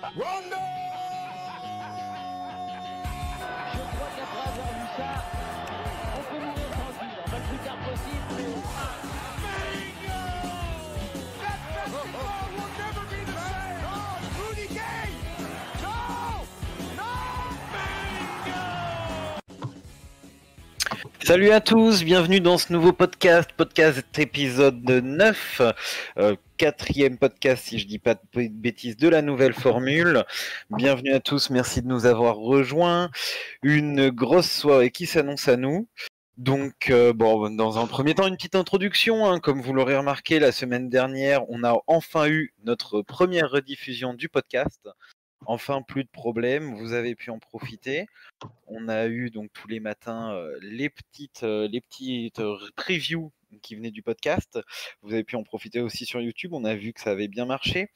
Je crois qu'après avoir vu ça, on peut mourir tranquille. Le plus tard possible. Salut à tous, bienvenue dans ce nouveau podcast, podcast épisode 9, euh, quatrième podcast si je dis pas de bêtises de la nouvelle formule. Bienvenue à tous, merci de nous avoir rejoints. Une grosse soirée qui s'annonce à nous. Donc, euh, bon, dans un premier temps, une petite introduction. hein. Comme vous l'aurez remarqué, la semaine dernière, on a enfin eu notre première rediffusion du podcast. Enfin, plus de problème, vous avez pu en profiter. On a eu donc tous les matins euh, les petites, euh, les petites previews qui venaient du podcast. Vous avez pu en profiter aussi sur YouTube. On a vu que ça avait bien marché.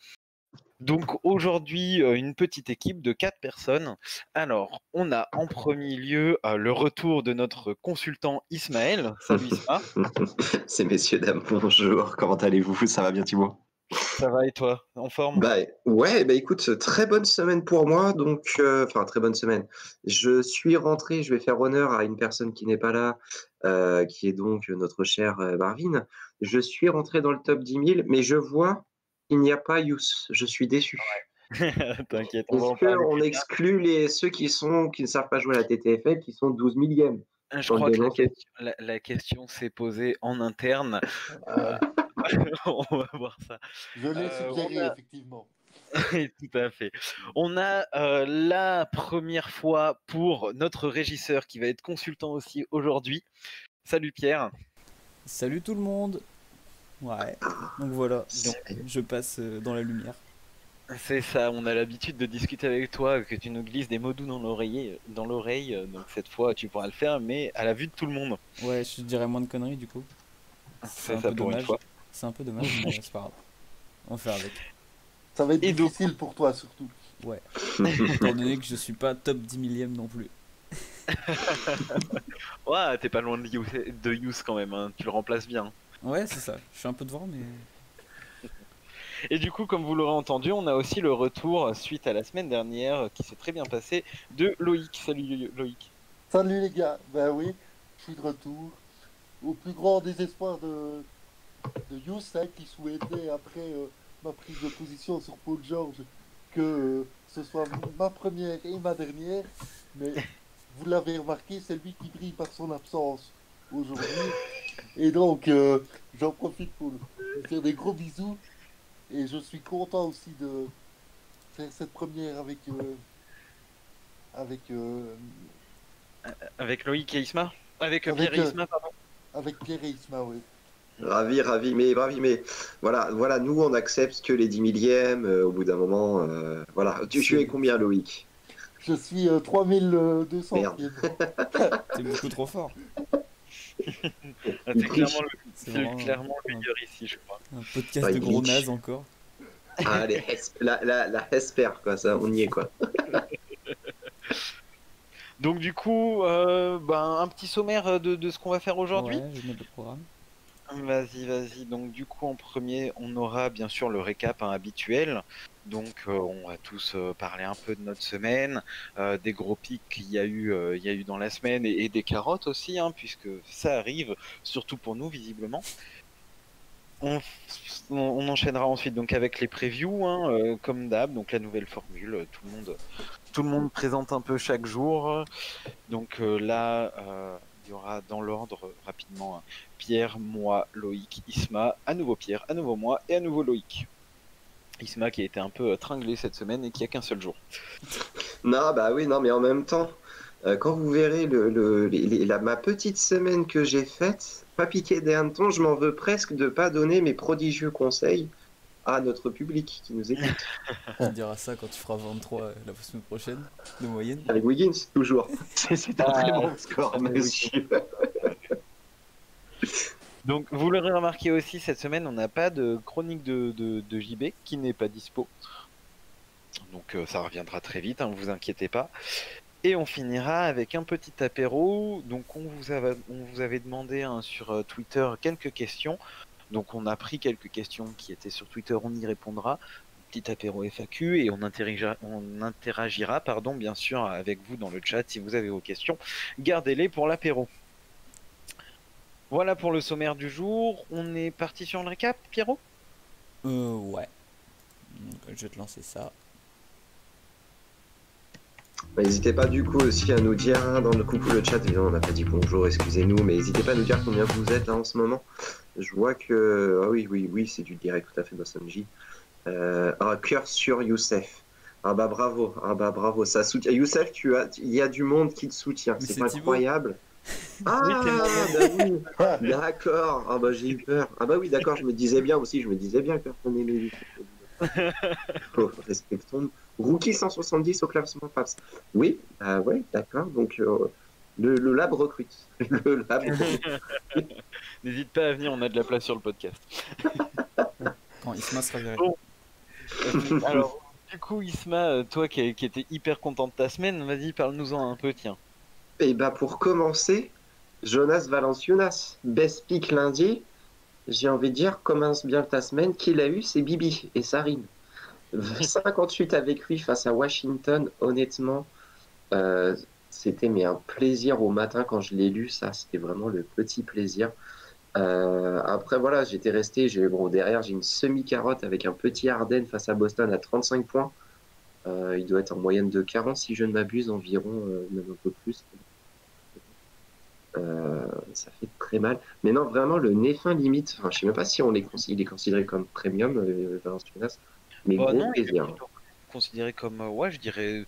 Donc aujourd'hui, euh, une petite équipe de quatre personnes. Alors, on a en premier lieu euh, le retour de notre consultant Ismaël. Salut Isma, C'est messieurs, dames, bonjour, comment allez-vous? Ça va bien Thibaut? Ça va et toi? En forme? Bah ouais, bah écoute, très bonne semaine pour moi, donc, euh, enfin très bonne semaine. Je suis rentré, je vais faire honneur à une personne qui n'est pas là, euh, qui est donc notre cher euh, Marvin. Je suis rentré dans le top 10 000, mais je vois qu'il n'y a pas Yous, je suis déçu. T'inquiète, on Est-ce qu'on exclut les, ceux qui, sont, qui ne savent pas jouer à la TTFL, qui sont 12 millième Je crois que la question s'est posée en interne. Euh, on va voir ça. Je l'ai Euh, suggéré, a- effectivement. Tout à fait. On a euh, la première fois pour notre régisseur qui va être consultant aussi aujourd'hui. Salut Pierre. Salut tout le monde Ouais, donc voilà, je passe euh, dans la lumière. C'est ça, on a l'habitude de discuter avec toi, que tu nous glisses des mots doux dans l'oreiller, dans l'oreille. Donc cette fois, tu pourras le faire, mais à la vue de tout le monde. Ouais, je dirais moins de conneries du coup. C'est un ça peu pour une dommage. fois. C'est un peu dommage, mais c'est pas grave. On va faire avec. Ça va être Et donc- difficile pour toi, surtout. Ouais. Étant donné que je suis pas top 10 millième non plus. Ouais, t'es pas loin de Yous quand même, hein, tu le remplaces bien. Ouais, c'est ça. Je suis un peu devant, mais. Et du coup, comme vous l'aurez entendu, on a aussi le retour, suite à la semaine dernière, qui s'est très bien passé, de Loïc. Salut Loïc. Salut les gars, ben oui, je suis de retour. Au plus grand désespoir de, de Yous, hein, qui souhaitait, après euh, ma prise de position sur Paul George, que euh, ce soit ma première et ma dernière. Mais vous l'avez remarqué, c'est lui qui brille par son absence aujourd'hui. Et donc, euh, j'en profite pour lui faire des gros bisous. Et je suis content aussi de faire cette première avec. euh, avec euh, Avec Loïc et Isma? Avec, Avec, Pierre et Isma, pardon? avec Pierre et Isma, oui. Ravi, ravi, mais ravi, mais voilà, voilà, nous on accepte que les 10 millièmes euh, au bout d'un moment. euh, voilà, tu, tu es combien, Loïc? Je suis euh, 3200. Merde. C'est beaucoup trop fort. Ah, c'est triche. clairement, le, vraiment clairement le un, meilleur ici, je crois. un podcast Ouais, de gros nazes encore. Ah, les la, la, la Hesper, quoi, ça, on y est, quoi. Donc du coup, euh, ben, un petit sommaire de, de ce qu'on va faire aujourd'hui. Ouais, je mets le programme. Vas-y, vas-y. Donc du coup, en premier, on aura bien sûr le récap hein, habituel. Donc euh, on va tous euh, parler un peu de notre semaine, euh, des gros pics qu'il y a eu, y a eu dans la semaine et, des carottes aussi, hein, puisque ça arrive, surtout pour nous visiblement. On, enchaînera ensuite donc avec les previews, hein, comme d'hab, donc la nouvelle formule. Tout le monde, tout le monde présente un peu chaque jour. Donc là, il y aura dans l'ordre euh, rapidement hein, Pierre, moi, Loïc, Isma, à nouveau Pierre, à nouveau moi et à nouveau Loïc. Isma qui a été un peu euh, tringlé cette semaine et qui a qu'un seul jour. Non, bah oui, non, mais en même temps, euh, quand vous verrez la, ma petite semaine que j'ai faite, pas piquer des hannetons, je m'en veux presque de pas donner mes prodigieux conseils à notre public qui nous écoute. Tu diras ça quand tu feras 23 euh, la semaine prochaine, de moyenne. Avec Wiggins, toujours. C'est un très Ah, bon score, monsieur. Donc vous l'aurez remarqué aussi, cette semaine on n'a pas de chronique de, de, de JB qui n'est pas dispo. Donc euh, ça reviendra très vite, hein, vous inquiétez pas. Et on finira avec un petit apéro. Donc on vous avait, on vous avait demandé hein, sur euh, Twitter quelques questions. Donc on a pris quelques questions qui étaient sur Twitter, on y répondra. petit apéro FAQ et on interagira, on interagira pardon, bien sûr avec vous dans le chat si vous avez vos questions. Gardez-les pour l'apéro. Voilà pour le sommaire du jour. On est parti sur le récap, Pierrot? Euh, ouais. Donc, je vais te lancer ça. Bah, N'hésitez pas du coup aussi à nous dire hein, dans le coucou le chat, évidemment on n'a pas dit bonjour, excusez-nous, mais n'hésitez pas à nous dire combien vous êtes là en ce moment. Je vois que. Ah oui, oui, oui, c'est du direct tout à fait J. Euh, un cœur sur Youssef. Ah bah bravo, ah bah bravo, ça soutient. Youssef, tu as, il y a du monde qui te soutient, c'est incroyable. Ah, Oui, bah oui, d'accord. Ah bah j'ai eu peur. Ah bah oui, d'accord, je me disais bien aussi, je me disais bien que personne n'aimait. Oh, respectons. Rookie 170 au classement FAPS. Oui, ah ouais, d'accord. Donc euh, le, le lab recrute. Le lab recrute. N'hésite pas à venir, on a de la place sur le podcast. Quand Isma sera viré. Bon. Alors, du coup, Isma, euh, toi qui, qui étais hyper content de ta semaine, vas-y, parle-nous-en un peu, tiens. Et bah pour commencer, Jonas Valanciunas, best pick lundi. J'ai envie de dire, commence bien ta semaine. Qu'il a eu, c'est Bibi et Sarine. 58 avec lui face à Washington, honnêtement, euh, c'était mais un plaisir au matin quand je l'ai lu. Ça, c'était vraiment le petit plaisir. Euh, après, voilà, j'étais resté. J'ai bon derrière, j'ai une semi-carotte avec un petit Harden face à Boston à 35 points. Euh, il doit être en moyenne de 40 si je ne m'abuse, environ, euh, même un peu plus. Ça fait très mal. Mais non, vraiment, le nez fin limite, enfin, je sais même pas si on est, il est considéré comme premium, euh, Valanciunas, mais gros non, il est plaisir. plutôt considéré comme, euh, ouais, je dirais,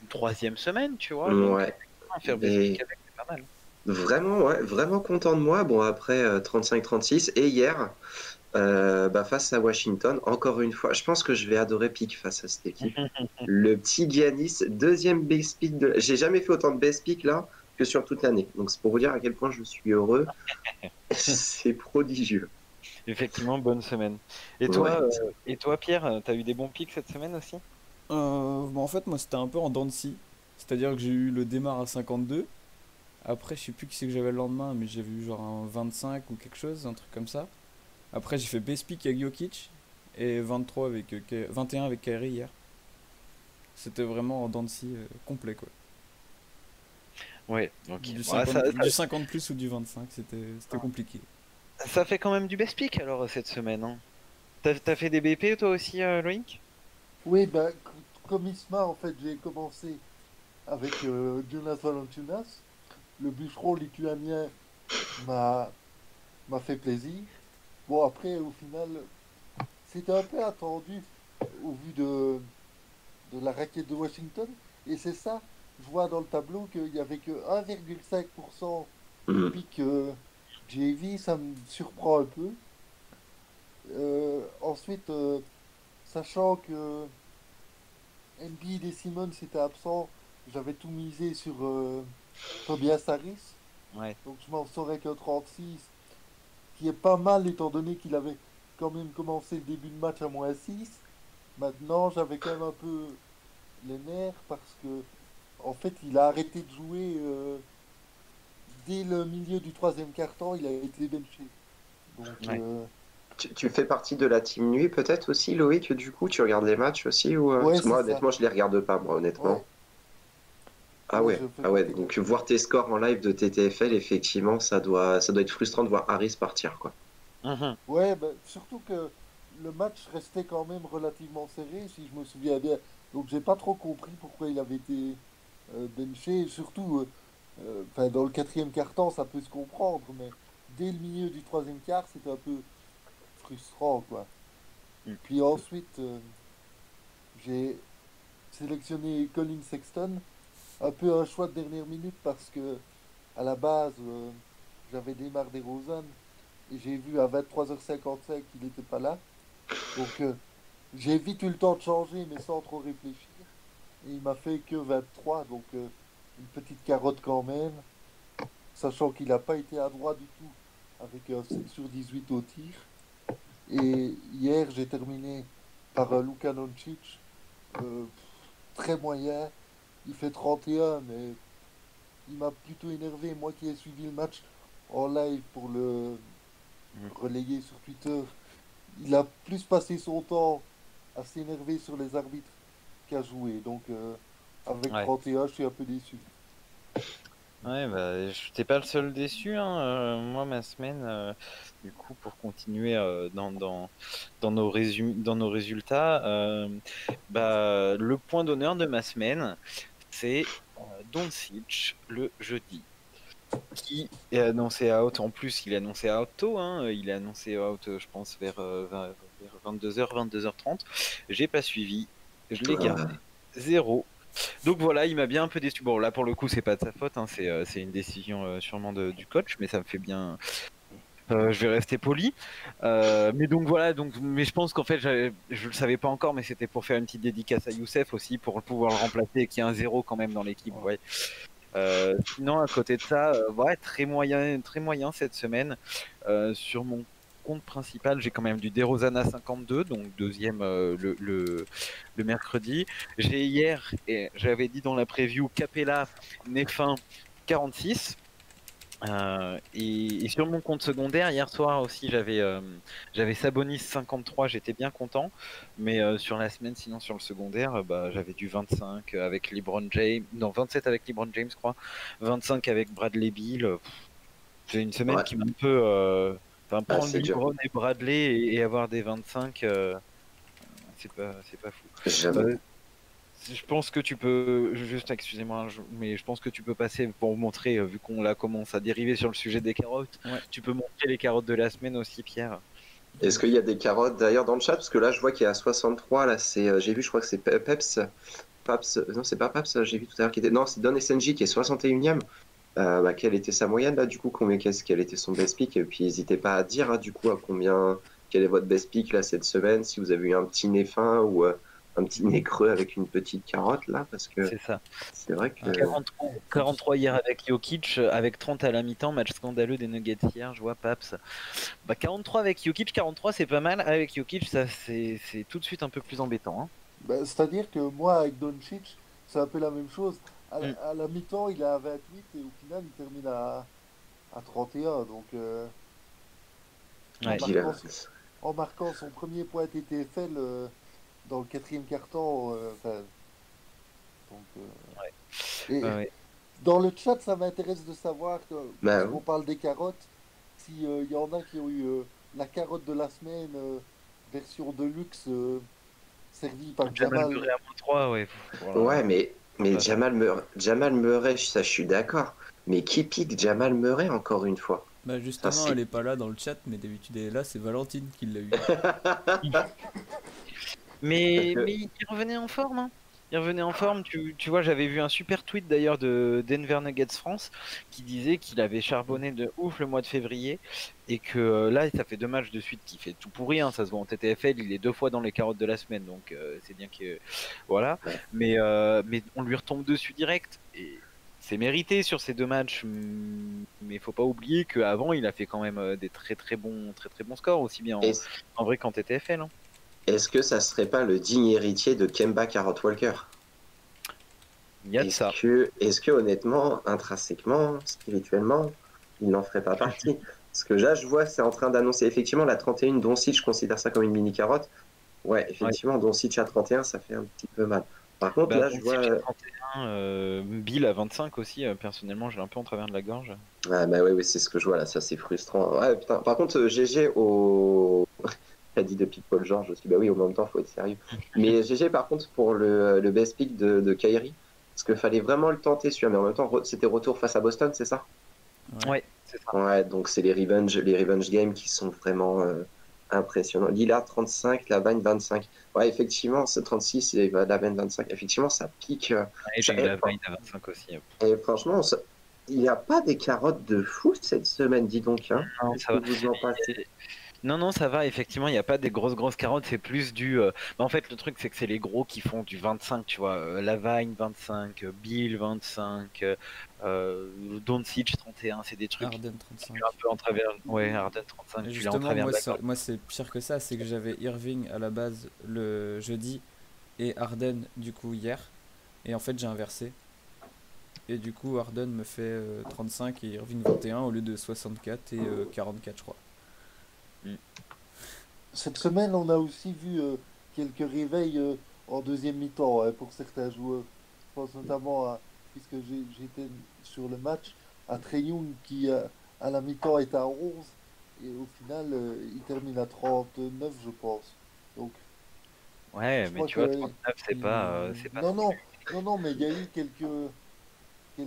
une troisième semaine, tu vois. Ouais, donc, Faire Et- Basic avec, c'est pas mal. vraiment, ouais, vraiment content de moi. Bon, après euh, 35-36, et hier, euh, bah, face à Washington, encore une fois, je pense que je vais adorer pick face à cette équipe. le petit Giannis, deuxième base pick de. J'ai jamais fait autant de base pick là que sur toute l'année. Donc c'est pour vous dire à quel point je suis heureux. c'est prodigieux. Effectivement, bonne semaine. Et toi, Ouais. euh, et toi Pierre, euh, t'as eu des bons pics cette semaine aussi? Euh, bah, en fait, moi, c'était un peu en dents de scie. C'est-à-dire que j'ai eu le démarre à 52. Après, je sais plus qui c'est que j'avais le lendemain, mais j'avais eu genre un 25 ou quelque chose, un truc comme ça. Après, j'ai fait base pick avec Jokic et 23 avec, euh, Ka- 21 avec Kyrie hier. C'était vraiment en dents de scie euh, complet, quoi. Ouais. Du Ouais, 50, ça, ça- du 50 plus ou du 25, c'était c'était compliqué. ça fait quand même du best pick alors cette semaine. Hein. T'as t'as fait des BP toi aussi, euh, Loïc? Oui, bah, comme Isma, en fait, j'ai commencé avec euh, Jonas Valanciunas. Le bûcheron lituanien m'a m'a fait plaisir. Bon, après, au final, c'était un peu attendu au vu de, de la raquette de Washington. Et c'est ça, je vois dans le tableau qu'il n'y avait que 1,5% de Mhm. pic euh, JV, ça me surprend un peu. Euh, ensuite, euh, sachant que Embiid et Simon étaient absents, j'avais tout misé sur euh, Tobias Harris. Ouais. Donc je m'en sors avec un 36, qui est pas mal étant donné qu'il avait quand même commencé le début de match à moins 6. Maintenant, j'avais quand même un peu les nerfs parce que, en fait, il a arrêté de jouer euh, dès le milieu du troisième quart-temps, il a été benché. Donc, Ouais. euh, Tu, tu fais partie de la team nuit peut-être aussi, Loïc, du coup, tu regardes les matchs aussi ou, euh, Ouais, parce que moi, c'est ça. honnêtement, je les regarde pas, moi, honnêtement. ouais. Ah ouais, ah ouais, partie. donc voir tes scores en live de TTFL, effectivement, ça doit, ça doit être frustrant de voir Harris partir, quoi. Mhm. Ouais, bah, surtout que le match restait quand même relativement serré, si je me souviens bien. Donc j'ai pas trop compris pourquoi il avait été euh, benché. Surtout, euh, euh, dans le quatrième quart-temps, ça peut se comprendre, mais dès le milieu du troisième quart, c'était un peu frustrant, quoi. Puis ensuite, euh, j'ai sélectionné Colin Sexton, un peu un choix de dernière minute parce que à la base, euh, j'avais démarré des et j'ai vu à 23h55 qu'il n'était pas là. Donc euh, j'ai vite eu le temps de changer, mais sans trop réfléchir. Et il m'a fait que 23, donc une petite carotte quand même, sachant qu'il n'a pas été à droit du tout, avec un 7 sur 18 au tir. Et hier, j'ai terminé par un Luka Doncic, euh, très moyen. Il fait 31, mais il m'a plutôt énervé. Moi qui ai suivi le match en live pour le Mhm. relayer sur Twitter, il a plus passé son temps assez énervé sur les arbitres qui a joué. Donc, euh, avec Ouais. 31, je suis un peu déçu. Ouais, bah, je t'es pas le seul déçu. Hein. euh, moi, ma semaine, euh, du coup, pour continuer euh, dans, dans, dans, nos dans nos résultats, bah, le point d'honneur de ma semaine, c'est Doncic le jeudi. Qui est annoncé out, en plus, il est annoncé out tôt, hein, il est annoncé out, je pense, vers, vers 22h, 22h30. J'ai pas suivi, je l'ai Ah. gardé. Zéro. Donc voilà, il m'a bien un peu déçu. Bon, là pour le coup, c'est pas de sa faute, hein, c'est euh, c'est une décision euh, sûrement de- du coach, mais ça me fait bien. Euh, je vais rester poli. Mais donc voilà, donc, mais je pense qu'en fait, je le savais pas encore, mais c'était pour faire une petite dédicace à Youssef aussi, pour pouvoir le remplacer et qu'il y ait un zéro quand même dans l'équipe. Ouais. Sinon, à côté de ça, ouais, très moyen, très moyen cette semaine. Sur mon compte principal, j'ai quand même du DeRozan à 52, donc deuxième euh, le, le, le mercredi. J'ai hier, et j'avais dit dans la preview, Capella, Nefin 46. Euh, et, et sur mon compte secondaire, hier soir aussi, j'avais euh, j'avais Sabonis 53, j'étais bien content. Mais euh, sur la semaine, sinon sur le secondaire, bah, j'avais du 25 avec LeBron James, non 27 avec LeBron James, je crois, 25 avec Bradley pff, J'ai une semaine Ouais. qui m'a un peu, enfin Ah, prendre dur. LeBron et Bradley et, et avoir des 25, euh, c'est pas c'est pas fou. Jamais. Euh, je pense que tu peux, juste excusez-moi, je- mais je pense que tu peux passer pour montrer, euh, vu qu'on la commence à dériver sur le sujet des carottes, Ouais. tu peux montrer les carottes de la semaine aussi, Pierre. Est-ce qu'il y a des carottes d'ailleurs dans le chat? Parce que là, je vois qu'il y a 63. Là, c'est, euh, j'ai vu, je crois que c'est Pe- Peps. Paps, non, c'est pas Paps, j'ai vu tout à l'heure qui était. Non, c'est Don SNJ qui est 61ème. Euh, bah, quelle était sa moyenne là, du coup Combien, qu'est-ce, quel était son best pick? Et puis, n'hésitez pas à dire, hein, du coup, à combien, quel est votre best pick là cette semaine Si vous avez eu un petit nez fin ou euh, un petit nez creux avec une petite carotte là, parce que C'est ça. c'est vrai que. 43, 43 hier avec Jokic, euh, avec 30 à la mi-temps, match scandaleux des Nuggets hier, je vois Paps. Bah 43 avec Jokic, 43 c'est pas mal, avec Jokic ça c'est c'est tout de suite un peu plus embêtant. hein. Ben, C'est-à-dire que moi, avec Doncic, c'est un peu la même chose. À, la- Mm. à la mi-temps, il est à 28 et au final, il termine à, à 31. Donc, euh, Ouais. en, marquant son, en marquant son premier point TTFL euh, dans le quatrième quart-temps. euh, enfin, donc, euh, et ouais. dans le chat, ça m'intéresse de savoir, que, Bah, qu'on parle des carottes, s'il y en a qui ont eu euh, la carotte de la semaine, euh, version de luxe, euh, servie par Jamal Jamal. Murray à moins 3, ouais. Voilà. Ouais, mais, mais Ouais. Jamal, Murray, Jamal Murray, ça je suis d'accord. Mais qui pique Jamal Murray encore une fois? Bah justement, elle est pas là dans le chat, mais d'habitude elle est là, c'est Valentine qui l'a eu. Mais, que- mais il revenait en forme. Hein. Il revenait en forme. Tu, tu vois, j'avais vu un super tweet d'ailleurs de Denver Nuggets France qui disait qu'il avait charbonné de ouf le mois de février et que euh, là, ça fait deux matchs de suite qu'il fait tout pourri. Hein. Ça se voit en TTFL. Il est deux fois dans les carottes de la semaine. Donc euh, c'est bien que. Voilà. Mais, euh, mais on lui retombe dessus direct. Et c'est mérité sur ces deux matchs. Mais faut pas oublier qu'avant, il a fait quand même euh, des très très bons, très, très bons scores, aussi bien en, en vrai qu'en TTFL. Hein. Est-ce que ça serait pas le digne héritier de Kemba Carrot Walker Il y a de Est-ce ça. que, est-ce que honnêtement, intrinsèquement, spirituellement, il n'en ferait pas partie? Parce que là, je vois, c'est en train d'annoncer effectivement la 31 Doncic, je considère ça comme une mini carotte. Ouais, effectivement, Doncic à 31, ça fait un petit peu mal. Par contre, Bah, là, je vois. à 31, euh, Bill à 25 aussi, euh, personnellement, j'ai un peu en travers de la gorge. Ah bah oui, oui, c'est ce que je vois là, ça c'est frustrant. Ouais, putain. Par contre, euh, GG au. T'as dit depuis Paul George aussi, bah oui, au même temps, faut être sérieux. Mais GG par contre pour le, le best pick de, de Kyrie, parce qu'il fallait vraiment le tenter celui-là, mais en même temps, re- c'était retour face à Boston, c'est ça? Ouais, c'est ça. Ouais, donc c'est les revenge, les revenge games qui sont vraiment euh, impressionnants. Lillard 35, Lavine 25. Ouais, effectivement, ce 36 et Lavine 25, effectivement, ça pique. euh, Et à 25 aussi. hein. Et franchement, ça- il n'y a pas des carottes de fou cette semaine, dis donc. Hein. Non, ça va. vous en Non, non, ça va, effectivement, il n'y a pas des grosses, grosses carottes, c'est plus du... euh, bah, en fait, le truc, c'est que c'est les gros qui font du 25, tu vois. Euh, Lavine, 25, euh, Bill, 25, euh, Doncic, 31, c'est des trucs Arden qui 35. tu l'as un peu en travers... Ouais, Arden, 35, Et tu en Justement, travers moi, ça- moi c'est pire que ça, c'est que j'avais Irving à la base le jeudi et Arden du coup hier. Et en fait j'ai inversé. Et du coup Arden me fait euh, 35 et Irving 21 au lieu de 64 et euh, 44 je crois. Cette semaine, on a aussi vu euh, quelques réveils euh, en deuxième mi-temps hein, pour certains joueurs. Je pense notamment à, puisque j'étais sur le match, à Treyung qui euh, à la mi-temps est à 11 et au final euh, il termine à 39 je pense. Donc Ouais, Je mais tu vois, que- 39, c'est pas, pas. non non non non mais il y a eu quelques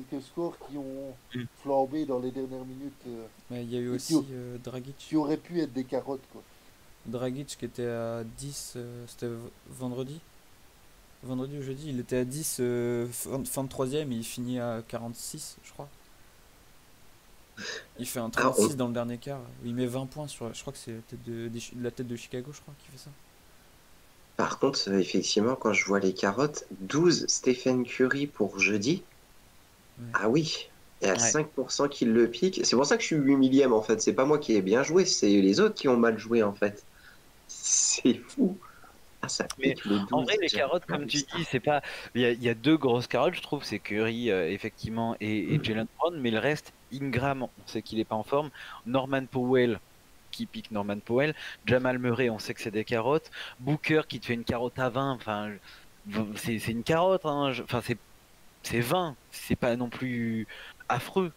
quelques scores qui ont Mm. flambé dans les dernières minutes euh, Mais il y a eu Et aussi euh, Dragic. qui auraient pu être des carottes quoi. Dragic qui était à 10, euh, c'était vendredi Vendredi ou jeudi, il était à 10 euh, fin, fin de troisième et il finit à 46, je crois. Il fait un 36 dans le dernier quart. Il met 20 points sur. Je crois que c'est la tête de, la tête de Chicago, je crois, qui fait ça. Par contre, effectivement, quand je vois les carottes, 12 Stephen Curry pour jeudi. Ouais. Ah oui, et à Ouais. 5% qu'il le pique. C'est pour ça que je suis 8 millième en fait. C'est pas moi qui ai bien joué, c'est les autres qui ont mal joué en fait. C'est fou. Ah, ça Mais pique le 12. En vrai, les carottes, comme tu dis, c'est pas. Il y, a- il y a deux grosses carottes, je trouve, c'est Curry, euh, effectivement, et, et Jalen Brown, mais le reste, Ingram, on sait qu'il est pas en forme. Norman Powell, qui pique Norman Powell. Jamal Murray, on sait que c'est des carottes. Booker, qui te fait une carotte à 20, enfin, c'est une carotte, hein. Enfin, c'est c'est 20, c'est pas non plus affreux.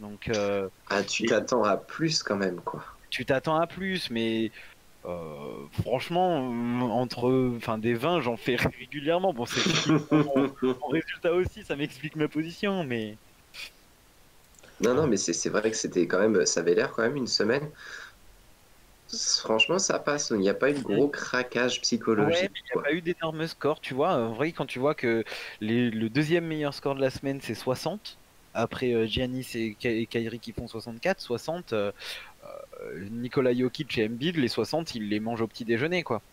Donc, euh, Ah, tu t'attends à plus quand même, quoi. tu t'attends à plus, mais euh, franchement, euh, entre enfin des 20, j'en fais régulièrement. Bon, c'est mon, mon résultat aussi, ça m'explique ma position, mais Non, non, mais c'est c'est vrai que c'était quand même, ça avait l'air quand même une semaine. Franchement, ça passe. Il n'y a pas eu de gros craquage ouais, psychologique. mais il n'y a pas eu d'énormes scores, tu vois. En vrai, quand tu vois que les- le deuxième meilleur score de la semaine, c'est 60. Après euh, Giannis et, et Kyrie qui font 64, 60. euh, euh, Nikola Jokic et Embiid, les 60, ils les mangent au petit déjeuner, quoi.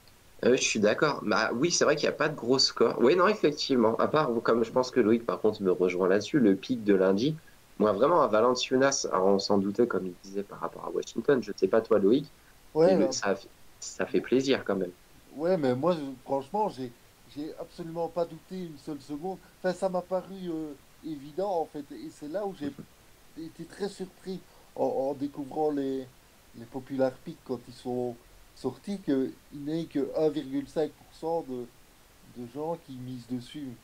Euh, je suis d'accord. Bah oui, c'est vrai qu'il n'y a pas de gros score. Oui, non, effectivement. À part, comme je pense que Loïc, par contre, me rejoint là-dessus, le pic de lundi. Moi, vraiment, à Valenciunas, alors on s'en doutait, comme il disait, par rapport à Washington. Je ne sais pas toi, Loïc, Ouais, ça, ça fait plaisir quand même. Ouais, mais moi, franchement, j'ai, j'ai absolument pas douté une seule seconde. Enfin, ça m'a paru euh, évident, en fait. Et c'est là où j'ai été très surpris en, en découvrant les, les Popular Pick quand ils sont sortis, qu'il n'y ait que 1,5% de, de gens qui misent dessus.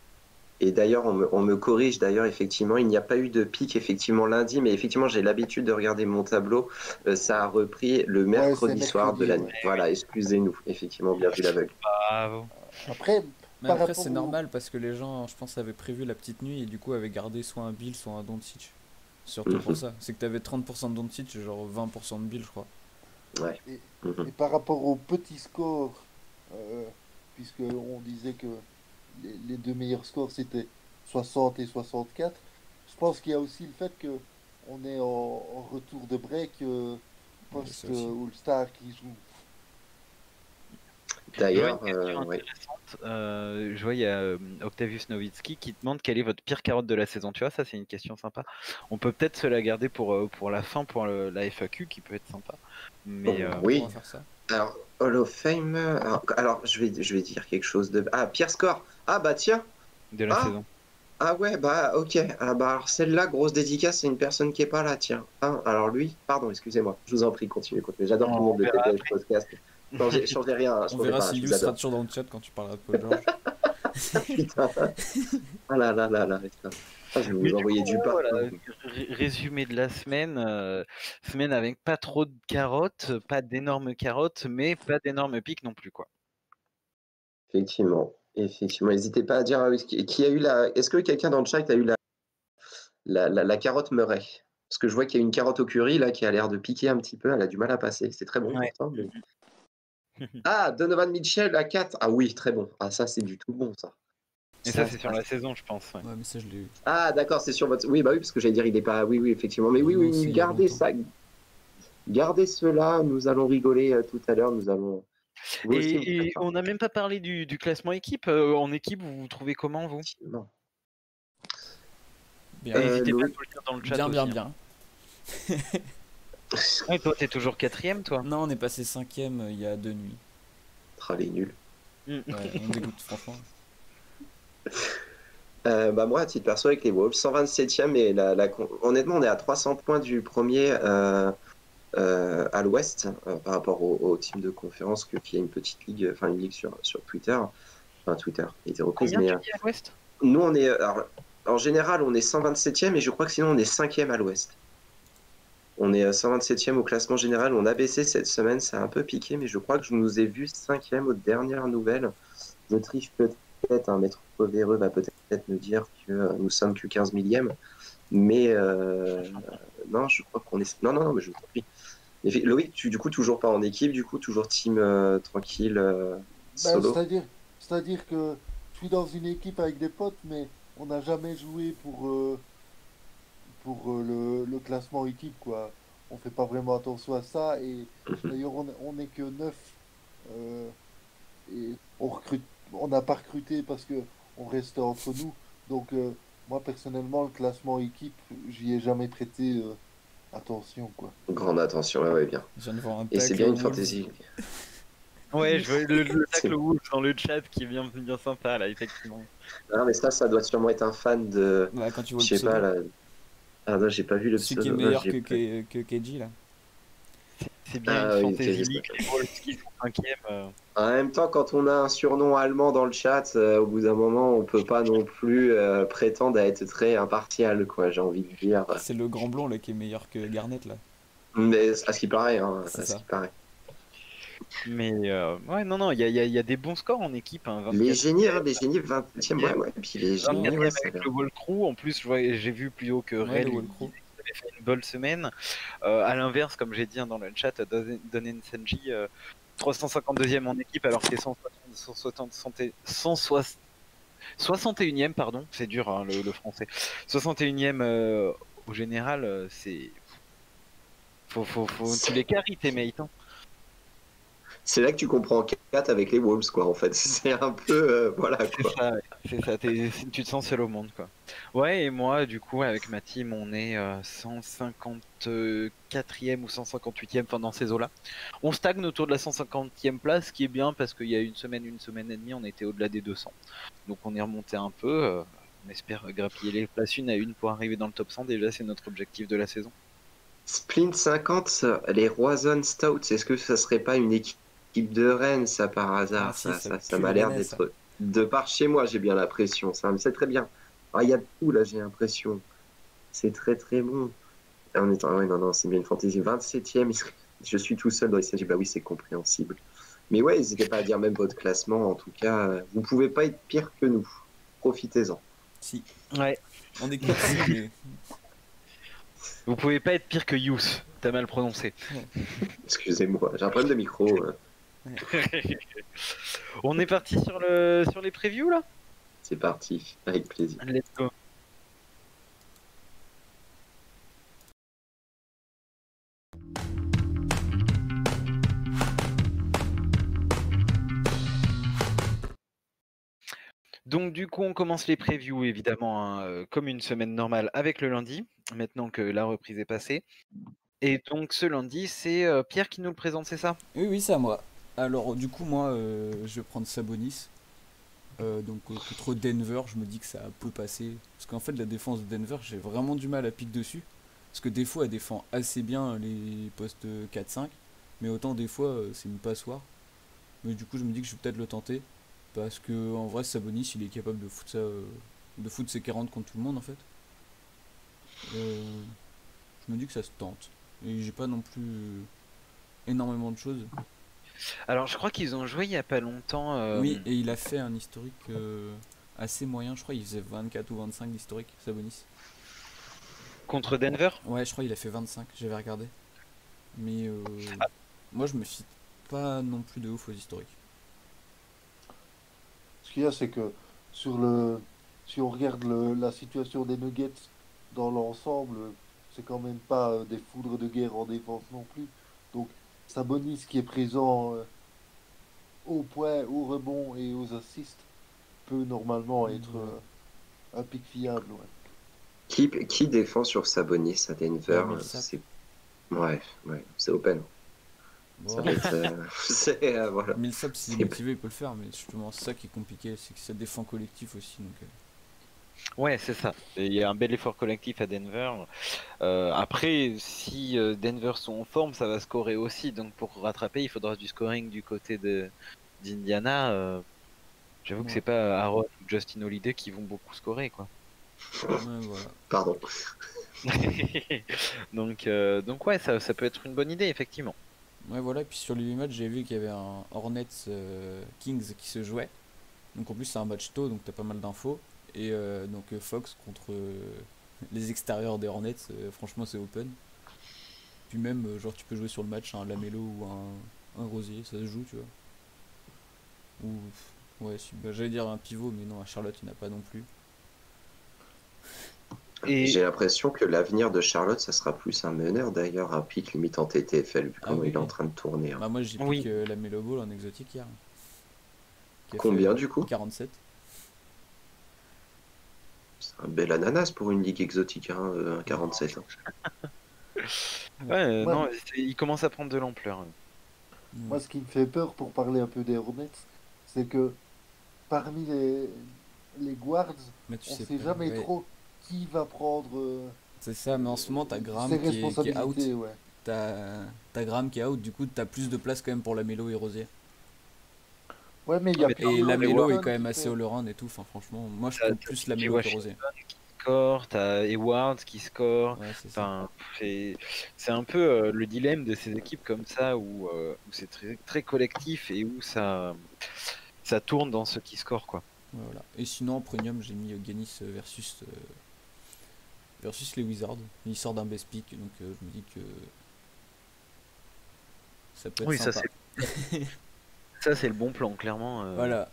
Et d'ailleurs, on me, on me corrige, d'ailleurs, effectivement, il n'y a pas eu de pic, effectivement, lundi, mais effectivement, j'ai l'habitude de regarder mon tableau. Euh, ça a repris le mercredi soir de la nuit. ouais. Voilà, excusez-nous. Effectivement, bien vu l'aveugle. Après, Mais après, c'est normal parce que les gens, je pense, avaient prévu la petite nuit et du coup avaient gardé soit un Bill, soit un Doncic. Surtout pour Mhm. ça. C'est que t'avais 30% de Doncic et genre 20% de Bill, je crois. Mhm. Et par rapport au petit score, euh, puisque on disait que les, les deux meilleurs scores c'était 60 et 64, je pense qu'il y a aussi le fait que on est en, en retour de break euh, post aussi. euh, All-Star qui joue. D'ailleurs, euh, ouais. intéressante. Euh, je vois, il y a euh, Octavius Nowitzki qui demande quelle est votre pire carotte de la saison. Tu vois, ça, c'est une question sympa. On peut peut-être se la garder pour, pour la fin, pour le- la FAQ, qui peut être sympa. Mais Oh, euh, oui. Faire ça. Alors, Hall of Fame. Alors, alors, je, vais, je vais dire quelque chose de. Ah, Pierre Score. Ah, bah tiens. de la Ah. saison. Ah, ouais, bah, ok. Ah, bah, alors, celle-là, grosse dédicace, c'est une personne qui est pas là, tiens. Ah, alors, lui, pardon, excusez-moi. Je vous en prie, continuez, continuez. J'adore tout le monde de TPS Podcast. Changez, changez rien. hein, On changez verra pas, si toujours dans le chat quand tu parleras de Paul George. Putain. Ah là là là là. putain. Ah, je vais vous du envoyer coup, du pain. voilà, résumé de la semaine. euh, semaine avec pas trop de carottes, pas d'énormes carottes, mais pas d'énormes pics non plus, quoi. Effectivement. Effectivement. N'hésitez pas à dire euh, qui a eu la. Est-ce que quelqu'un dans le chat a eu la, la, la, la carotte Murray? Parce que je vois qu'il y a une carotte au curry là qui a l'air de piquer un petit peu. Elle a du mal à passer. C'est très bon Ouais. pourtant. mais- Ah, Donovan Mitchell à 4. Ah oui, très bon. Ah, ça, c'est du tout bon, ça. Et ça, c'est sur la saison, je pense. ouais. Ouais, mais ça, je l'ai eu. Ah, d'accord, c'est sur votre. Oui, bah oui, parce que j'allais dire, il est pas. Oui, oui, effectivement. Mais oui, oui, oui, gardez ça. Gardez cela. Nous allons rigoler euh, tout à l'heure. Nous allons. Vous aussi, vous Et, on n'a même pas parlé du, du classement équipe. Euh, en équipe, vous vous trouvez comment, vous? Bien, Euh, N'hésitez pas à nous le dire dans le chat. bien, bien, aussi, bien. hein. Ouais, toi, t'es toujours quatrième, toi Non, on est passé cinquième euh, il y a deux nuits. Ah, les nuls. Ouais, on dégoûte, franchement. Euh, bah moi, à titre perso, avec les Wolves, 127e, et la, la con- honnêtement, on est à 300 points du premier. euh, euh, à l'ouest euh, par rapport au, au team de conférence que qui a une petite ligue, enfin une ligue sur, sur Twitter. Enfin, Twitter, il était reprise, mais à l'ouest? euh, nous, on est. alors, en général, on est 127e et je crois que sinon, on est 5e à l'ouest. On est euh, 127e au classement général. On a baissé cette semaine, ça a un peu piqué, mais je crois que je nous ai vu 5e aux dernières nouvelles. Je triche peut-être, un maître véreux va peut-être me dire que euh, nous sommes que 15 millième. Mais euh, non, je crois qu'on est. Non, non, non, mais je vous Mais Loïc, tu, du coup, toujours pas en équipe, du coup, toujours team euh, tranquille, euh, Bah, solo? c'est-à-dire, c'est-à-dire que je suis dans une équipe avec des potes, mais on n'a jamais joué pour, euh, pour le, le classement équipe, quoi. On fait pas vraiment attention à ça, et Mhm. d'ailleurs, on, on est que neuf, euh, et on recrute, on n'a pas recruté parce que on reste entre nous. Donc, moi, personnellement, le classement équipe, j'y ai jamais prêté attention, quoi. Grande attention, ouais, ouais, bien. Je viens de voir un Et c'est bien une fantasy. Ouais, je vois le, le tacle rouge dans le chat qui est bien, bien sympa là, effectivement. Non, mais ça, ça doit sûrement être un fan de. Ouais, quand tu vois Je le sais pas, pseudo. là. Ah non, j'ai pas vu le Celui qui est pseudo. meilleur que, que, que KG là. C'est bien Ah une oui, fantasy league, les Wolves cinquième. euh. En même temps, quand on a un surnom allemand dans le chat, euh, au bout d'un moment, on peut pas non plus euh, prétendre à être très impartial, quoi, j'ai envie de dire. C'est le grand blond là qui est meilleur que Garnett là. Mais à ce qui paraît, hein, C'est à ce qui paraît. Mais euh, ouais, non, non, il y a, il y a- il y a des bons scores en équipe. Hein, 24. Les génies, hein, les génies 20e, ouais, ouais. Puis les génies, 24e ouais, avec le Wall Crew. En plus, j'ai vu plus haut que Ouais, Fait une bonne semaine. Euh, à l'inverse, comme j'ai dit hein, dans le chat, Don Donen Senji, euh, 352e en équipe alors qu'il est 160, 160, 160, 61e, pardon, c'est dur hein, le, français. 61e euh, au général, euh, c'est. Faut, faut, faut... Tu les carries tes mates. Hein. C'est là que tu comprends 4 avec les Wolves, quoi, en fait. C'est un peu. euh, voilà, C'est quoi. ça, c'est tu te sens seul au monde quoi. Ouais, et moi, du coup, avec ma team, on est euh, 154e ou 158e, enfin dans ces eaux-là. On stagne autour de la 150e place, ce qui est bien parce qu'il y a une semaine, une semaine et demie, on était au-delà des 200. Donc on est remonté un peu. euh, on espère grappiller les places une à une pour arriver dans le top 100. Déjà, c'est notre objectif de la saison. Splint 50, les Roison Stouts, est-ce que ça serait pas une équipe de Rennes, ça, par hasard Ah, si, Ça, ça m'a l'air d'être. De par chez moi, j'ai bien l'impression. Ça, c'est très bien. Ah, il y a tout, là, j'ai l'impression. C'est très, très bon. Ah, On est en... ouais, non, non, c'est bien une fantaisie. 27ème, je suis tout seul dans les séries. Bah oui, c'est compréhensible. Mais ouais, n'hésitez pas à dire même votre classement. En tout cas, euh, vous pouvez pas être pire que nous. Profitez-en. Si. Ouais. On est 4 mais Vous pouvez pas être pire que Youth. T'as mal prononcé. Excusez-moi, j'ai un problème de micro. euh. On est parti sur le sur les previews là? C'est parti, avec plaisir. Let's go. Donc du coup, on commence les previews évidemment hein, euh, comme une semaine normale avec le lundi, maintenant que la reprise est passée. Et donc ce lundi, c'est euh, Pierre qui nous le présente, c'est ça? Oui, oui, c'est à moi. Alors, du coup, moi, euh, je vais prendre Sabonis. Euh, donc, euh, contre Denver, je me dis que ça peut passer. Parce qu'en fait, la défense de Denver, j'ai vraiment du mal à piquer dessus. Parce que des fois, elle défend assez bien les postes 4-5. Mais autant, des fois, c'est une passoire. Mais du coup, je me dis que je vais peut-être le tenter. Parce que, en vrai, Sabonis, il est capable de foutre, ça, de foutre ses 40 contre tout le monde, en fait. Je me dis que ça se tente. Et j'ai pas non plus énormément de choses. Alors je crois qu'ils ont joué il y a pas longtemps. euh, Oui, et il a fait un historique euh, assez moyen, je crois, il faisait 24 ou 25 d'historique, Sabonis. contre Denver? Ouais, je crois qu'il a fait 25, j'avais regardé. Mais euh, Ah. moi je me fie pas non plus de ouf aux historiques. Ce qu'il y a, c'est que sur le, si on regarde le- la situation des Nuggets dans l'ensemble, c'est quand même pas des foudres de guerre en défense non plus. Donc, Sabonis qui est présent euh, au point, au rebond et aux assists peut normalement être euh, un pic fiable. ouais. Qui, qui défend sur Sabonis à Denver Ouais, Millsap. C'est ouais, ouais, c'est open. Ça Bon, va être, euh, c'est, euh, voilà. Millsap, s'il est c'est- motivé, il peut le faire, mais justement, c'est ça qui est compliqué, c'est que ça défend collectif aussi. Donc, euh, Ouais, c'est ça. Il y a un bel effort collectif à Denver. Euh, après, si euh, Denver sont en forme, ça va scorer aussi. Donc pour rattraper, il faudra du scoring du côté de d'Indiana. Euh, J'avoue que Ouais. c'est pas Aaron ou Justin Holiday qui vont beaucoup scorer, quoi. Ouais, voilà. Pardon. donc, euh, donc ouais, ça, ça peut être une bonne idée, effectivement. Ouais, voilà. Et puis sur les 8 matchs, j'ai vu qu'il y avait un Hornets euh, Kings qui se jouait. Donc en plus, c'est un match tôt, donc t'as pas mal d'infos. Et euh, donc euh, Fox contre euh, les extérieurs des Hornets, franchement, c'est open. Puis même, genre, tu peux jouer sur le match un Lamelo ou un, un Rosier, ça se joue, tu vois. Ou, ouais, si- bah, j'allais dire un pivot, mais non, à Charlotte, il n'y en a pas non plus. Et J'ai l'impression que l'avenir de Charlotte, ça sera plus un meneur d'ailleurs, à pic limite en TTFL, vu Ah comment oui, il est en train de tourner. hein. Bah, moi, j'ai pris Oui. que Lamelo Ball en exotique hier. Combien fait du coup? 47. C'est un bel ananas pour une ligue exotique, hein, euh, un 47. hein. ouais, euh, Ouais. non, il commence à prendre de l'ampleur. Moi, ce qui me fait peur pour parler un peu des Hornets, c'est que parmi les, les guards, Mais tu on sais sait pas, jamais ouais. trop qui va prendre euh, C'est ça, mais en ce moment, t'as Graham qui est, qui est out. ouais. T'as t'as Graham qui est out, du coup, t'as plus de place quand même pour Lamelo et Rosier. Ouais, mais il y a Et Lamelo Warren est quand même assez all-around et tout. Enfin, franchement, moi, je trouve plus DJ Lamelo que. Score, t'as Edwards qui score. Ouais, c'est ça. Enfin, un peu euh, le dilemme de ces équipes comme ça où, euh, où c'est très, très collectif et où ça, ça tourne dans ceux qui scorent quoi. Voilà. Et sinon, en premium, j'ai mis euh, Giannis euh, versus, euh, versus les Wizards. Il sort d'un best pick, donc euh, je me dis que ça peut être Oui, ça sympa. c'est ça c'est le bon plan clairement. euh, Voilà.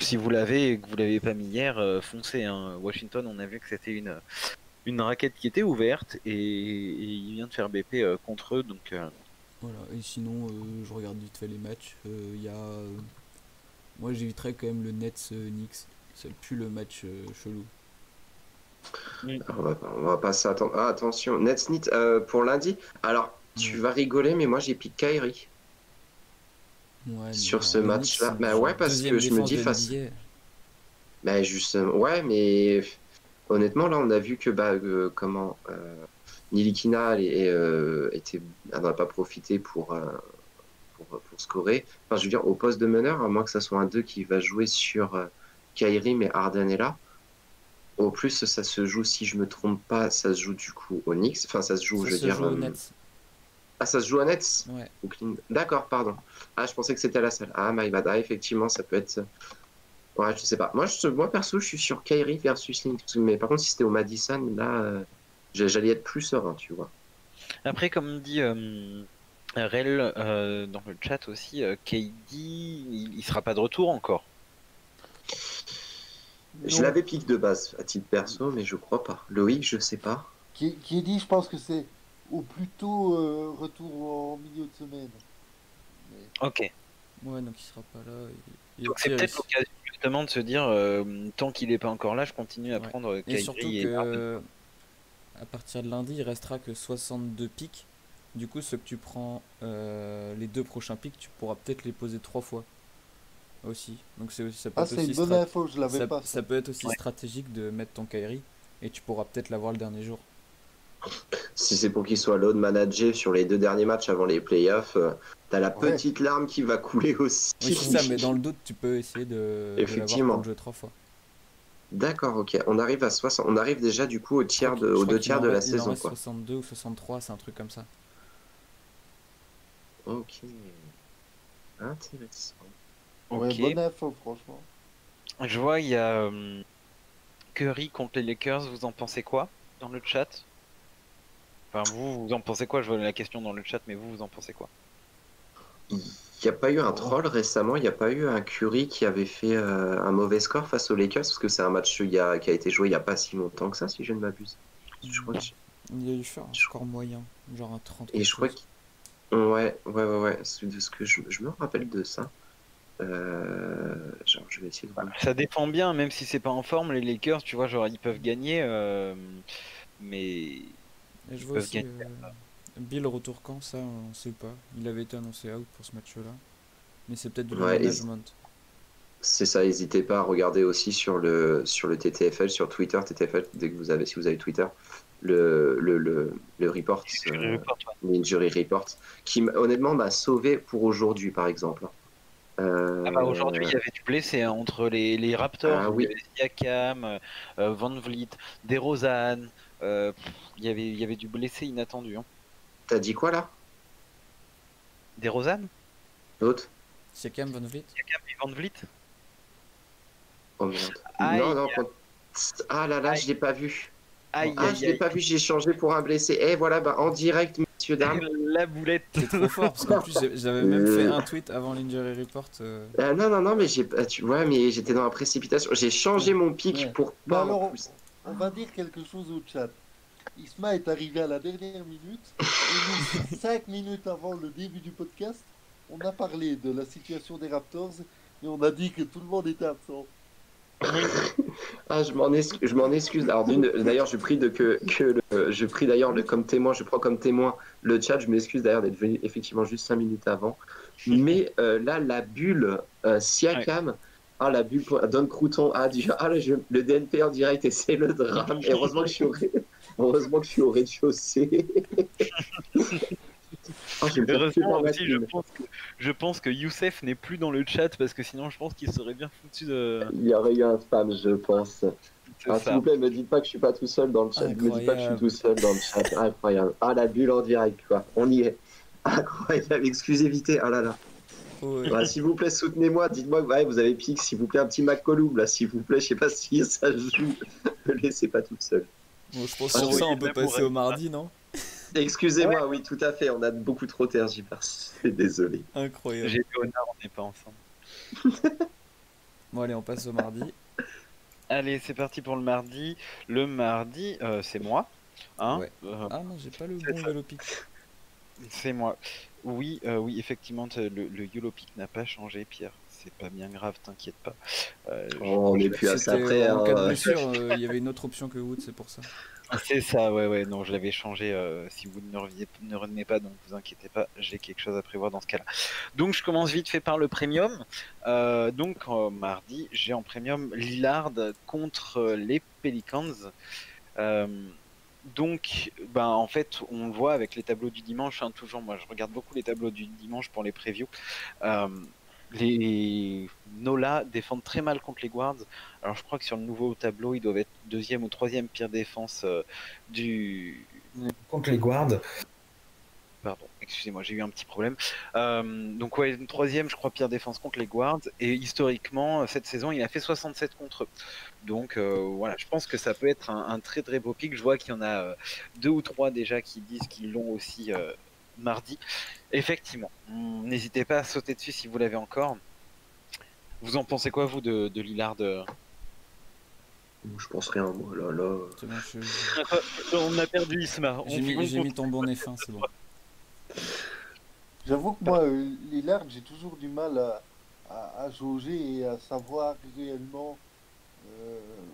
Si vous l'avez et que vous l'avez pas mis hier, euh, foncez. hein. Washington, on a vu que c'était une une raquette qui était ouverte et, et il vient de faire BP euh, contre eux donc. euh, Voilà, et sinon, euh, je regarde vite fait les matchs. Euh, Il y a. Moi, j'éviterais quand même le Nets euh, Knicks. Ça pue le match euh, chelou. On va, on va pas s'attendre. Ah, attention, Nets Knit euh, pour lundi. Alors, tu vas rigoler, mais moi j'ai piqué Kyrie. Ouais, Sur ce match-là, bah ouais, parce que je me dis face-. Bah justement, ouais, mais honnêtement, là, on a vu que bah euh, comment euh, Nilikina et, euh, était, elle n'a pas profité pour, pour pour scorer. Enfin, je veux dire, au poste de meneur, à moins que ça soit un 2 qui va jouer sur Kyrie, mais Harden est là. Au plus, ça se joue, si je me trompe pas, ça se joue du coup au Knicks. Enfin, ça se joue, Ça je veux dire. Nets. Ah, ça se joue à Nets Ouais. Brooklyn. D'accord, pardon. Ah, je pensais que c'était à la salle. Ah, my bad. Ah, effectivement, ça peut être. Ouais, je sais pas. Moi, je, moi perso, je suis sur Kyrie versus Link. Mais par contre, si c'était au Madison, là, euh, j'a- j'allais être plus serein, tu vois. Après, comme dit euh, Rel euh, dans le chat aussi, euh, KD, il, il sera pas de retour encore. Je l'avais piqué de base à titre perso, mais je crois pas. Loïc, je sais pas. Dit, je pense que c'est au plus tôt euh, retour en milieu de semaine. Mais- Ok. Ouais, donc il sera pas là. Et, et Donc c'est peut-être il- l'occasion justement de se dire, euh, tant qu'il est pas encore là, je continue à Ouais. prendre Et Kyrie surtout et que euh, à partir de lundi, il restera que 62 pics. Du coup, ceux que tu prends euh, les deux prochains pics, tu pourras peut-être les poser trois fois aussi. Donc c'est aussi ça peut Ah, être aussi une bonne info, je l'avais ça, pas. ça peut être aussi Ouais. stratégique de mettre ton Kairi et tu pourras peut-être l'avoir le dernier jour. Si c'est pour qu'il soit load manager sur les deux derniers matchs avant les playoffs, euh, t'as la Ouais. petite larme qui va couler aussi. Oui, c'est ça, mais dans le doute, tu peux essayer de, Effectivement. pour le jeu trois fois. D'accord, ok. On arrive à 60. On arrive déjà du coup au tiers de, aux deux tiers de la en saison, reste quoi. 62 ou 63, c'est un truc comme ça. Ok. Intéressant. Ouais, Ok. bonne info, franchement. Je vois, il y a euh, Curry contre les Lakers, vous en pensez quoi dans le chat? Enfin, vous, vous en pensez quoi? Je vois la question dans le chat, mais vous, vous en pensez quoi? Il n'y a pas eu un troll récemment, il n'y a pas eu un Curry qui avait fait euh, un mauvais score face aux Lakers, parce que c'est un match il y a- qui a été joué il n'y a pas si longtemps que ça, si je ne m'abuse. Je crois que- Il y a eu un score moyen, genre un 30. Et je crois que. Ouais, ouais, ouais, ouais. De ce que je, je me rappelle de ça. Euh, Genre, je vais essayer de. Ça dépend bien, même si c'est pas en forme, les Lakers, tu vois, genre ils peuvent gagner, euh, mais Et je vois aussi gagner. euh, Bill retour quand ça on sait pas. Il avait été annoncé out pour ce match-là. Mais c'est peut-être du Ouais, et- management. C'est ça, n'hésitez pas à regarder aussi sur le, sur le TTFL, sur Twitter, TTFL, dès que vous avez, si vous avez Twitter, le, le, le, le report, euh, l'injury report, qui m- honnêtement m'a sauvé pour aujourd'hui, par exemple. Euh, Ah bah, Aujourd'hui, il y avait du blessé hein, entre les, les Raptors, Ah il oui. Siakam, euh, Van Vliet, DeRozan, euh, y avait, il y avait du blessé inattendu. Hein. T'as dit quoi là? DeRozan L'autre? Siakam, Van Vliet Siakam et Van Vliet Oh merde. Aïe. non, non, quand- Ah là là, je l'ai pas vu. Aïe, Ah, aïe, je l'ai aïe. pas vu, j'ai changé pour un blessé. Et voilà, bah, en direct, messieurs, dames. La boulette. T'es trop fort parce qu'en plus j'avais même fait un tweet avant l'injury report. euh, Euh, non, non, non, mais j'ai, ah, tu vois, mais j'étais dans la précipitation. J'ai changé mon pic Ouais. pour Mais pas. alors, en on, va dire quelque chose au chat. Isma est arrivé à la dernière minute, et nous, cinq minutes avant le début du podcast, on a parlé de la situation des Raptors, et on a dit que tout le monde était absent. Ah, je m'en excuse. Je m'en excuse. Alors, d'une- d'ailleurs, je prie de que, que le- je prie d'ailleurs le- comme témoin, je prends comme témoin le chat. Je m'excuse d'ailleurs d'être venu effectivement juste 5 minutes avant. Mais euh, là, la bulle euh, Siakam, ah la bulle pour- Don Crouton a dit ah le, DNP en direct et c'est le drame. Et heureusement que je suis au, heureusement que je suis au rez-de-chaussée. Ah, Heureusement aussi, je pense, que, je pense que Youssef n'est plus dans le chat parce que sinon je pense qu'il serait bien foutu de. Il y aurait eu un spam, je pense. Ah, S'il vous plaît, me dites pas que je suis pas tout seul dans le chat. Me dites pas que je suis Incroyable. tout seul dans le chat. Incroyable. Ah, la bulle en direct, quoi. On y est. Incroyable. Exclusivité. Ah là là. Oh, ouais. Ah, s'il vous plaît, soutenez-moi. Dites-moi que ouais, vous avez pique. S'il vous plaît, un petit McCollum, là. S'il vous plaît, je sais pas si ça joue. Ne laissez pas toute seule. Bon, je pense Ah, sur oui, ça on peut passer au mardi, non? Excusez-moi, oui, tout à fait. On a beaucoup trop tergiversé. Désolé. Incroyable. J'ai dit honneur, on n'est pas ensemble. Bon allez, on passe au mardi. Allez, c'est parti pour le mardi. Le mardi, euh, c'est moi. Hein? Ouais. Euh, Ah non, j'ai pas le bon pic. c'est moi. Oui, euh, oui, effectivement, le, le YOLO Pick n'a pas changé, Pierre. C'est pas bien grave, t'inquiète pas. Euh, Oh, on est plus à ça C'était après. en hein. cas de blessure, euh, il y avait une autre option que Wood, c'est pour ça. C'est ça, ouais, ouais, non, je l'avais changé. euh, si vous ne revenez, ne revenez pas, donc vous inquiétez pas, j'ai quelque chose à prévoir dans ce cas-là. Donc je commence vite fait par le premium. Euh, donc euh, mardi, j'ai en premium Lillard contre les Pelicans. Donc, ben, en fait, on le voit avec les tableaux du dimanche, hein, toujours, moi je regarde beaucoup les tableaux du dimanche pour les previews. Euh, les Nola défendent très mal contre les guards. Alors je crois que sur le nouveau tableau, ils doivent être deuxième ou troisième pire défense euh, du contre les guards. Pardon, excusez-moi, j'ai eu un petit problème. Euh, donc ouais, une troisième, je crois, pire défense contre les guards. Et historiquement, cette saison, il a fait 67 contre eux. Donc euh, voilà, je pense que ça peut être un, un très très beau pic. Je vois qu'il y en a euh, deux ou trois déjà qui disent qu'ils l'ont aussi euh, mardi. Effectivement, hum, n'hésitez pas à sauter dessus si vous l'avez encore. Vous en pensez quoi, vous, de, de Lillard Je pense rien, moi. Là, là. C'est bon, je- On a perdu Isma. Mis, j'ai mis ton bonnet fin, c'est bon. J'avoue que moi, euh, Lillard, j'ai toujours du mal à, à, à jauger et à savoir réellement euh,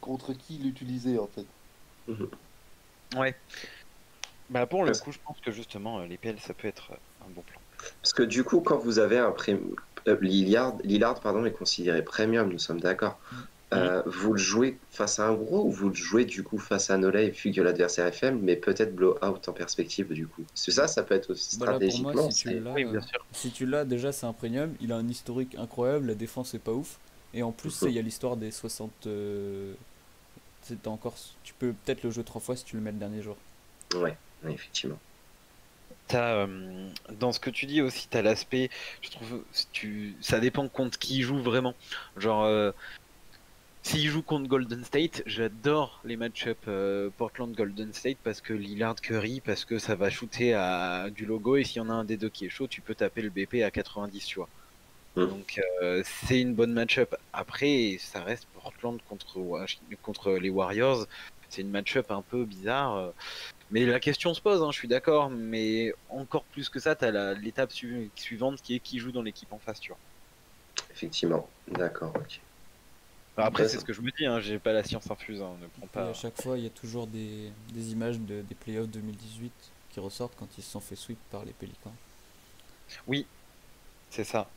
contre qui l'utiliser en fait. Ouais. Bah pour le Parce- coup, je pense que justement, euh, les PL, ça peut être un bon plan. Parce que du coup, quand vous avez un euh, Lillard, Lillard pardon, est considéré premium, nous sommes d'accord. Euh, vous le jouez face à un gros ou vous le jouez du coup face à un Olay vu que l'adversaire est faible, mais peut-être blow out en perspective du coup. C'est ça, ça peut être aussi Voilà, pour moi, si tu Oui, bien euh, sûr. si tu l'as, déjà c'est un premium, il a un historique incroyable, la défense est pas ouf. Et en plus, ça, il y a l'histoire des 60. euh, c'est encore, tu peux peut-être le jouer trois fois si tu le mets le dernier jour. Ouais, effectivement. T'as, euh, dans ce que tu dis aussi, tu as l'aspect, je trouve, tu, ça dépend contre qui il joue vraiment. Genre, euh, s'il joue contre Golden State, j'adore les match-up euh, Portland-Golden State parce que Lillard Curry, parce que ça va shooter à du logo et s'il y en a un des deux qui est chaud, tu peux taper le BP à 90, tu vois. Mm. Donc euh, c'est une bonne match-up. Après, ça reste Portland contre, les Warriors. C'est une match-up un peu bizarre. euh, mais la question se pose, hein, je suis d'accord, mais encore plus que ça, tu as l'étape su- suivante qui est qui joue dans l'équipe en face, tu vois. Effectivement. D'accord, ok. Après, Ouais, c'est ce que je me dis, hein, j'ai pas la science infuse, hein, ne prends Et pas. à chaque fois, il y a toujours des, des images de, des playoffs 2018 qui ressortent quand ils se sont fait sweep par les Pélicans. Oui, c'est ça.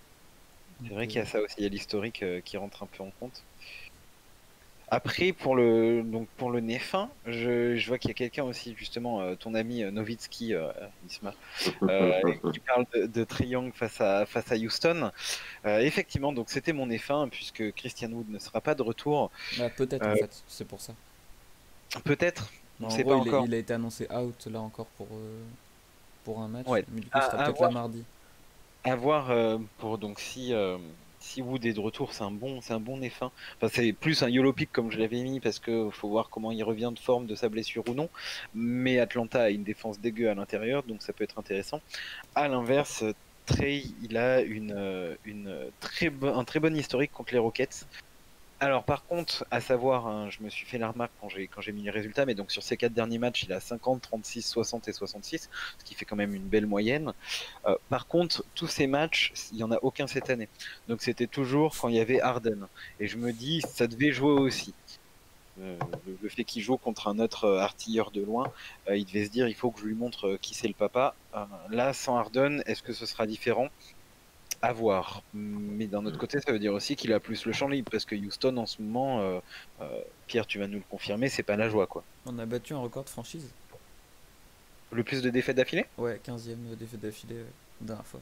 C'est vrai qu'il y a ça aussi, il y a l'historique euh, qui rentre un peu en compte. Après, pour le donc pour le Néfin, je, je vois qu'il y a quelqu'un aussi, justement, euh, ton ami euh, Novitski, euh, Isma, euh, qui parle de, de Triangle face à face à Houston. Euh, effectivement, donc c'était mon Néfin, puisque Christian Wood ne sera pas de retour. Bah, peut-être en fait, c'est pour ça. Peut-être, on En gros, pas il, est- il a été annoncé out là encore pour, euh, pour un match. Ouais. Mais du coup, À- ce sera à peut-être là mardi. À voir euh, pour donc si euh, si Wood est de retour, c'est un bon c'est un bon. Enfin c'est plus un YOLO pick comme je l'avais mis parce que faut voir comment il revient de forme de sa blessure ou non. Mais Atlanta a une défense dégueu à l'intérieur donc ça peut être intéressant. À l'inverse, Trey il a une euh, un très bon historique contre les Rockets. Alors par contre, à savoir, hein, je me suis fait la remarque quand j'ai quand j'ai mis les résultats, mais donc sur ces quatre derniers matchs, il a 50, 36, 60 et 66, ce qui fait quand même une belle moyenne. Euh, par contre, tous ces matchs, il y en a aucun cette année. Donc c'était toujours quand il y avait Harden. Et je me dis, ça devait jouer aussi. Euh, le, fait qu'il joue contre un autre euh, artilleur de loin, il devait se dire, il faut que je lui montre qui c'est le papa. Là, sans Harden, est-ce que ce sera différent? À voir. Mais d'un autre côté, ça veut dire aussi qu'il a plus le champ libre parce que Houston en ce moment, euh, euh, Pierre, tu vas nous le confirmer, c'est pas la joie quoi. On a battu un record de franchise. Le plus de défaites d'affilée? Ouais, 15ème défaite d'affilée euh, dernière fois.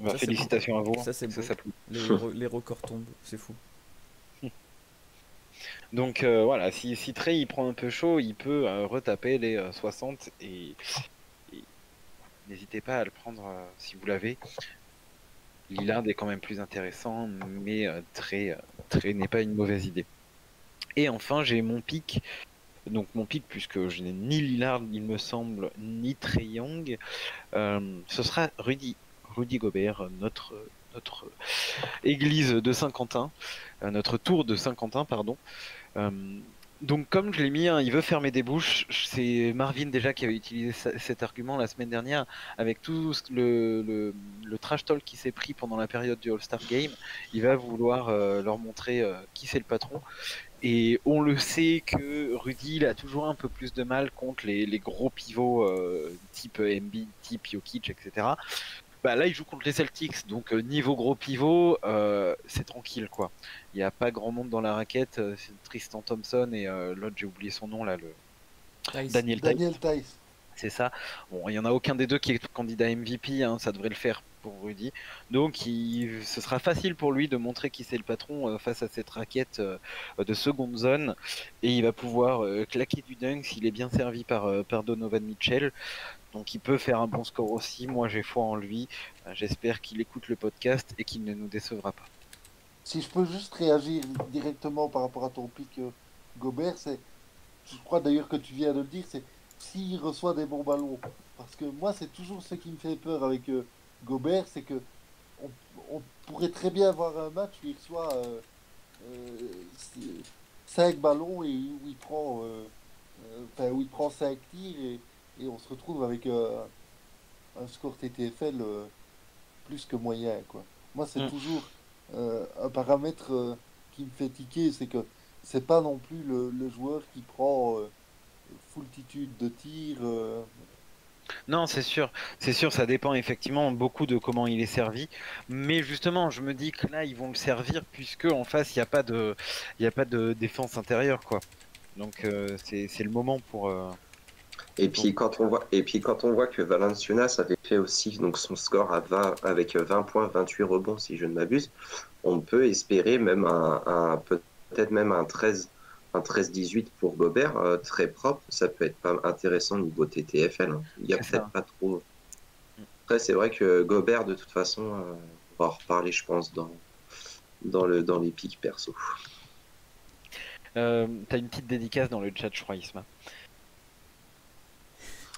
Bah, Ça, Félicitations à vous. Ça, c'est ça. Les, re- les records tombent, c'est fou. Donc euh, voilà, si, si Trey il prend un peu chaud, il peut euh, retaper les euh, 60 et, et n'hésitez pas à le prendre euh, si vous l'avez. Lillard est quand même plus intéressant, mais euh, Trey, euh, Trey n'est pas une mauvaise idée. Et enfin, j'ai mon pic. Donc mon pic, puisque je n'ai ni Lillard, il me semble, ni Trey Young, ce sera Rudy, Rudy Gobert, notre, notre église de Saint-Quentin, notre tour de Saint-Quentin, pardon. Donc comme je l'ai mis, hein, il veut fermer des bouches. C'est Marvin déjà qui avait utilisé cet argument la semaine dernière avec tout le, le, trash talk qui s'est pris pendant la période du All-Star Game. Il va vouloir euh, leur montrer euh, qui c'est le patron. Et on le sait que Rudy il a toujours un peu plus de mal contre les, gros pivots euh, type Embiid, type Jokic, etc. Bah là, il joue contre les Celtics, donc euh, niveau gros pivot, euh, c'est tranquille quoi. Il n'y a pas grand monde dans la raquette. euh, c'est Tristan Thompson et euh, l'autre, j'ai oublié son nom là, le Tice. Daniel Tice. Daniel Tice. C'est ça. Bon, il y en a aucun des deux qui est candidat MVP, hein, ça devrait le faire pour Rudy. Donc, il, ce sera facile pour lui de montrer qui c'est le patron euh, face à cette raquette euh, de seconde zone, et il va pouvoir euh, claquer du dunk s'il est bien servi par, euh, par Donovan Mitchell. Donc, il peut faire un bon score aussi. Moi, j'ai foi en lui. Euh, J'espère qu'il écoute le podcast et qu'il ne nous décevra pas. Si je peux juste réagir directement par rapport à ton pic euh, Gobert, c'est, je crois d'ailleurs que tu viens de le dire, c'est s'il reçoit des bons ballons. Parce que moi, c'est toujours ce qui me fait peur avec euh, Gobert, c'est que on, pourrait très bien avoir un match où il reçoit 5 ballons et où il prend, enfin, où il prend 5 tirs et, et on se retrouve avec euh, un score TTFL euh, plus que moyen. Quoi. Moi, c'est Mm. toujours euh, un paramètre qui me fait tiquer, c'est que c'est pas non plus le, le joueur qui prend foultitude de tirs. Non, c'est sûr, c'est sûr, ça dépend effectivement beaucoup de comment il est servi. Mais justement, je me dis que là, ils vont le servir puisque en face, il n'y a pas de, il a pas de défense intérieure, quoi. Donc c'est c'est le moment pour. Et puis quand on voit, et puis quand on voit que Valanciunas avait fait aussi donc son score à 20 avec 20 points, 28 rebonds si je ne m'abuse, on peut espérer même un, un- peut-être même un 13 un 13-18 pour Gobert euh, très propre, ça peut être pas intéressant au niveau TTFL. hein. Il y a peut-être pas trop. Après c'est vrai que Gobert de toute façon, euh, on va en reparler je pense dans dans le dans les pics perso. Euh, T'as une petite dédicace dans le chat, je crois, Isma.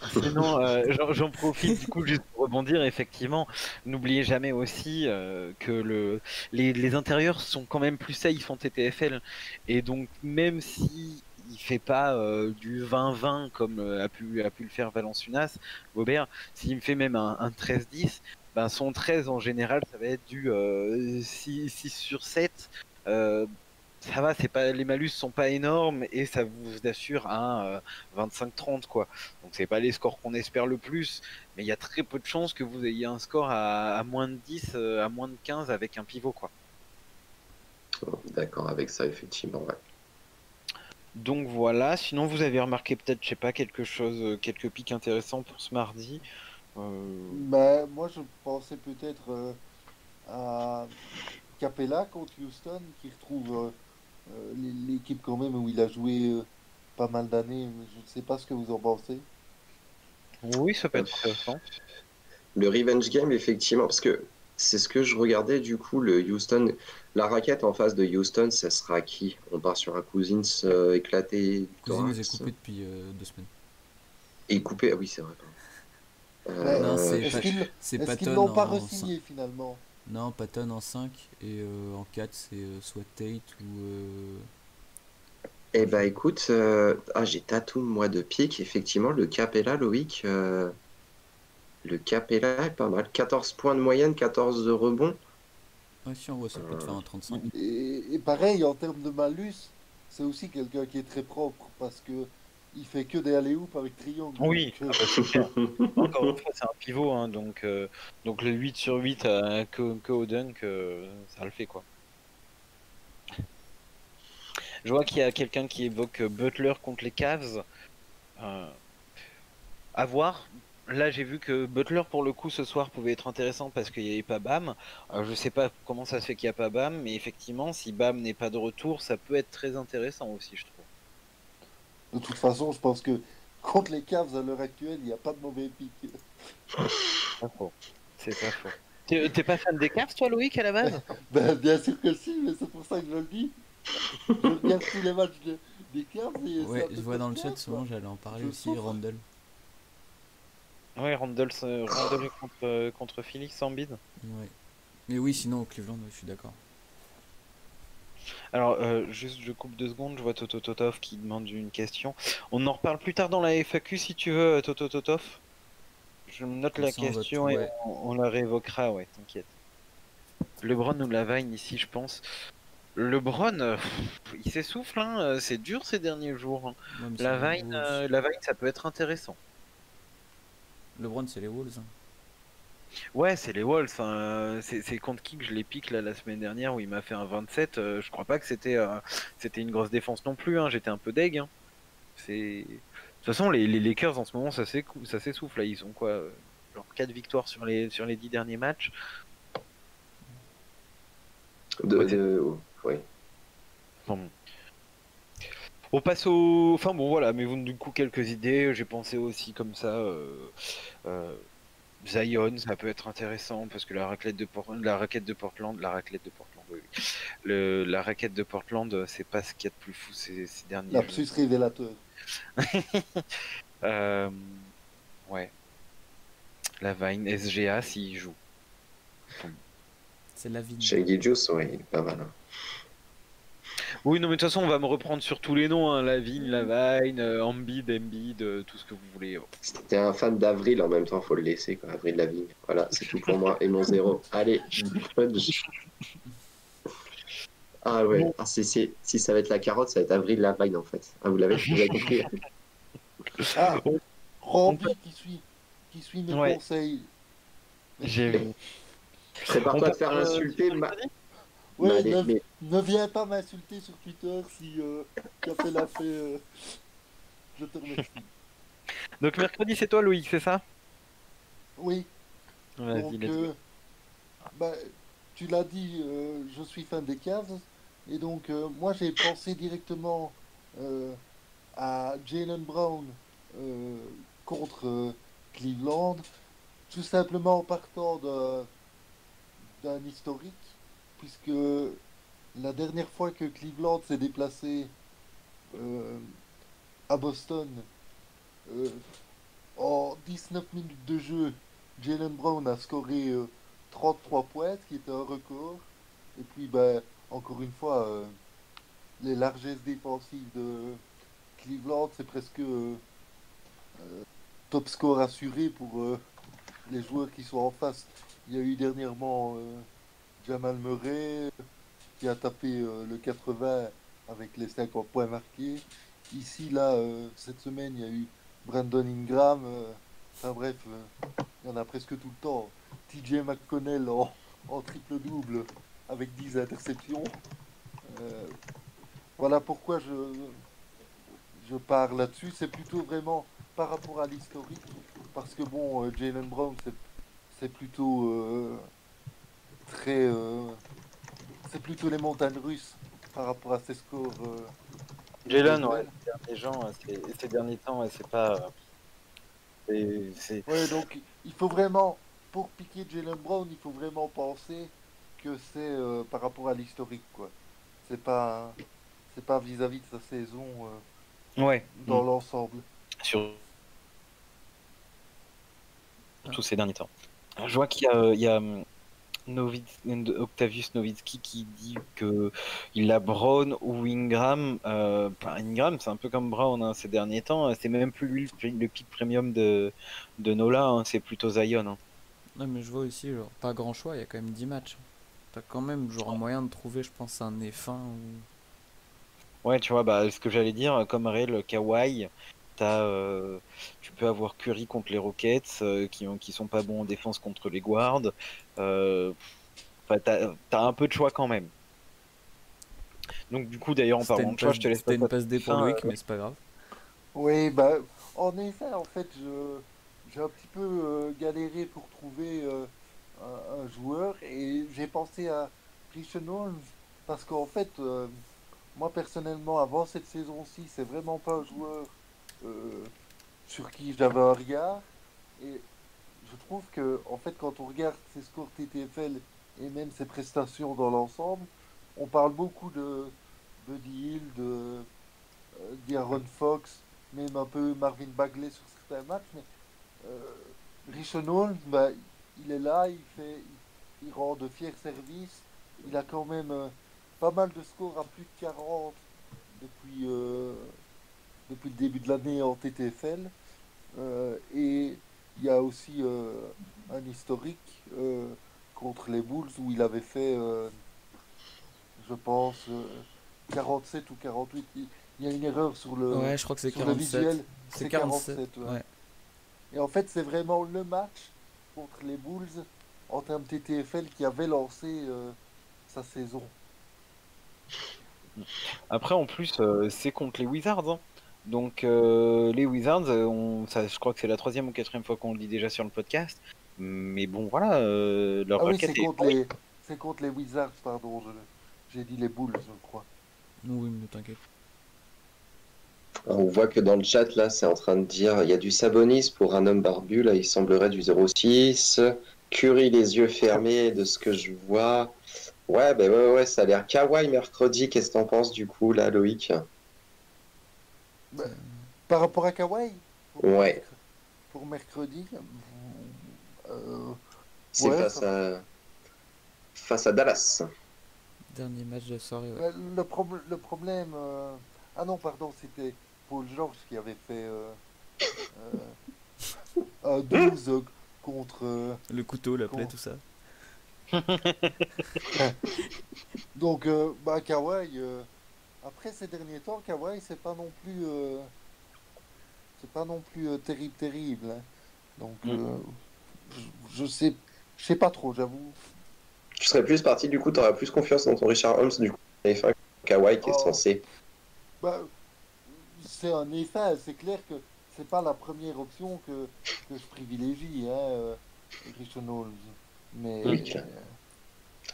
Sinon, euh, j'en- profite du coup juste pour rebondir. Effectivement, n'oubliez jamais aussi euh, que le, les, intérieurs sont quand même plus safe en TTFL. Et donc, même si il fait pas euh, du 20-20 comme a, pu, le faire Valanciunas, Gobert, s'il me fait même un, un 13-10, ben son 13 en général, ça va être du euh, 6, 6 sur 7. Euh, ça va, c'est pas les malus sont pas énormes et ça vous assure un euh, 25-30 quoi. Donc c'est pas les scores qu'on espère le plus, mais il y a très peu de chances que vous ayez un score à, à moins de 10, euh, à moins de 15 avec un pivot quoi. Bon, D'accord avec ça, effectivement. ouais. Donc voilà, sinon vous avez remarqué peut-être, je sais pas, quelque chose, euh, quelques pics intéressants pour ce mardi. Euh, Ben, moi, je pensais peut-être euh, à Capella contre Houston, qui retrouve euh, euh, l'équipe quand même où il a joué euh, pas mal d'années. Je ne sais pas ce que vous en pensez. Oui, ça peut être intéressant. Le revenge game, effectivement, parce que c'est ce que je regardais du coup, le Houston, la raquette en face de Houston, ça sera qui? On part sur un Cousins euh, éclaté. thorax, est coupé depuis euh, deux semaines. Et coupé, ah oui, c'est vrai. Ouais, non, c'est Est-ce pas- qu'ils l'ont pas en re-signé finalement? Non, Patton en 5 et euh, en 4 c'est euh, soit Tate ou euh, Eh ben écoute, euh, ah, j'ai Tatum moi de pique, effectivement, le Capella, Loïc, euh, le Capella est pas mal. 14 points de moyenne, 14 de rebond. Ouais, si on voit ça peut te faire un 35. et, et pareil, en termes de malus, c'est aussi quelqu'un qui est très propre parce que il fait que des alley avec triangle. Oui, Donc, ah euh, bah. Encore une fois, c'est un pivot, hein, donc, euh, donc le 8 sur 8 à, que, que au dunk, euh, ça le fait quoi. Je vois qu'il y a quelqu'un qui évoque euh, Butler contre les Cavs. Euh, à voir. Là, j'ai vu que Butler, pour le coup, ce soir pouvait être intéressant parce qu'il n'y avait pas Bam. Euh, je sais pas comment ça se fait qu'il n'y a pas Bam, mais effectivement, si Bam n'est pas de retour, ça peut être très intéressant aussi, je trouve. De toute façon, je pense que contre les Cavs à l'heure actuelle, il n'y a pas de mauvais pic. Pas faux. C'est pas faux. T'es pas fan des Cavs, toi, Loïc, à la base Ben, bien sûr que si, mais c'est pour ça que je le dis. Je regarde tous les matchs de- des Cavs et Ouais, c'est je vois dans le chat souvent, j'allais en parler Je aussi. Randall. Ouais, Randall, euh, Randall contre, euh, contre Philly sans bid. Ouais. Mais oui, sinon au Cleveland, ouais, je suis d'accord. Alors, euh, juste, je coupe deux secondes, je vois Toto Totov qui demande une question. On en reparle plus tard dans la FAQ si tu veux, euh, Toto Totov. Je note Comme la ça, on va question et ouais. on, on la réévoquera, ouais, t'inquiète. LeBron ou Lavine ici, je pense. LeBron, euh, il s'essouffle, hein, c'est dur ces derniers jours. hein. Ouais, euh, Lavine, ça peut être intéressant. LeBron, c'est les Wolves. hein. Ouais, c'est les Wolves. hein. C'est contre qui que je les pique là la semaine dernière où il m'a fait un 27. euh, je crois pas que c'était euh, c'était une grosse défense non plus. hein. J'étais un peu deg. hein. C'est de toute façon les, les Lakers en ce moment ça s'essouffle. Ils ont quoi euh, genre 4 victoires sur les sur les 10 derniers matchs. De, Ouais, de- oui. Bon. On passe au. Enfin bon voilà, mais vous du coup quelques idées. J'ai pensé aussi comme ça. euh, euh, Zion, ça peut être intéressant parce que la raquette de Portland, la raquette de Portland, la raquette de Portland, oui, oui. Le, la raquette de Portland, c'est pas ce qu'il y a de plus fou ces, ces derniers. Lapsus révélateur. Euh, ouais. La Vine, SGA s'il joue. C'est la vie. Chez Gijus, oui, il est pas mal. hein. Oui, non, mais de toute façon, on va me reprendre sur tous les noms hein, la Vigne, la Vine, euh, Embiid, Embiid, euh, tout ce que vous voulez. C'était un fan d'Avril en même temps, faut le laisser, quoi. Avril Lavigne. Voilà, c'est tout pour moi et mon zéro. Allez, fudge. Ah ouais, ah, c'est- c'est- si ça va être la carotte, ça va être Avril Lavigne en fait. Ah, vous l'avez vous compris Ah, Rambi qui suit, qui suit mes Ouais. conseils. J'ai vu. Prépare-toi à te faire euh, insulter. ma- Ouais, ne, mais- ne viens pas m'insulter sur Twitter si euh, Café l'a fait. euh, Je te remercie. Donc mercredi, c'est toi, Loïc, c'est ça? Oui, Vas-y, donc, euh, bah, tu l'as dit, euh, je suis fan des Cavs. Et donc, euh, moi, j'ai pensé directement euh, à Jalen Brown euh, contre euh, Cleveland, tout simplement en partant d'un- d'un historique, puisque la dernière fois que Cleveland s'est déplacé euh, à Boston, euh, en 19 minutes de jeu, Jalen Brown a scoré euh, 33 points, ce qui était un record. Et puis, ben, encore une fois, euh, les largesses défensives de Cleveland, c'est presque euh, euh, top score assuré pour euh, les joueurs qui sont en face. Il y a eu dernièrement euh, Jamal Murray, qui a tapé euh, le 80 avec les 50 points marqués. Ici, là, euh, cette semaine, il y a eu Brandon Ingram. euh, enfin bref, il y en a presque tout le temps. TJ McConnell en, triple-double avec 10 interceptions. Voilà pourquoi je, je pars là-dessus. C'est plutôt vraiment par rapport à l'historique. Parce que bon, Jalen Brown, c'est, plutôt très. euh, c'est plutôt les montagnes russes par rapport à ses scores. euh, Jalen, ouais, derniers, gens, euh, ces derniers temps, c'est pas. c'est- c'est- Ouais, donc il faut vraiment, pour piquer Jalen Brown, il faut vraiment penser que c'est euh, par rapport à l'historique, quoi. C'est pas, c'est pas vis-à-vis de sa saison euh, Ouais. dans Mm. l'ensemble. Sur tous ces derniers temps. Je vois qu'il y a, il y a Octavius Novitsky qui dit que il a Brown ou Ingram. Euh, Ingram, c'est un peu comme Brown hein, ces derniers temps. C'est même plus lui le, le pick premium de, de Nola, hein, c'est plutôt Zion. hein. Non, mais je vois aussi, genre, pas grand choix, il y a quand même 10 matchs. T'as quand même, genre, moyen de trouver, je pense, un F1 ou. Ouais, tu vois, bah, ce que j'allais dire, comme Rel, Kawhi, t'as, euh, tu peux avoir Curry contre les Rockets, euh, qui, ont, qui sont pas bons en défense contre les guards. Euh, enfin, t'as, t'as un peu de choix quand même. Donc, du coup, d'ailleurs, en C'était parlant de choix, je te laisse c'était une pas passe D pour Loïc, euh, mais c'est pas grave. Oui, bah, en effet, en fait, je, j'ai un petit peu euh, galéré pour trouver euh, un, un joueur et j'ai pensé à Christian Holmes parce qu'en fait, euh, moi personnellement, avant cette saison-ci, c'est vraiment pas un joueur sur qui j'avais un regard. Et je trouve que, en fait, quand on regarde ses scores TTFL et même ses prestations dans l'ensemble, on parle beaucoup de Buddy Hill, de euh, d'Aaron Fox, même un peu Marvin Bagley sur certains matchs, mais euh, Richon Holmes, bah, il est là, il rend de fiers services, il a quand même euh, pas mal de scores à plus de 40 depuis, euh, depuis le début de l'année en TTFL, Euh, et il y a aussi euh, un historique euh, contre les Bulls où il avait fait, euh, je pense, euh, 47 ou 48. Il y a une erreur sur le, Ouais, je crois que c'est sur le 47. visuel. C'est 47. ouais. ouais. Et en fait, c'est vraiment le match contre les Bulls en termes TTFL qui avait lancé euh, sa saison. Après, en plus, euh, c'est contre les Wizards. hein. Donc, euh, les Wizards, euh, on, ça, je crois que c'est la troisième ou quatrième fois qu'on le dit déjà sur le podcast. Mais bon, voilà, euh, leur Ah oui, c'est est- contre, les... c'est contre les Wizards, pardon. je- J'ai dit les Bulls, je crois. Oui, mais t'inquiète. On voit que dans le chat, là, c'est en train de dire il y a du Sabonis pour un homme barbu. Là, il semblerait du 06. Curry, les yeux fermés, de ce que je vois. Ouais, ben ouais, ouais, ça a l'air kawaii mercredi. Qu'est-ce que t'en penses du coup, là, Loïc? Par rapport à Kawhi pour, Ouais. merc- pour mercredi euh, C'est Ouais, face, à... face à Dallas. Dernier match de soirée, ouais. bah, le, prob- le problème. euh, Ah non, pardon, c'était Paul George qui avait fait euh, euh, un 12 euh, contre. euh, Le couteau, la plaie, tout ça. Donc, euh, bah, Kawhi, euh, après ces derniers temps, Kawhi, c'est pas non plus, euh, c'est pas non plus euh, terrible, terrible. hein. Donc, Mm. euh, je, je sais, je sais pas trop, j'avoue. Tu serais plus parti, du coup, t'aurais plus confiance dans ton Richard Holmes, du coup, F1 Kawhi qui est Oh. censé. Bah, c'est un effet, c'est clair que c'est pas la première option que, que je privilégie, hein, euh, Richard Holmes. Mais Oui.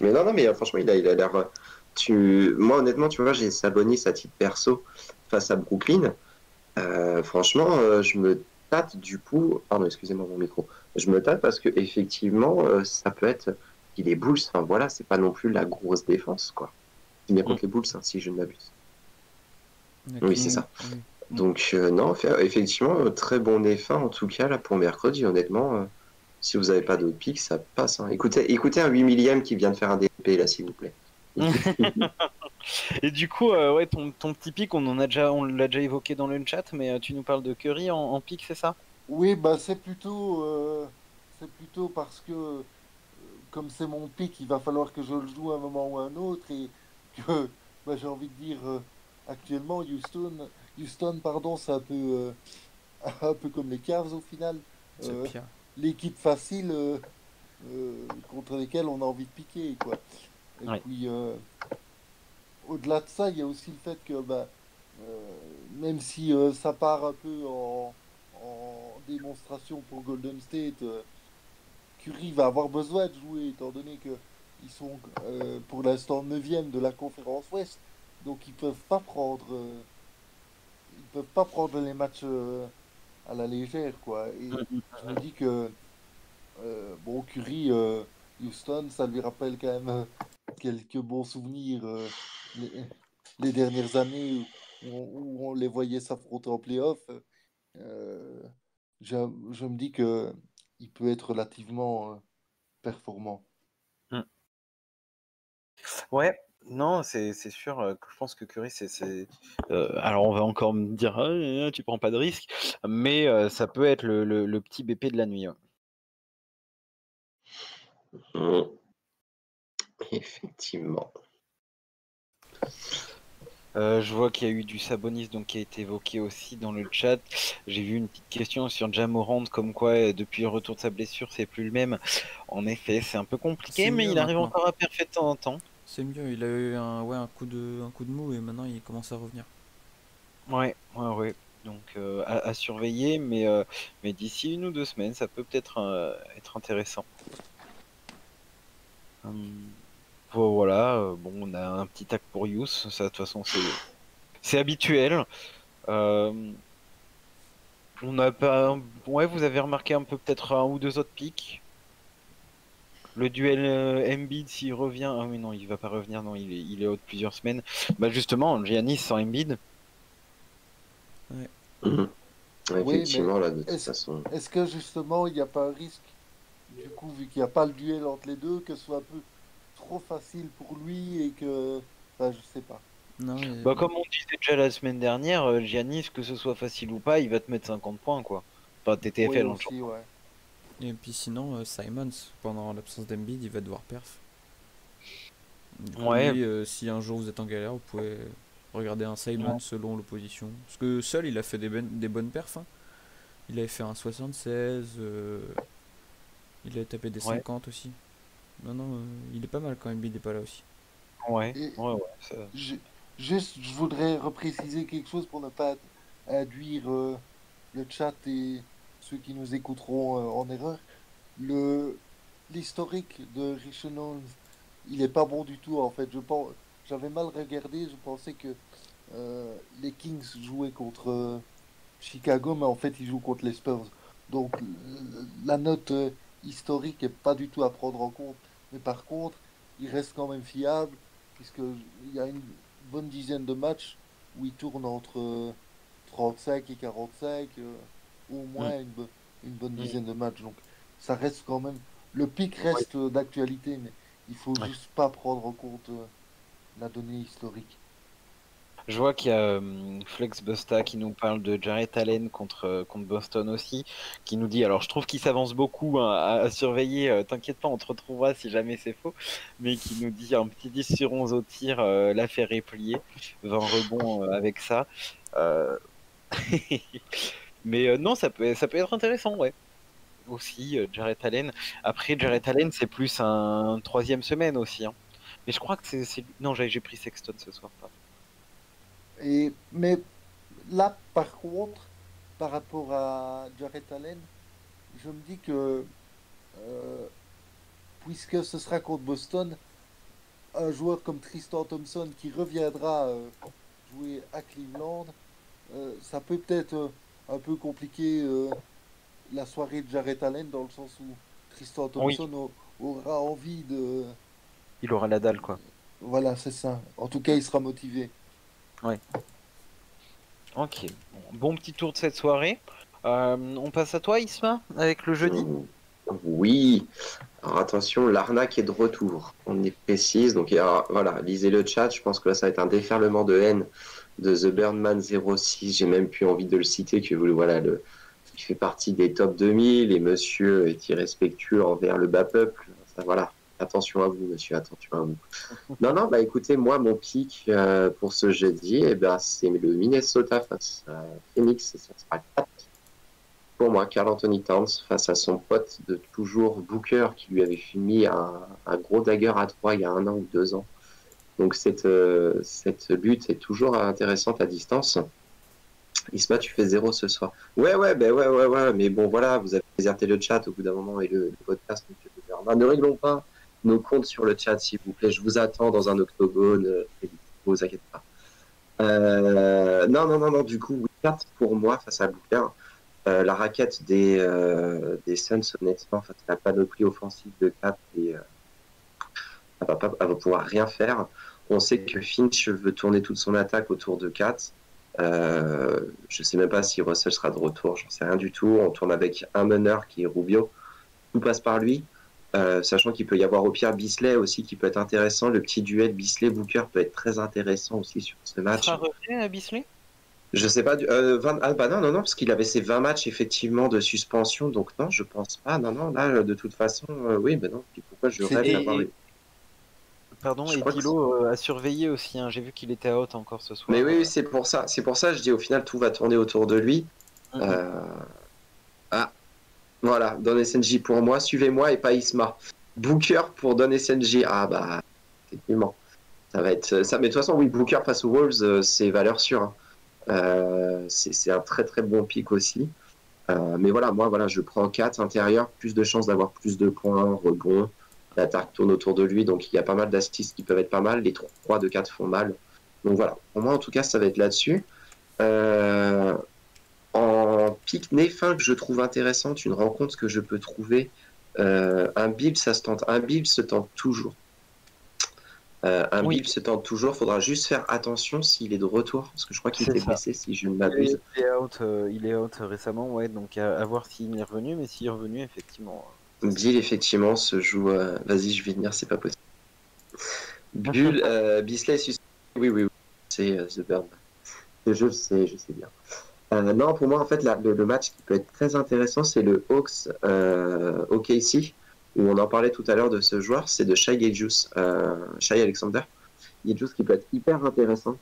Mais non, non, mais franchement, il a il a l'air. Tu... Moi, honnêtement, tu vois, j'ai Sabonis à titre perso face à Brooklyn. Euh, franchement, euh, je me tâte du coup. Pardon, excusez-moi mon micro. Je me tâte parce que effectivement, euh, ça peut être. Il est Bulls. Enfin voilà, c'est pas non plus la grosse défense, quoi. C'est bien contre les Bulls, hein, si je ne m'abuse. Oui, c'est ça. Oui. Donc, non, effectivement, très bon F1 en tout cas là pour mercredi, honnêtement. si vous n'avez pas d'autres pics, ça passe. hein. Écoutez, écoutez un 8 millième qui vient de faire un DP là, s'il vous plaît. Et du coup, euh, ouais, ton, ton petit pic, on en a déjà, on l'a déjà évoqué dans le chat, mais euh, tu nous parles de Curry en, en pic, c'est ça? Oui, bah c'est plutôt, euh, c'est plutôt parce que comme c'est mon pic, il va falloir que je le joue à un moment ou à un autre et que bah, j'ai envie de dire euh, actuellement Houston, Houston pardon, c'est un peu, euh, un peu comme les Cavs au final. Euh, l'équipe facile euh, euh, contre lesquelles on a envie de piquer quoi. Et Ouais. puis euh, au-delà de ça, il y a aussi le fait que bah, euh, même si euh, ça part un peu en, en démonstration pour Golden State, Curry va avoir besoin de jouer étant donné que ils sont euh, pour l'instant 9 de la conférence Ouest, donc ils peuvent pas prendre euh, ils peuvent pas prendre les matchs euh, à la légère quoi. Et je me dis que bon Curry Houston, ça lui rappelle quand même quelques bons souvenirs euh, les, les dernières années où on, où on les voyait s'affronter en playoff. Euh, je, je me dis que il peut être relativement euh, performant. Ouais, non, c'est c'est sûr euh, que je pense que Curry, c'est. euh, alors, on va encore me dire, Ah, euh, tu prends pas de risque, mais euh, ça peut être le, le- le petit BP de la nuit. ouais. Effectivement. Euh, je vois qu'il y a eu du Sabonis donc, qui a été évoqué aussi dans le chat. J'ai vu une petite question sur Jamorand, comme quoi euh, depuis le retour de sa blessure, c'est plus le même. En effet, c'est un peu compliqué, mais il arrive encore à faire de temps en temps. C'est mieux, il a eu un, ouais, un, coup de, un coup de mou et maintenant il commence à revenir. Ouais, ouais, ouais. Donc euh, à, à surveiller, mais, euh, mais d'ici une ou deux semaines, ça peut peut-être euh, être intéressant. Hum, voilà, euh, bon, on a un petit tac pour Yous, ça de toute façon c'est c'est habituel. Euh, on n'a pas, ouais, vous avez remarqué un peu peut-être un ou deux autres pics. Le duel euh, Embiid s'il revient, ah oui non, il va pas revenir, non, il est, il est out plusieurs semaines. Bah justement, Giannis sans Embiid. Oui, Effectivement, là, de toute est-ce- façon. Est-ce que justement il n'y a pas un risque, du coup, vu qu'il n'y a pas le duel entre les deux, que ce soit un peu trop facile pour lui et que. Enfin, je sais pas. Non, mais- Bah, comme on disait déjà la semaine dernière, euh, Giannis, que ce soit facile ou pas, il va te mettre 50 points, quoi. Enfin, TTFL, Oui, en aussi, ouais. Et puis sinon, euh, Simons, pendant l'absence d'Embiid, il va devoir perf. Du coup, Ouais. lui, euh, si un jour vous êtes en galère, vous pouvez regarder un Simons selon l'opposition. Parce que seul, il a fait des, ben- des bonnes perfs. hein. Il avait fait un 76, euh, il a tapé des Ouais. 50 aussi. Non, non, euh, il est pas mal quand Embiid n'est pas là aussi. Ouais, Et- ouais, ouais. ça- Ju- Juste, je voudrais repréciser quelque chose pour ne pas induire euh, le chat et ceux qui nous écouteront euh, en erreur. Le l'historique de Richard Holmes, il est pas bon du tout en fait. Je pense, j'avais mal regardé. Je pensais que euh, les Kings jouaient contre euh, Chicago, mais en fait ils jouent contre les Spurs. Donc la note euh, historique est pas du tout à prendre en compte. Mais par contre, il reste quand même fiable puisque il y a une bonne dizaine de matchs où il tourne entre euh, 35 et 45, euh, au moins une, bo- une bonne Mm. dizaine de matchs. Donc ça reste quand même. Le pic reste d'actualité, mais il faut Ouais. juste pas prendre en compte euh, la donnée historique. Je vois qu'il y a hum, Flex Busta qui nous parle de Jarrett Allen contre, euh, contre Boston aussi, qui nous dit, alors je trouve qu'il s'avance beaucoup hein, à, surveiller, euh, t'inquiète pas, on te retrouvera si jamais c'est faux, mais qui nous dit un petit 10 sur 11 au tir, euh, l'affaire est pliée, 20 rebonds euh, avec ça. Mais non, ça peut, ça peut être intéressant, ouais. Aussi, Jarrett Allen. Après, Jarrett Allen, c'est plus un troisième semaine aussi. hein. Mais je crois que c'est... Non, j'ai j'ai pris Sexton ce soir. pardon. Et, mais là, par contre, par rapport à Jarrett Allen, je me dis que euh, puisque ce sera contre Boston, un joueur comme Tristan Thompson qui reviendra euh, jouer à Cleveland, euh, ça peut peut-être un peu compliquer la soirée de Jarrett Allen dans le sens où Tristan. Thompson au- aura envie de... Il aura la dalle, quoi. Voilà, c'est ça. En tout cas, il sera motivé. Ok, bon, bon petit tour de cette soirée. Euh, on passe à toi, Isma, avec le jeudi. Oui. Alors attention, l'arnaque est de retour. On y précise. Donc alors, voilà, lisez le chat. Je pense que là, ça va être un déferlement de haine de The Birdman 06. J'ai même plus envie de le citer que vous- voilà, le, il fait partie des top 2000 et monsieur est irrespectueux envers le bas peuple. Ça, voilà. Attention à vous, monsieur, attention à vous. non, non, bah écoutez, moi, mon pic euh, pour ce jeudi, eh ben, c'est le Minnesota face à Phoenix, ça sera 4 pour moi, Carl Anthony Towns face à son pote de toujours Booker qui lui avait mis un, gros dagger à 3 il y a un an ou deux ans. Donc cette, euh, cette lutte est toujours intéressante à distance. Isma, tu fais zéro ce soir. Ouais, ouais, ben ouais, ouais, ouais, mais bon, voilà, vous avez déserté le chat au bout d'un moment et le, le podcast. monsieur Bernard. ne réglons pas nos comptes sur le chat, s'il vous plaît. Je vous attends dans un octogone. euh. Ne vous inquiétez pas. Euh, non, non, non, non, du coup, 4 pour moi face à Booker. Euh, la raquette des, euh, des Suns, honnêtement, face à la panoplie offensive de 4, et, euh, elle, va pas, va pouvoir rien faire. On sait que Finch veut tourner toute son attaque autour de 4. Euh, je sais même pas si Russell sera de retour, j'en sais rien du tout. On tourne avec un meneur qui est Rubio. Tout passe par lui. Euh, sachant qu'il peut y avoir au pire Bisley aussi qui peut être intéressant. Le petit duel Bisley-Booker peut être très intéressant aussi sur ce match. Sera revenu à Bisley? Je sais pas. du- euh, 20 ah bah non, non, non, parce qu'il avait ses 20 matchs effectivement de suspension. Donc non, je pense pas. Non, non, là, de toute façon, euh, oui, mais non. Puis pourquoi je rêve d'avoir et- Pardon, Je et Dilo euh, a surveillé aussi. hein. J'ai vu qu'il était out encore ce soir. Mais oui, c'est pour ça. C'est pour ça, je dis au final, tout va tourner autour de lui. Euh, Ah, voilà, Don SNJ pour moi, suivez-moi et pas Isma. Booker pour Don SNJ. Ah bah, effectivement. Ça va être ça. Mais de toute façon, oui, Booker face aux Wolves, euh, c'est valeur sûre. hein. Euh, c'est un très très bon pic aussi. Euh, mais voilà, moi, voilà, je prends 4 intérieur, plus de chances d'avoir plus de points, rebond. L'attaque tourne autour de lui, donc il y a pas mal d'assists qui peuvent être pas mal. Les 3 de 4 font mal. Donc voilà, pour moi en tout cas, ça va être là-dessus. Euh, en pic nez fin que je trouve intéressante, une rencontre que je peux trouver, euh, un Bill, ça se tente. Un Bill se tente toujours. Euh, un Oui. Bill se tente toujours. Faudra juste faire attention s'il est de retour, parce que je crois qu'il était blessé, si je ne m'abuse. il est out, euh, il est out récemment, ouais, donc à, à voir s'il est revenu, mais s'il est revenu, effectivement. Bill, effectivement, se joue. Vas-y, je vais venir, c'est pas possible. Bull, Bisley, oui, oui, oui, c'est The Burn. Je le sais, je sais bien. Euh, non, pour moi, en fait, la- le, le match qui peut être très intéressant, c'est le Hawks euh, OKC, où on en parlait tout à l'heure de ce joueur, c'est de Shai Gilgeous, euh, Shai Alexander. Gilgeous qui peut être hyper intéressant.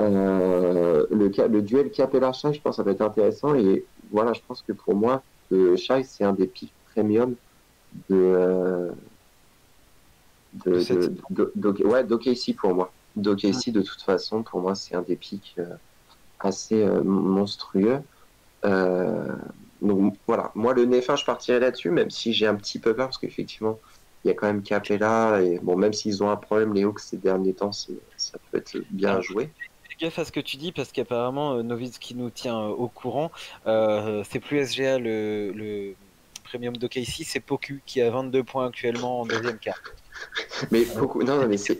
Euh, le, le duel Capella-Shai, je pense ça peut être intéressant. Et voilà, je pense que pour moi, Shai, c'est un des pics premium de. euh, de, De de- de- ouais, d'OKC pour moi. D'OKC, de toute façon, pour moi, c'est un des pics assez euh, monstrueux. Euh, donc voilà, moi, le Nefin, je partirais là-dessus, même si j'ai un petit peu peur, parce qu'effectivement, il y a quand même Capella, et bon, même s'ils ont un problème, les Hawks, ces derniers temps, c'est- ça peut être bien joué. Fais gaffe à ce que tu dis, parce qu'apparemment, euh, Novitski nous tient euh, au courant. Euh, c'est plus SGA le, le premium de Casey, c'est Poku qui a 22 points actuellement en deuxième quart. Mais beaucoup, non, non, mais c'est.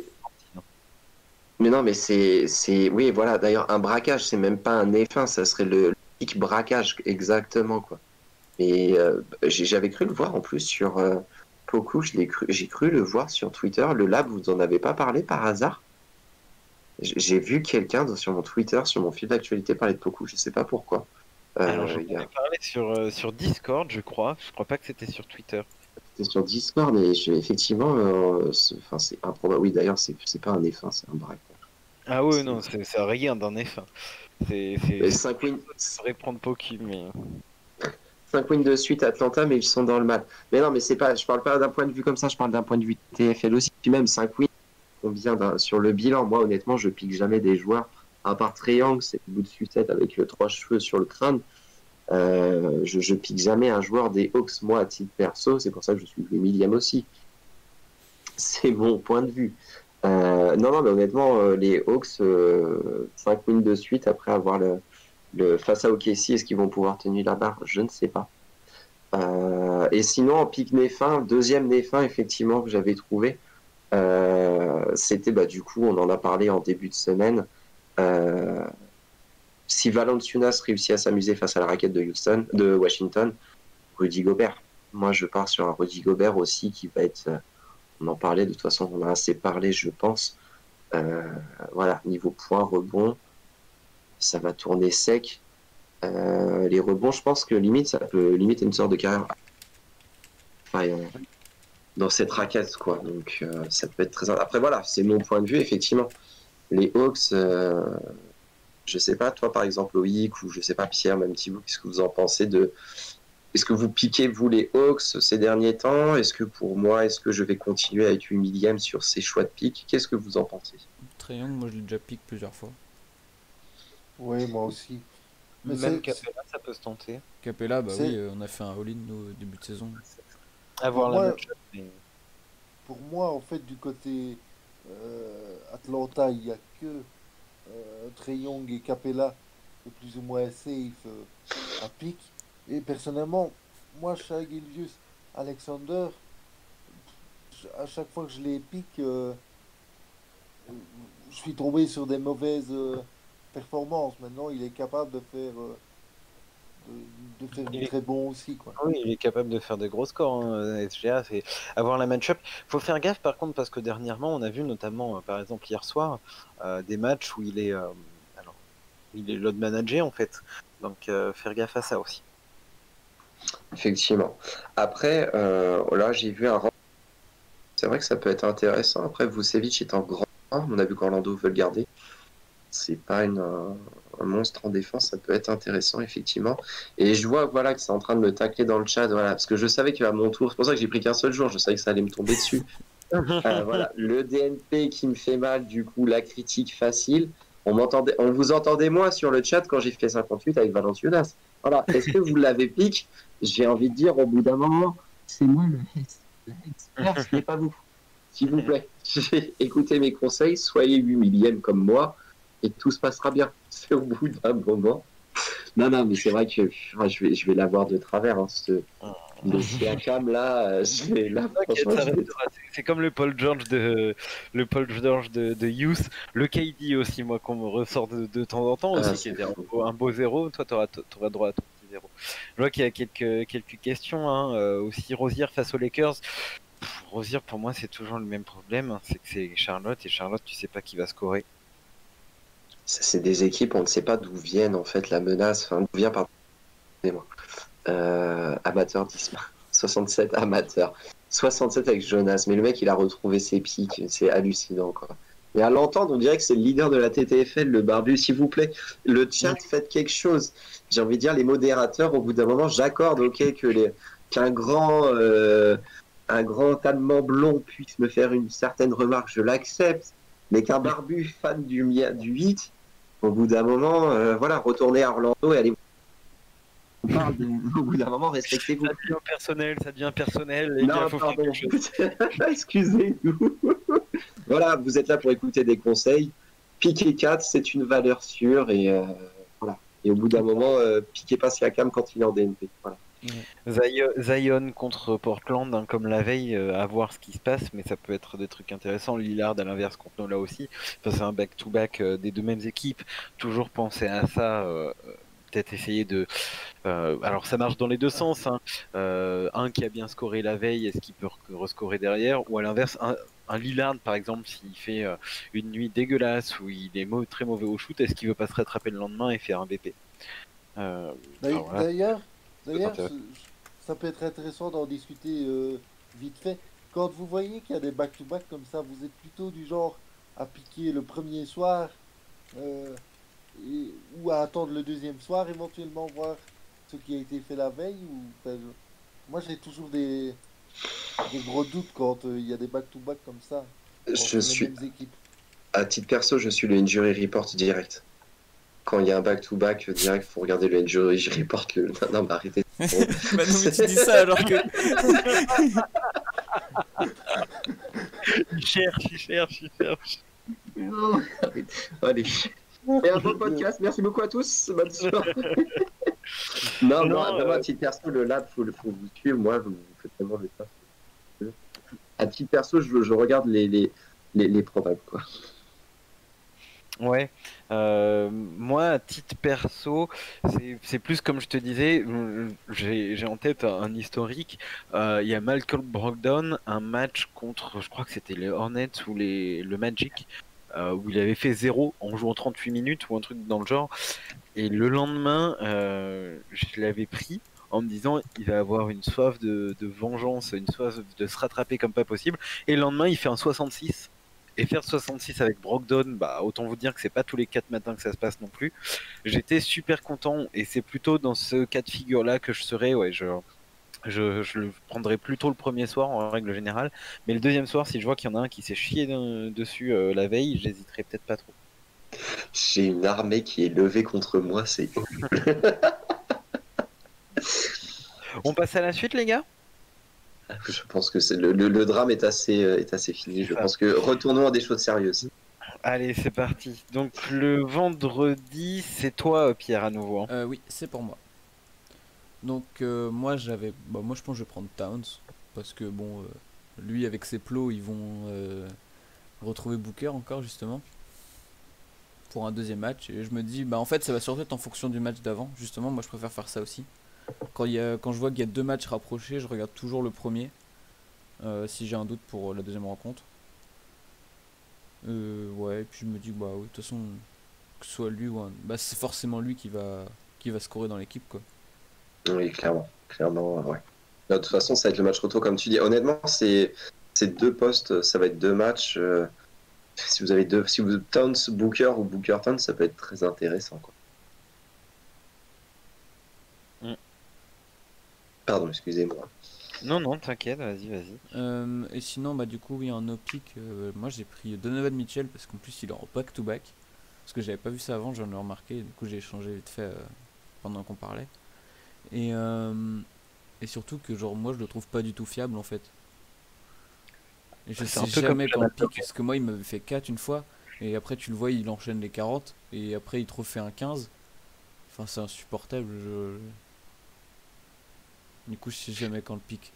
Mais non, mais c'est, oui, voilà. D'ailleurs, un braquage, c'est même pas un F1, ça serait le, pic braquage, exactement, quoi. Et euh, j'avais cru le voir en plus sur euh, Poku, cru, j'ai cru le voir sur Twitter. Le lab, vous en avez pas parlé par hasard? J'ai vu quelqu'un sur mon Twitter, sur mon fil d'actualité, parler de Poku, je sais pas pourquoi. Euh, Alors, j'en il y a- avais parlé sur, euh, sur Discord, je crois. Je crois pas que c'était sur Twitter. C'était sur Discord et je- effectivement, euh, c'est, improbable. Oui, d'ailleurs, c'est, c'est pas un F1, c'est un braquage. Ah ouais, C'est- non, c'est rien d'un F1. C'est. Et c'est- 5 wins, Je pourrais prendre mais. 5 wins de suite Atlanta, mais ils sont dans le mal. Mais non, mais c'est pas, je parle pas d'un point de vue comme ça, je parle d'un point de vue TFL aussi. Puis même 5 wins, combien d'un- sur le bilan Moi, honnêtement, je pique jamais des joueurs, à part Triangle, c'est le bout de sucette avec le trois cheveux sur le crâne. Euh, je, je pique jamais un joueur des Hawks, moi, à titre perso. C'est pour ça que je suis le millième aussi. C'est mon point de vue. Euh, non, non, mais honnêtement, euh, les Hawks, 5 wins de suite après avoir le, le, face à OKC, est-ce qu'ils vont pouvoir tenir la barre? Je ne sais pas. Euh, et sinon, en pic Néfin, deuxième Néfin, effectivement, que j'avais trouvé, euh, c'était bah, du coup, on en a parlé en début de semaine. Si Valanciunas réussit à s'amuser face à la raquette de Houston, de Washington, Rudy Gobert. Moi, je pars sur un Rudy Gobert aussi qui va être. euh, on en parlait, de toute façon, on a assez parlé, je pense. Euh, voilà, niveau point rebond, ça va tourner sec. Euh, les rebonds, je pense que limite, ça peut limiter une sorte de carrière. Dans cette raquette, quoi. Donc, ça peut être très. Après, voilà, c'est mon point de vue, effectivement. Les Hawks, je sais pas, toi, par exemple, Loïc, ou je sais pas, Pierre, même Thibaut, qu'est-ce que vous en pensez de. Est-ce que vous piquez, vous, les Hawks ces derniers temps? Est-ce que pour moi, est-ce que je vais continuer à être humilié sur ces choix de pique? Qu'est-ce que vous en pensez? Young, moi je l'ai déjà piqué plusieurs fois. Oui, moi aussi. Mais Même Capella, ça peut se tenter. Capella, bah oui, euh, on a fait un all-in au début de saison. Avoir la match-up, mais- Pour moi, en fait, du côté euh, Atlanta, il n'y a que euh, et Capella, le plus ou moins safe euh, à pic. Et personnellement, moi, Gilgeous Alexander, à chaque fois que je les pique, euh, je suis tombé sur des mauvaises euh, performances. Maintenant, il est capable de faire, de, de faire Il du est- très bon aussi. Quoi. Oui, il est capable de faire des gros scores, hein, SGA, c'est avoir la match-up. Faut faire gaffe par contre parce que dernièrement, on a vu notamment, euh, par exemple hier soir, euh, des matchs où il est, euh, alors, il est load manager en fait. Donc euh, faire gaffe à ça aussi. Effectivement. Après, euh, là, j'ai vu un. rang- C'est vrai que ça peut être intéressant. Après, Vucevic est en grand. On a vu qu'Orlando veut le garder. C'est pas une, un, monstre en défense. Ça peut être intéressant, effectivement. Et je vois voilà, que c'est en train de me tacler dans le chat. Voilà, parce que je savais qu'à mon tour, c'est pour ça que j'ai pris qu'un seul jour. Je savais que ça allait me tomber dessus. Euh, voilà, le DNP qui me fait mal, du coup, la critique facile. On, m'entendait, on vous entendait moins sur le chat quand j'ai fait 58 avec Valenciunas. Voilà, est-ce que vous l'avez pique? J'ai envie de dire, au bout d'un moment, c'est moi le expert, ce n'est pas vous. S'il vous plaît, écoutez mes conseils, soyez 8 millième comme moi, et tout se passera bien. C'est au bout d'un moment. Non, non, mais c'est vrai que ah, je vais, je vais l'avoir de travers. Hein, ce, le Siakam, là, euh, je vais, là, vais- c'est- comme le Paul George de le Paul George de, de Youth, le KD aussi, moi qu'on me ressort de, de temps en temps aussi, Ah, qui était un beau, un beau zéro. Toi, tu auras, droit à ton petit zéro. Je vois qu'il y a quelques quelques questions hein, euh, aussi. Rosier face aux Lakers. Pff, Rosier, pour moi, c'est toujours le même problème. hein, C'est que c'est Charlotte et Charlotte, tu sais pas qui va scorer. C'est des équipes, on ne sait pas d'où viennent en fait la menace, enfin d'où vient pardon. Euh, amateur d'Isma, 67 amateur, 67 avec Jonas, mais le mec il a retrouvé ses pics, c'est hallucinant quoi. Et à l'entendre, on dirait que c'est le leader de la TTFL, le barbu, s'il vous plaît. Le chat, faites quelque chose. J'ai envie de dire, les modérateurs, au bout d'un moment, j'accorde, ok, que les, qu'un grand, euh, un grand allemand blond puisse me faire une certaine remarque, je l'accepte. Mais qu'un barbu fan du, du 8, au bout d'un moment, euh, voilà, retournez à Orlando et allez. On parle de- Au bout d'un moment, respectez-vous. Ça devient personnel, ça devient personnel. Non, pardon. Excusez-nous. voilà, vous êtes là pour écouter des conseils. Piquer 4, c'est une valeur sûre et euh, voilà. Et au bout d'un moment, euh, piquez pas Siakam quand il est en DNP. Voilà. Zion, Zion contre Portland, hein, comme la veille, euh, à voir ce qui se passe, mais ça peut être des trucs intéressants. Lillard à l'inverse contre nous là aussi. Enfin, c'est un back-to-back euh, des deux mêmes équipes. Toujours penser à ça. euh, Peut-être essayer de. alors ça marche dans les deux sens. hein. Un qui a bien scoré la veille, est-ce qu'il peut re- rescorer derrière? Ou à l'inverse, un, un Lillard par exemple, s'il fait une nuit dégueulasse où il est très mauvais au shoot, est-ce qu'il veut pas se rattraper le lendemain et faire un BP D'ailleurs. D'ailleurs, ça peut être intéressant d'en discuter euh, vite fait. Quand vous voyez qu'il y a des back-to-back comme ça, vous êtes plutôt du genre à piquer le premier soir euh, et- ou à attendre le deuxième soir, éventuellement voir ce qui a été fait la veille ou enfin, je- Moi, j'ai toujours des, des gros doutes quand euh, il y a des back-to-back comme ça. Je les suis, à titre perso, je suis le injury report direct. Quand il y a un back-to-back direct, faut regarder le injury report. Le... Non, non, mais arrêtez. bah non, mais tu dis ça alors que. Il cherche, il cherche, il cherche. Non, Allez. Et un bon podcast. Merci beaucoup à tous. Bonne soirée. non, non, Non, non, euh, à titre perso, le lab, faut, faut vous suivre. Moi, vous, vous faites tellement le taf. À titre perso, je, je regarde les, les, les, les probables, quoi. Ouais, euh, moi à titre perso, c'est plus comme je te disais, euh, j'ai en tête un, historique. Euh, Il y a Malcolm Brogdon, un match contre, je crois que c'était les Hornets ou les, le Magic, où il avait fait zéro en jouant 38 minutes ou un truc dans le genre. Et le lendemain, je l'avais pris en me disant il va avoir une soif de, de vengeance, une soif de se rattraper comme pas possible. Et le lendemain, il fait un 66. Et faire 66 avec Brogdon, bah autant vous dire que c'est pas tous les 4 matins que ça se passe non plus. J'étais super content et c'est plutôt dans ce cas de figure là que je serais, ouais, je, je, je le prendrais plutôt le premier soir en règle générale. Mais le deuxième soir, si je vois qu'il y en a un qui s'est chié de- dessus euh, la veille, j'hésiterai peut-être pas trop. J'ai une armée qui est levée contre moi, c'est On passe à la suite, les gars? Je pense que c'est le, le- le drame est assez, euh, est assez fini. Je pense que retournons à des choses sérieuses. Allez, c'est parti. Donc le vendredi, c'est toi, euh, Pierre, à nouveau. hein. Euh, oui, c'est pour moi. Donc euh, moi j'avais, bah, moi je pense que je vais prendre Towns parce que bon, euh, lui avec ses plots ils vont euh, retrouver Booker encore justement pour un deuxième match et je me dis bah en fait ça va surtout être en fonction du match d'avant justement moi je préfère faire ça aussi. Quand y a, quand je vois qu'il y a deux matchs rapprochés, je regarde toujours le premier euh, si j'ai un doute pour la deuxième rencontre. Euh, ouais et puis je me dis bah oui de toute façon que ce soit lui ou un, bah c'est forcément lui qui va qui va scorer dans l'équipe quoi. Oui, clairement. Clairement, ouais. De toute façon, ça va être le match retour, comme tu dis. Honnêtement, c'est c'est deux postes, ça va être deux matchs. euh, si vous avez deux, si vous Towns Booker ou Booker Towns, ça peut être très intéressant. Quoi. Pardon, excusez-moi. Non, non, t'inquiète, vas-y, vas-y. Euh, et sinon, bah du coup, oui, en no pick, euh, moi j'ai pris Donovan Mitchell parce qu'en plus il est en back-to-back. Parce que j'avais pas vu ça avant, j'en ai remarqué, du coup j'ai échangé vite fait euh, pendant qu'on parlait. Et, euh, et surtout que, genre, moi je le trouve pas du tout fiable en fait. Et je un sais peu comme jamais quand pick, parce que moi il m'avait fait 4 une fois, et après tu le vois, il enchaîne les 40, et après il te refait un 15. Enfin, c'est insupportable. Je... Du coup, je sais jamais quand le pick.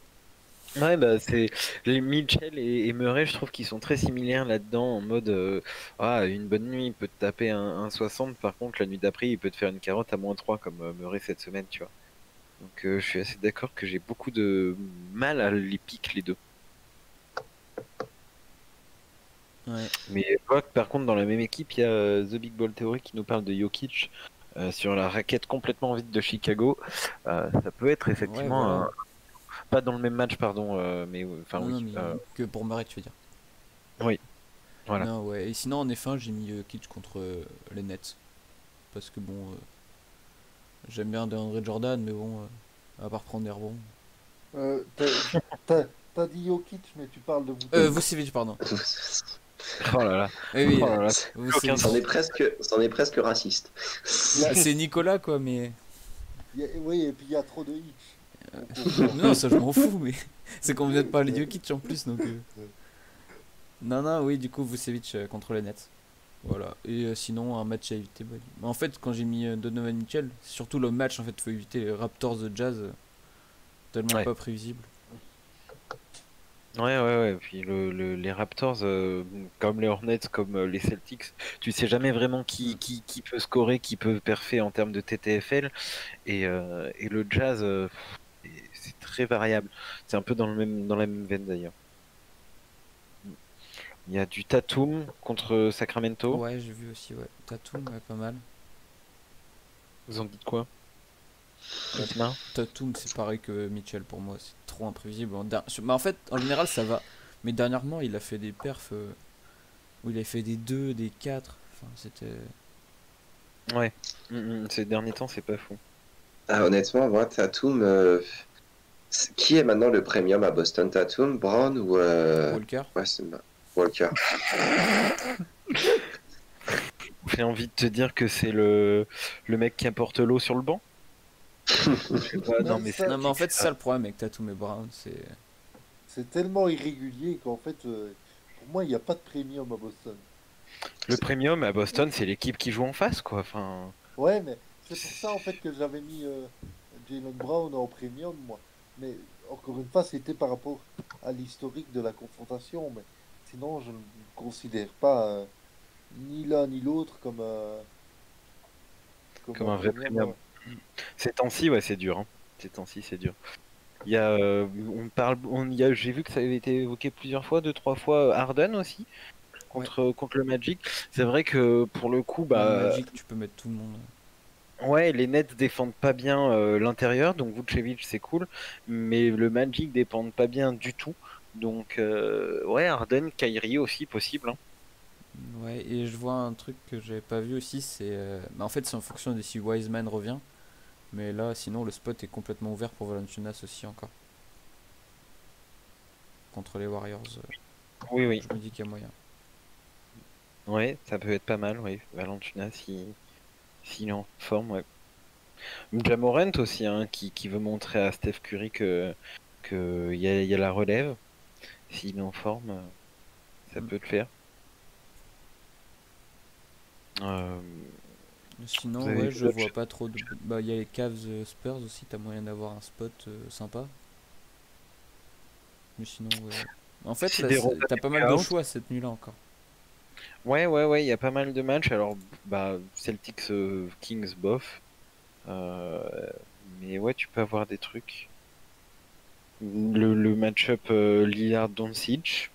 Ouais, bah c'est les Mitchell et, Murray, je trouve qu'ils sont très similaires là-dedans, en mode euh, ah une bonne nuit, il peut te taper un, un 60, par contre la nuit d'après, il peut te faire une carotte à moins 3 comme euh, Murray cette semaine, tu vois. Donc euh, je suis assez d'accord que j'ai beaucoup de mal à les piquer les deux. Ouais. Mais je vois que par contre dans la même équipe, il y a The Big Ball Theory qui nous parle de Jokic euh, sur la raquette complètement vide de Chicago. Euh, ça peut être effectivement voilà. un- pas dans le même match, pardon, euh, mais enfin oui. non, mais euh, que pour Murray, tu veux dire. Oui. Voilà. Non, ouais. Et sinon, en F1, j'ai mis euh, Kitsch contre euh, les Nets. Parce que bon, euh, j'aime bien DeAndre Jordan, mais bon, euh, à part prendre des rebonds. Euh, t'as- dit Jokic, mais tu parles de vous. Euh, Vucevic, pardon. Oh là là. Oui, Oh là là. Vucevic. C'en est presque, c'en est presque raciste. C'est Nicolas, quoi, mais. A- oui, et puis il y a trop de hitch. non, ça je m'en fous, mais c'est qu'on vient de parler de Jokic en plus, donc. euh. Non, non, oui, du coup, Vucevic euh, contre les Nets. Voilà. Et euh, sinon, un match à éviter. bah, mais en fait, quand j'ai mis euh, Donovan Mitchell, surtout le match, en fait, faut éviter les Raptors de Jazz. euh, tellement Ouais. pas prévisible. Ouais, ouais, ouais. Puis le, le- les Raptors, euh, comme les Hornets, comme euh, les Celtics, tu sais jamais vraiment qui, qui, qui peut scorer, qui peut perfer en termes de TTFL. Et, euh, et le Jazz, euh, c'est- c'est très variable. C'est un peu dans, le même, dans la même veine d'ailleurs. Il y a du Tatum contre Sacramento. Ouais, j'ai vu aussi, ouais. Tatum, ouais, pas mal. Vous en dites quoi? Tatum, c'est pareil que Mitchell pour moi, c'est trop imprévisible. En, der- Mais en fait, en général, ça va. Mais dernièrement, il a fait des perfs euh, où il a fait des 2, des 4. Enfin, c'était. Ouais. Mm, mm, Ces derniers temps, c'est pas fou. Ah, honnêtement, moi, Tatum, euh, qui est maintenant le premium à Boston Tatum, Brown ou euh, Walker. ouais, c'est Walker J'ai envie de te dire que c'est le, le mec qui apporte l'eau sur le banc. Pas, non, mais c'est Non, mais en fait, c'est ça le problème avec Tatum et Brown, c'est. C'est tellement irrégulier qu'en fait, euh, pour moi, il n'y a pas de premium à Boston. Le premium à Boston, c'est l'équipe qui joue en face, quoi. Enfin, Ouais, mais c'est pour ça en fait que j'avais mis euh, Jalen Brown en premium, moi. Mais encore une fois, c'était par rapport à l'historique de la confrontation. Mais sinon, je ne considère pas euh, ni l'un ni l'autre comme, euh, Comme un vrai premium. Ces temps-ci, ouais, c'est dur. Hein. Ces temps-ci, c'est dur. Il y a, euh, on parle, on y a, j'ai vu que ça avait été évoqué plusieurs fois, deux, trois fois, Harden aussi contre contre le Magic. C'est vrai que pour le coup, Bah, bah, Magic, tu peux mettre tout le monde. Ouais, les Nets défendent pas bien euh, l'intérieur, donc Vucevic c'est cool, mais le Magic dépend pas bien du tout. Donc euh, ouais, Harden, Kyrie aussi possible. hein. Ouais, et je vois un truc que j'avais pas vu aussi, c'est. euh, bah, en fait, c'est en fonction de si Wiseman revient. Mais là, sinon, le spot est complètement ouvert pour Valanciunas aussi encore. Contre les Warriors, euh, Oui, oui. je me dis qu'il y a moyen. Ouais, ça peut être pas mal, oui. Valentina, si s'il est en forme, ouais. Jamorant aussi, hein, qui, qui veut montrer à Steph Curry que que y a, y a la relève. S'il est en forme, euh, ça Mm. peut le faire. Euh, Sinon, ouais, je vois pas trop de. Bah, il y a les Cavs euh, Spurs aussi, t'as moyen d'avoir un spot euh, sympa. Mais sinon, ouais. En fait, t'as pas mal de choix cette nuit-là encore. Ouais, ouais, ouais, il y a pas mal de matchs. Alors, bah, Celtics, euh, Kings, bof. Euh, mais ouais, tu peux avoir des trucs. Le, le match-up euh, Lillard-Doncic.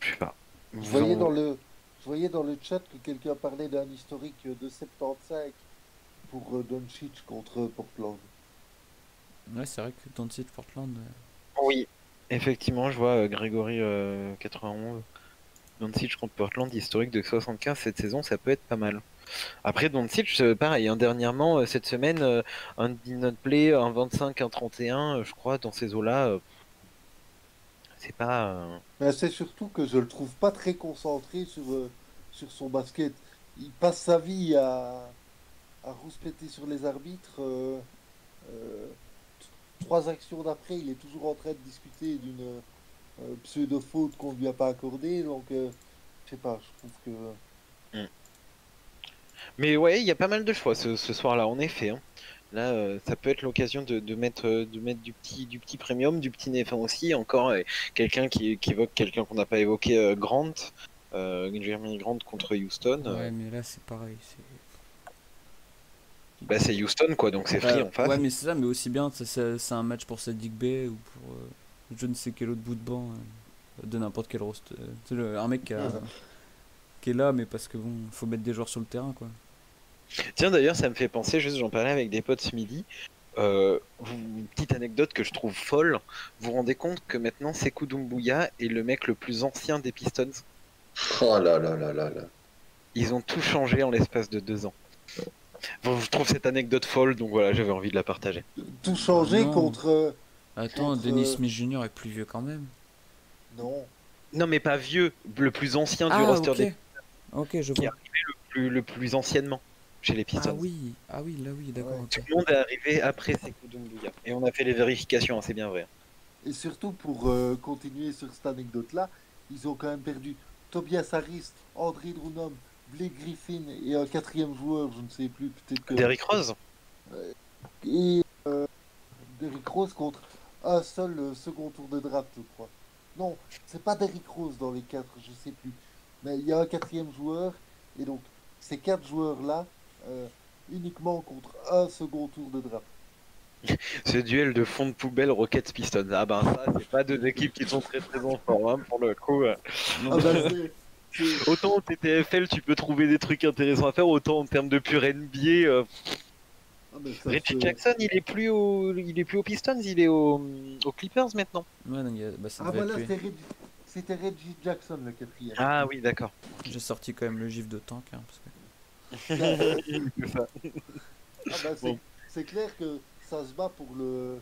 Je sais pas. Vous voyais en- dans le, je voyais dans le chat que quelqu'un parlait d'un historique de 75 pour euh, Doncic contre Portland. Ouais, c'est vrai que Doncic Portland. euh, Oui, effectivement, je vois euh, Grégory euh, 91. Doncic contre Portland, historique de 75 cette saison, ça peut être pas mal. Après Doncic, euh, pareil, hein, dernièrement, euh, cette semaine, euh, un did play, un 25, un 31, euh, je crois, dans ces eaux-là, euh, c'est pas... Mais c'est surtout que je le trouve pas très concentré sur, euh, sur son basket. Il passe sa vie à, à rouspéter sur les arbitres. euh, euh, trois actions d'après, il est toujours en train de discuter d'une pseudo-faute qu'on lui a pas accordée. Donc, je sais pas, je trouve que. Mais ouais, il y a pas mal de choix ce, ce soir-là, en effet. hein. Là, euh, ça peut être l'occasion de, de mettre, euh, de mettre du petit, du petit premium, du petit Néfin aussi. Encore euh, quelqu'un qui, qui évoque quelqu'un qu'on n'a pas évoqué, euh, Grant, euh, Jeremy Grant contre Houston. euh, Ouais, mais là, c'est pareil. c'est- Bah, c'est Houston, quoi, donc c'est free en face. Ouais, mais c'est ça, mais aussi bien, c'est- c'est c'est un match pour Sadiq Bey ou pour euh, je ne sais quel autre bout de banc euh, de n'importe quel roster. euh, tu sais, le- un mec qui, a- qui est là, mais parce que bon, faut mettre des joueurs sur le terrain, quoi. Tiens, d'ailleurs, ça me fait penser, juste j'en parlais avec des potes ce midi. Euh, une petite anecdote que je trouve folle. Vous vous rendez compte que maintenant, Sekou Doumbouya est le mec le plus ancien des Pistons Oh là là là là là. Ils ont tout changé en l'espace de deux ans. Bon, je trouve cette anecdote folle, donc voilà, j'avais envie de la partager. Tout changer Non. contre. Attends, Contre, Dennis euh, Smith Jr. est plus vieux quand même. non. Non, mais pas vieux, le plus ancien du Ah, roster ok. des Ok, je Qui vois. a- plus, le plus anciennement chez les Pistons. Ah oui, ah oui, là oui, d'accord. Ouais. Tout le monde est arrivé après Sekou Doumbouya. Et on a fait les vérifications, c'est bien vrai. Et surtout, pour euh, continuer sur cette anecdote-là, ils ont quand même perdu Tobias Harris, André Drummond, Blake Griffin et un quatrième joueur, je ne sais plus, peut-être que. Derrick Rose Et euh, Derrick Rose contre un seul euh, second tour de draft, je crois. Non, c'est pas Derrick Rose dans les quatre, je sais plus. Mais il y a un quatrième joueur, et donc ces quatre joueurs-là, euh, uniquement contre un second tour de draft. Ce duel de fond de poubelle Rockets Pistons. Ah ben ça, c'est pas deux équipes qui sont très très en forme hein, pour le coup. euh. Ah bah, c'est- Autant en TTFL tu peux trouver des trucs intéressants à faire, autant en termes de pur NBA. euh, ah, ça Reggie Jackson, il est plus au, il est plus aux Pistons, il est au, aux Clippers maintenant. Ouais, non, a- bah, ça Ah être lui. c'était Reggie, c'était Reggie Jackson le quatrième. Ah oui, d'accord. J'ai sorti quand même le gif de tank. hein, parce que... Ah bah, c'est, Bon. clair que ça se bat pour le,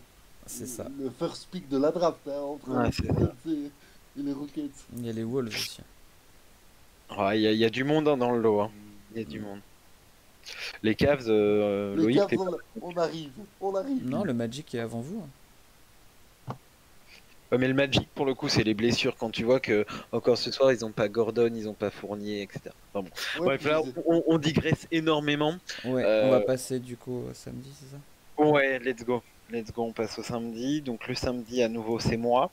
C'est ça. le first pick de la draft hein, entre Ouais, les et, et les Rockets. Il y a les Wolves aussi. Ah, Il y, y a du monde hein, dans le lot. hein. Il y a du monde. Les Cavs, euh, Les Loïc, Cavs, on, on arrive, on arrive. Non, le Magic est avant vous. Ouais, mais le Magic pour le coup, c'est les blessures. Quand tu vois que encore ce soir, ils ont pas Gordon, ils ont pas Fournier, etc. Enfin, bon. Ouais, Bref, là, on, on digresse énormément. Ouais, Euh, on va passer du coup au samedi, c'est ça? Ouais, let's go. Let's go, on passe au samedi. Donc le samedi, à nouveau, c'est moi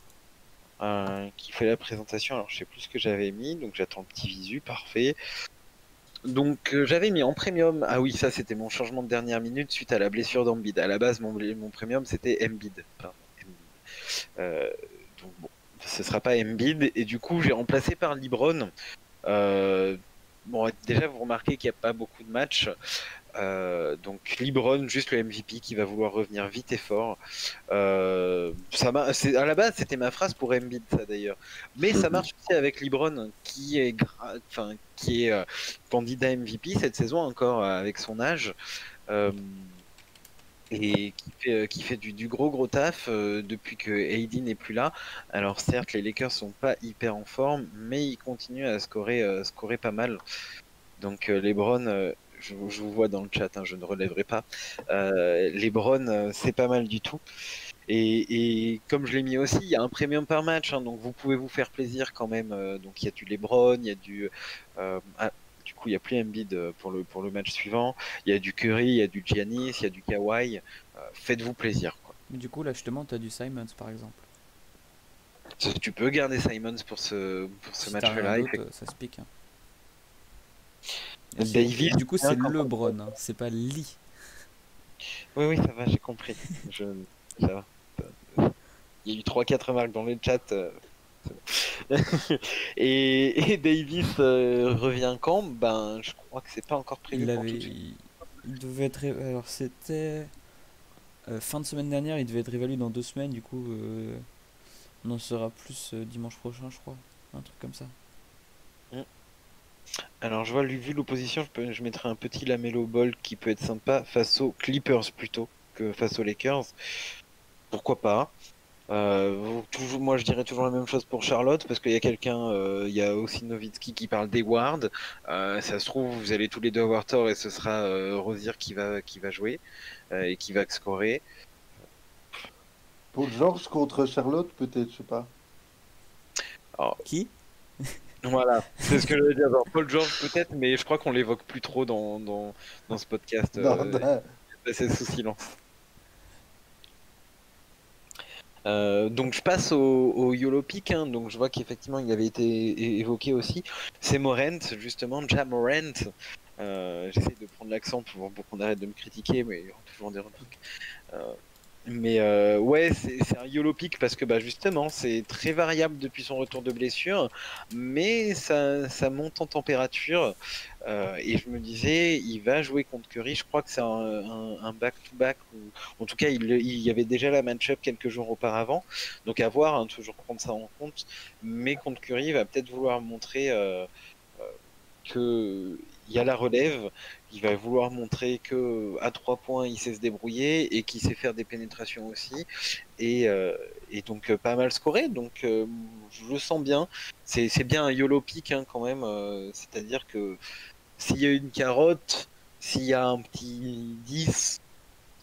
euh, qui fait la présentation. Alors je sais plus ce que j'avais mis, donc j'attends le petit visu, parfait. Donc euh, j'avais mis en premium. Ah oui, ça c'était mon changement de dernière minute suite à la blessure d'Embiid. À la base, mon, mon premium c'était. Pardon. Euh, donc bon, ce sera pas Embiid. Et du coup, j'ai remplacé par Libron. Euh, bon, déjà, vous remarquez qu'il n'y a pas beaucoup de matchs. Euh, donc Libron, juste le MVP qui va vouloir revenir vite et fort. Euh, ça à la base, c'était ma phrase pour Embiid, ça d'ailleurs. Mais ça marche aussi avec Libron, qui est, enfin, qui est euh, candidat MVP cette saison encore euh, avec son âge. Et qui fait, euh, qui fait du, gros gros taf euh, depuis que AD n'est plus là. Alors certes, les Lakers sont pas hyper en forme, mais ils continuent à scorer, euh, scorer pas mal. Donc LeBron, je, vous- je vous vois dans le chat, hein, je ne relèverai pas. Euh, LeBron, c'est pas mal du tout. Et, comme je l'ai mis aussi, il y a un premium par match, hein, donc vous pouvez vous faire plaisir quand même. donc il y a du LeBron, il y a du, ah, du coup il y a plus Embiid euh, pour le pour le match suivant. Il y a du Curry, il y a du Giannis, il y a du Kawhi. Euh, Faites-vous plaisir. Quoi. Du coup, là, justement, t'as du Simons, par exemple. Tu peux garder Simons pour ce pour ce Si match-là. ça se pique. hein. C'est- Du coup, c'est LeBron, hein, c'est pas Lee. Oui, oui, ça va, j'ai compris. Je... Ça va. Il y a eu 3-4 remarques dans le chat. euh. et, et Davis euh, revient quand? Ben, je crois que c'est pas encore prévu. Il avait, devait être, alors c'était euh, fin de semaine dernière, il devait être réévalué dans deux semaines. Du coup, euh, on en saura plus dimanche prochain, je crois, un truc comme ça. Alors, je vois, lui, vu l'opposition, je, peux... je mettrai un petit Lamelo Ball qui peut être sympa face aux Clippers plutôt que face aux Lakers. Pourquoi pas? Euh, toujours, moi, je dirais toujours la même chose pour Charlotte parce qu'il y a quelqu'un, euh, il y a aussi Nowitzki qui parle d'Eward. Euh, ça se trouve, vous allez tous les deux avoir tort et ce sera euh, Rosier qui va qui va jouer euh, et qui va scorer. Paul George contre Charlotte, peut-être, je sais pas. Qui? Voilà, c'est ce que je veux dire. Alors, Paul George peut-être, mais je crois qu'on l'évoque plus trop dans, dans, dans ce podcast. Non, euh, sous silence. Euh, donc je passe au, au YOLO Pick, hein. donc je vois qu'effectivement il avait été évoqué aussi. C'est Morent, justement, Ja Morant. Euh, J'essaie de prendre l'accent pour, pour qu'on arrête de me critiquer, mais il y aura toujours des remarques. Euh, mais euh, ouais, c'est un YOLO Pick parce que bah, justement c'est très variable depuis son retour de blessure, mais ça, ça monte en température. Euh, et je me disais, il va jouer contre Curry. Je crois que c'est un, back-to-back. en tout cas, il, y avait déjà la match-up quelques jours auparavant. Donc à voir, hein, toujours prendre ça en compte. Mais contre Curry, il va peut-être vouloir montrer euh, que il y a la relève. Il va vouloir montrer que à trois points, il sait se débrouiller et qu'il sait faire des pénétrations aussi. Et, euh, et donc euh, pas mal scoré. Donc euh, je le sens bien. C'est c'est bien un YOLO pick hein, quand même. euh, C'est-à-dire que s'il y a une carotte, s'il y a un petit 10,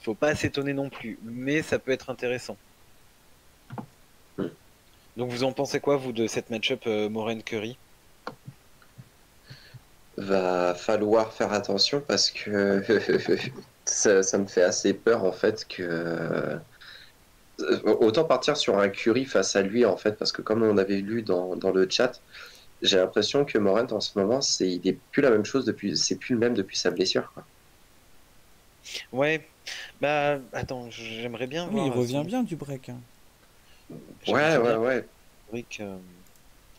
faut pas s'étonner non plus, mais ça peut être intéressant. Donc vous en pensez quoi vous de cette match-up Moren Curry Va falloir faire attention parce que ça, ça me fait assez peur en fait que euh, autant partir sur un Curry face à lui en fait parce que comme on avait lu dans, dans le chat, j'ai l'impression que Morant en ce moment c'est il est plus la même chose depuis c'est plus le même depuis sa blessure quoi. Ouais. Bah attends, j'aimerais bien Oui, il revient son- bien du break. hein. Ouais ouais ouais. Euh,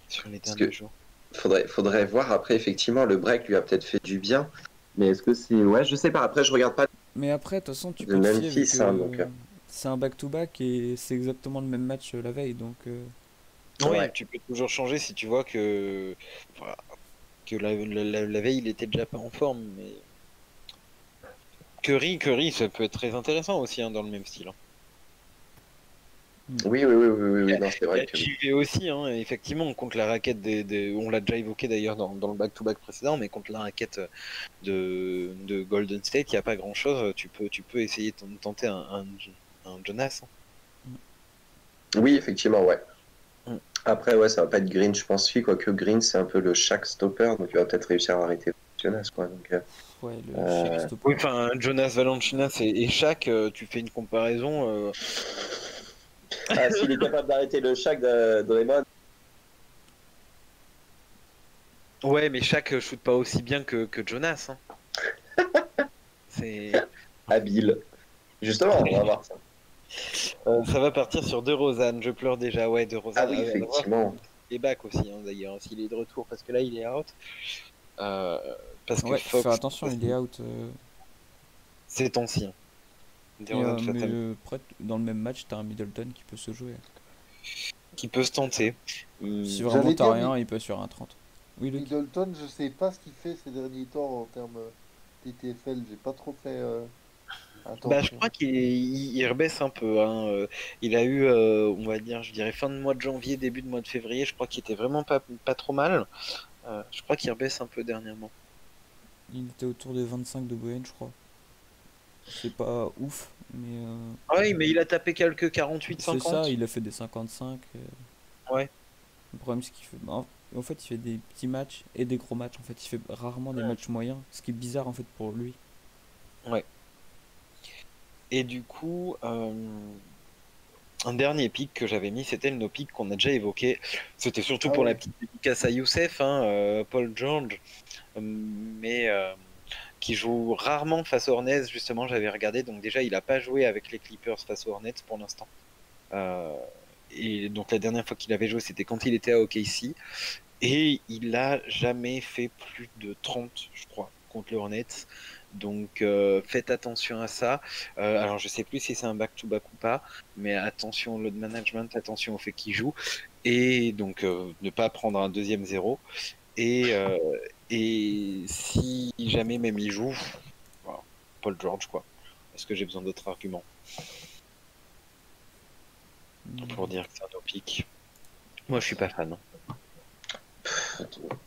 sur les derniers que- jours. Faudrait faudrait voir après effectivement le break lui a peut-être fait du bien. Mais est-ce que c'est ouais je sais pas après je regarde pas Mais après, de toute façon, tu peux te fier Memphis, hein, euh, donc. C'est un back-to-back et c'est exactement le même match euh, la veille. Donc, euh, Oui, Ouais. tu peux toujours changer si tu vois que voilà, que la, la- la- la veille il était déjà pas en forme, mais Curry, Curry, ça peut être très intéressant aussi hein, dans le même style. hein. Oui oui oui oui oui, oui, non c'est Il y a vrai que JV aussi, hein, effectivement, contre la raquette des, des- on l'a déjà évoqué d'ailleurs dans, dans le back-to-back précédent, mais contre la raquette de, de Golden State, il n'y a pas grand-chose. Tu peux, tu peux essayer de tenter un, un, un Jonas. hein. Oui, effectivement, ouais. Mm. Après, ouais, ça va pas être Green, je pense, lui, quoique Green, c'est un peu le Shaq stopper, donc il va peut-être réussir à arrêter Jonas, quoi. Donc, euh, ouais, le Euh. Oui, enfin, Jonas Valanciunas et, et Shaq, euh, tu fais une comparaison. Ah, s'il est capable d'arrêter le Shaq de Draymond, Ouais, mais Shaq euh, shoot pas aussi bien que, que Jonas. hein. C'est. habile. Justement, on va voir ça. Euh, ça va partir sur De Rosanne, je pleure déjà, ouais, De Rosanne. Ah oui, effectivement. Il est back aussi, hein, d'ailleurs, s'il est de retour, parce que là, il est out. Euh, parce que Ouais, Fox, faire attention, il est out. euh, c'est temps-ci. Et, euh, mais euh, après, dans le même match, t'as un Middleton qui peut se jouer. Qui peut se tenter. Si vraiment t'as rien, il peut sur un 30. Oui, Luc Middleton, je sais pas ce qu'il fait ces derniers temps en termes euh, TTFL. J'ai pas trop fait euh, attention. Bah, je crois qu'il il- il rebaisse un peu. hein. Il a eu, euh, on va dire, je dirais fin de mois de janvier, début de mois de février. Je crois qu'il était vraiment pas, pas trop mal. Euh, je crois qu'il rebaisse un peu dernièrement. Il était autour des 25 de moyenne, je crois. C'est pas ouf, mais euh, Ah Oui, mais il a tapé quelques c'est 48-50. ça, il a fait des 55. euh. Ouais. Le problème, c'est qu'il fait. En fait, il fait des petits matchs et des gros matchs. En fait, il fait rarement des matchs moyens, ce qui est bizarre en fait pour lui. Et du coup, euh, un dernier pic que j'avais mis, c'était le no pic qu'on a déjà évoqué. C'était surtout Ah pour ouais. la petite dédicace à Youssef, hein, euh, Paul George, euh, mais qui joue rarement face aux Hornets. Justement, j'avais regardé, donc déjà, il n'a pas joué avec les Clippers face aux Hornets pour l'instant. Euh, et donc la dernière fois qu'il avait joué, c'était quand il était à OKC. Et il a jamais fait plus de 30, je crois, contre les Hornets. Donc euh, faites attention à ça. Euh, alors je sais plus si c'est un back-to-back ou pas, mais attention au load management, attention au fait qu'il joue. Et donc ne pas prendre un deuxième zéro. Et, et si jamais même il joue, voilà, Paul George quoi. Est-ce que j'ai besoin d'autres arguments pour dire que c'est un no pick? Moi je suis pas fan.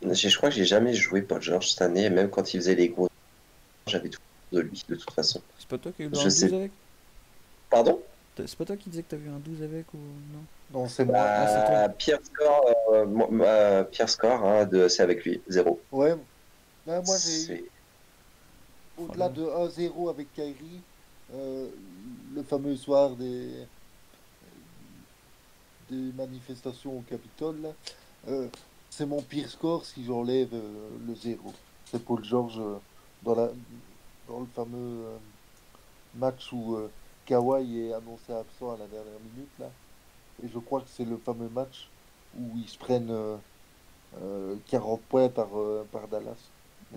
Je crois que j'ai jamais joué Paul George cette année, et même quand il faisait les gros, j'avais tout de lui, de toute façon. C'est pas toi qui as eu le Je 12 sais. avec? Pardon? C'est pas toi qui disais que t'avais un 12 avec ou non? Non, c'est moi. Ah, toi. Euh, Pierre Score, euh, euh, Pierre Score hein, de- c'est avec lui, zéro. Ouais. Ouais, moi, j'ai au-delà de 1-0 avec Kyrie, euh, le fameux soir des, des manifestations au Capitole, euh, c'est mon pire score si j'enlève euh, le 0. C'est Paul George euh, dans, la, dans le fameux euh, match où euh, Kawhi est annoncé absent à la dernière minute. Là. Et je crois que c'est le fameux match où ils se prennent euh, euh, 40 points par, euh, par Dallas.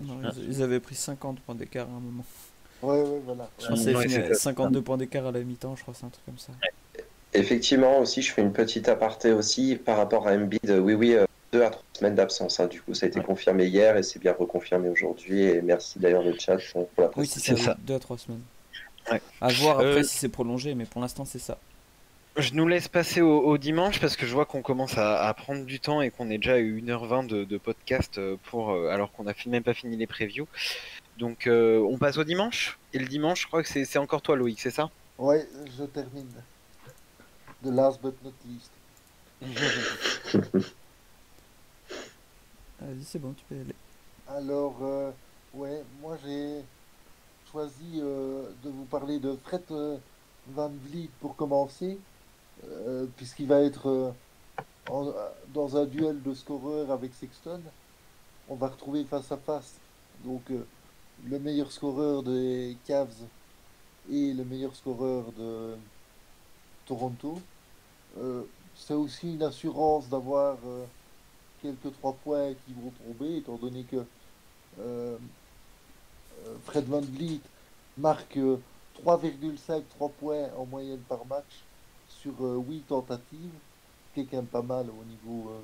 Non, ils, ils avaient pris 50 points d'écart à un moment. Ouais, ouais, voilà. Ouais, fini c'est à ça. 52 points d'écart à la mi-temps, je crois, c'est un truc comme ça. Effectivement, aussi, je fais une petite aparté aussi par rapport à Embiid. Oui, oui, euh, deux à trois semaines d'absence. hein. Du coup, ça a été Ouais. confirmé hier et c'est bien reconfirmé aujourd'hui. Et merci d'ailleurs le chat euh, pour la Oui, précision. c'est ça, C'est ça. 2 à 3 semaines. Ouais. À voir après Euh, si c'est prolongé, mais pour l'instant, c'est ça. Je nous laisse passer au, au dimanche parce que je vois qu'on commence à, à prendre du temps et qu'on est déjà à 1h20 de, de podcast euh, pour, euh, alors qu'on n'a même pas fini les previews. Donc euh, on passe au dimanche. Et le dimanche, je crois que c'est c'est encore toi Loïc, c'est ça? Ouais, je termine. The last but not least. Vas-y, c'est bon, tu peux y aller. Alors, euh, ouais, moi j'ai choisi euh, de vous parler de Fred euh, Van Vliet pour commencer, euh, puisqu'il va être en- dans un duel de scoreurs avec Sexton. On va retrouver face à face donc le meilleur scoreur des Cavs et le meilleur scoreur de Toronto. C'est aussi une assurance d'avoir quelques trois points qui vont tomber, étant donné que Fred Van Vliet marque euh, 3,5 3 points en moyenne par match sur euh, 8 tentatives, ce qui est pas mal au niveau euh,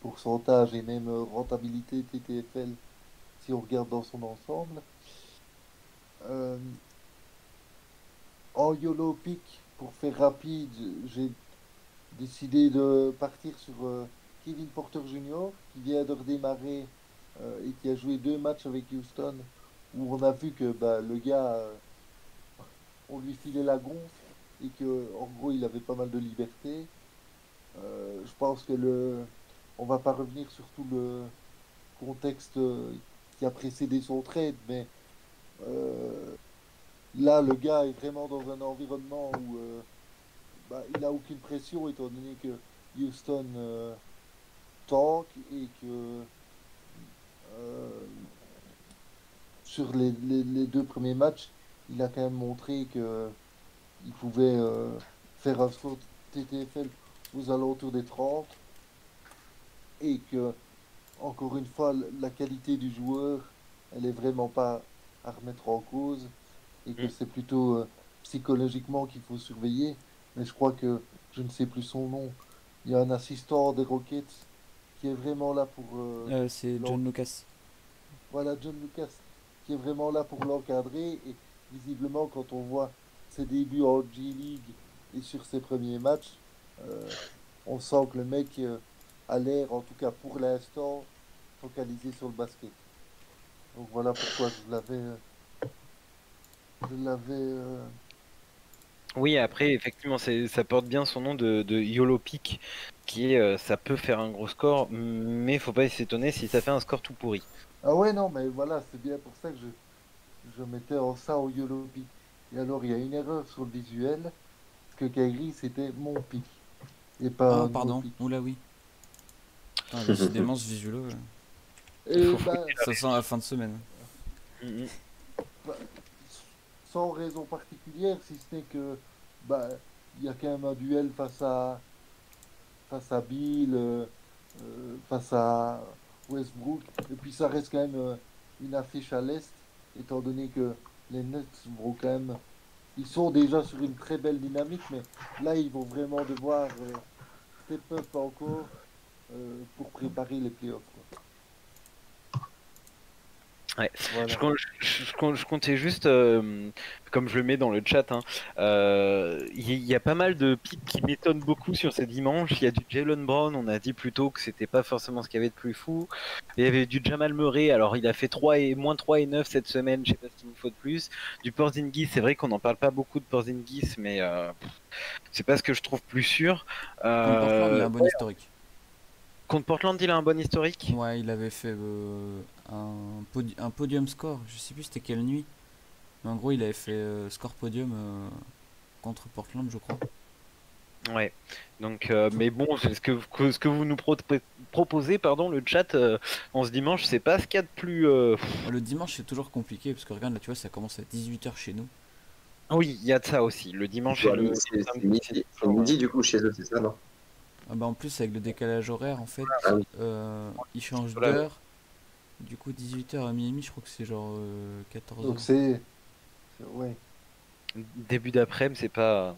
pourcentage et même euh, rentabilité TTFL si on regarde dans son ensemble. Euh, en YOLO pick, pour faire rapide, j'ai décidé de partir sur euh, Kevin Porter Jr., qui vient de redémarrer euh, et qui a joué deux matchs avec Houston, où on a vu que bah, le gars, euh, on lui filait la gonfle et que en gros il avait pas mal de liberté. Euh, je pense que le, on va pas revenir sur tout le contexte euh, qui a précédé son trade, mais là le gars est vraiment dans un environnement où bah, il a aucune pression étant donné que Houston tank et que sur les, les- les deux premiers matchs, il a quand même montré que il pouvait euh, faire un score TTFL aux alentours des 30 et que encore une fois, la qualité du joueur, elle est vraiment pas à remettre en cause et que Mm. c'est plutôt euh, psychologiquement qu'il faut surveiller. Mais je crois que je ne sais plus son nom. Il y a un assistant des Rockets qui est vraiment là pour euh, Euh, c'est John Lucas. voilà John Lucas qui est vraiment là pour l'encadrer et visiblement quand on voit ses débuts en G League et sur ses premiers matchs, euh, on sent que le mec euh, a l'air, en tout cas pour l'instant, focalisé sur le basket. Donc voilà pourquoi je l'avais, euh, je l'avais. Oui, après, effectivement, ça porte bien son nom de, YOLO Peak, qui est, ça peut faire un gros score, mais faut pas s'étonner si ça fait un score tout pourri. Ah ouais non mais voilà c'est bien pour ça que je, je mettais en ça au YOLO pic. Et alors il y a une erreur sur le visuel, parce que Kairi c'était mon pic et pas Ah, pardon. pic. Oula, oui. Putain, décidément, ce visuel, Et bah, ça sent la fin de semaine. Mhm. sans raison particulière, si ce n'est que bah il y a quand même un duel face à face à Bill, euh, euh, face à Westbrook, et puis ça reste quand même euh, une affiche à l'est, étant donné que les Nets vont quand même, ils sont déjà sur une très belle dynamique, mais là ils vont vraiment devoir euh, step up encore euh, pour préparer les playoffs. Quoi. Ouais. Voilà. Je, je- je com- je comptais juste, euh, comme je le mets dans le chat, hein, euh, il y, a pas mal de pics qui m'étonnent beaucoup sur ces dimanches. Il y a du Jalen Brown, on a dit plus tôt que c'était pas forcément ce qu'il y avait de plus fou. Il y avait du Jamal Murray, alors il a fait 3 et, moins 3 et 9 cette semaine, je sais pas ce qu'il vous faut de plus. Du Porzingis, c'est vrai qu'on n'en parle pas beaucoup de Porzingis, mais euh, c'est pas ce que je trouve plus sûr. Contre Portland, il a Euh, un bon historique. contre Portland, il a un bon historique. Ouais, il avait fait euh, un, podi- un podium score, je sais plus c'était quelle nuit. Mais en gros, il avait fait euh, score podium euh, contre Portland, je crois. Ouais. Donc, euh, mais bon, c'est ce que, ce que vous nous pro- proposez, pardon, le chat, euh, en ce dimanche, c'est pas ce qu'il y a de plus. euh, Le dimanche, c'est toujours compliqué parce que regarde, là, tu vois, ça commence à 18h chez nous. Oui, il y a de ça aussi. Le dimanche et le. C'est midi, du coup chez eux, c'est ça, non? Ah bah, en plus, avec le décalage horaire, en fait, Ah oui. euh, il change Voilà. d'heure. Du coup, 18h à Miami, je crois que c'est genre euh, 14h. Donc c'est, ouais. Début d'après-midi, c'est pas.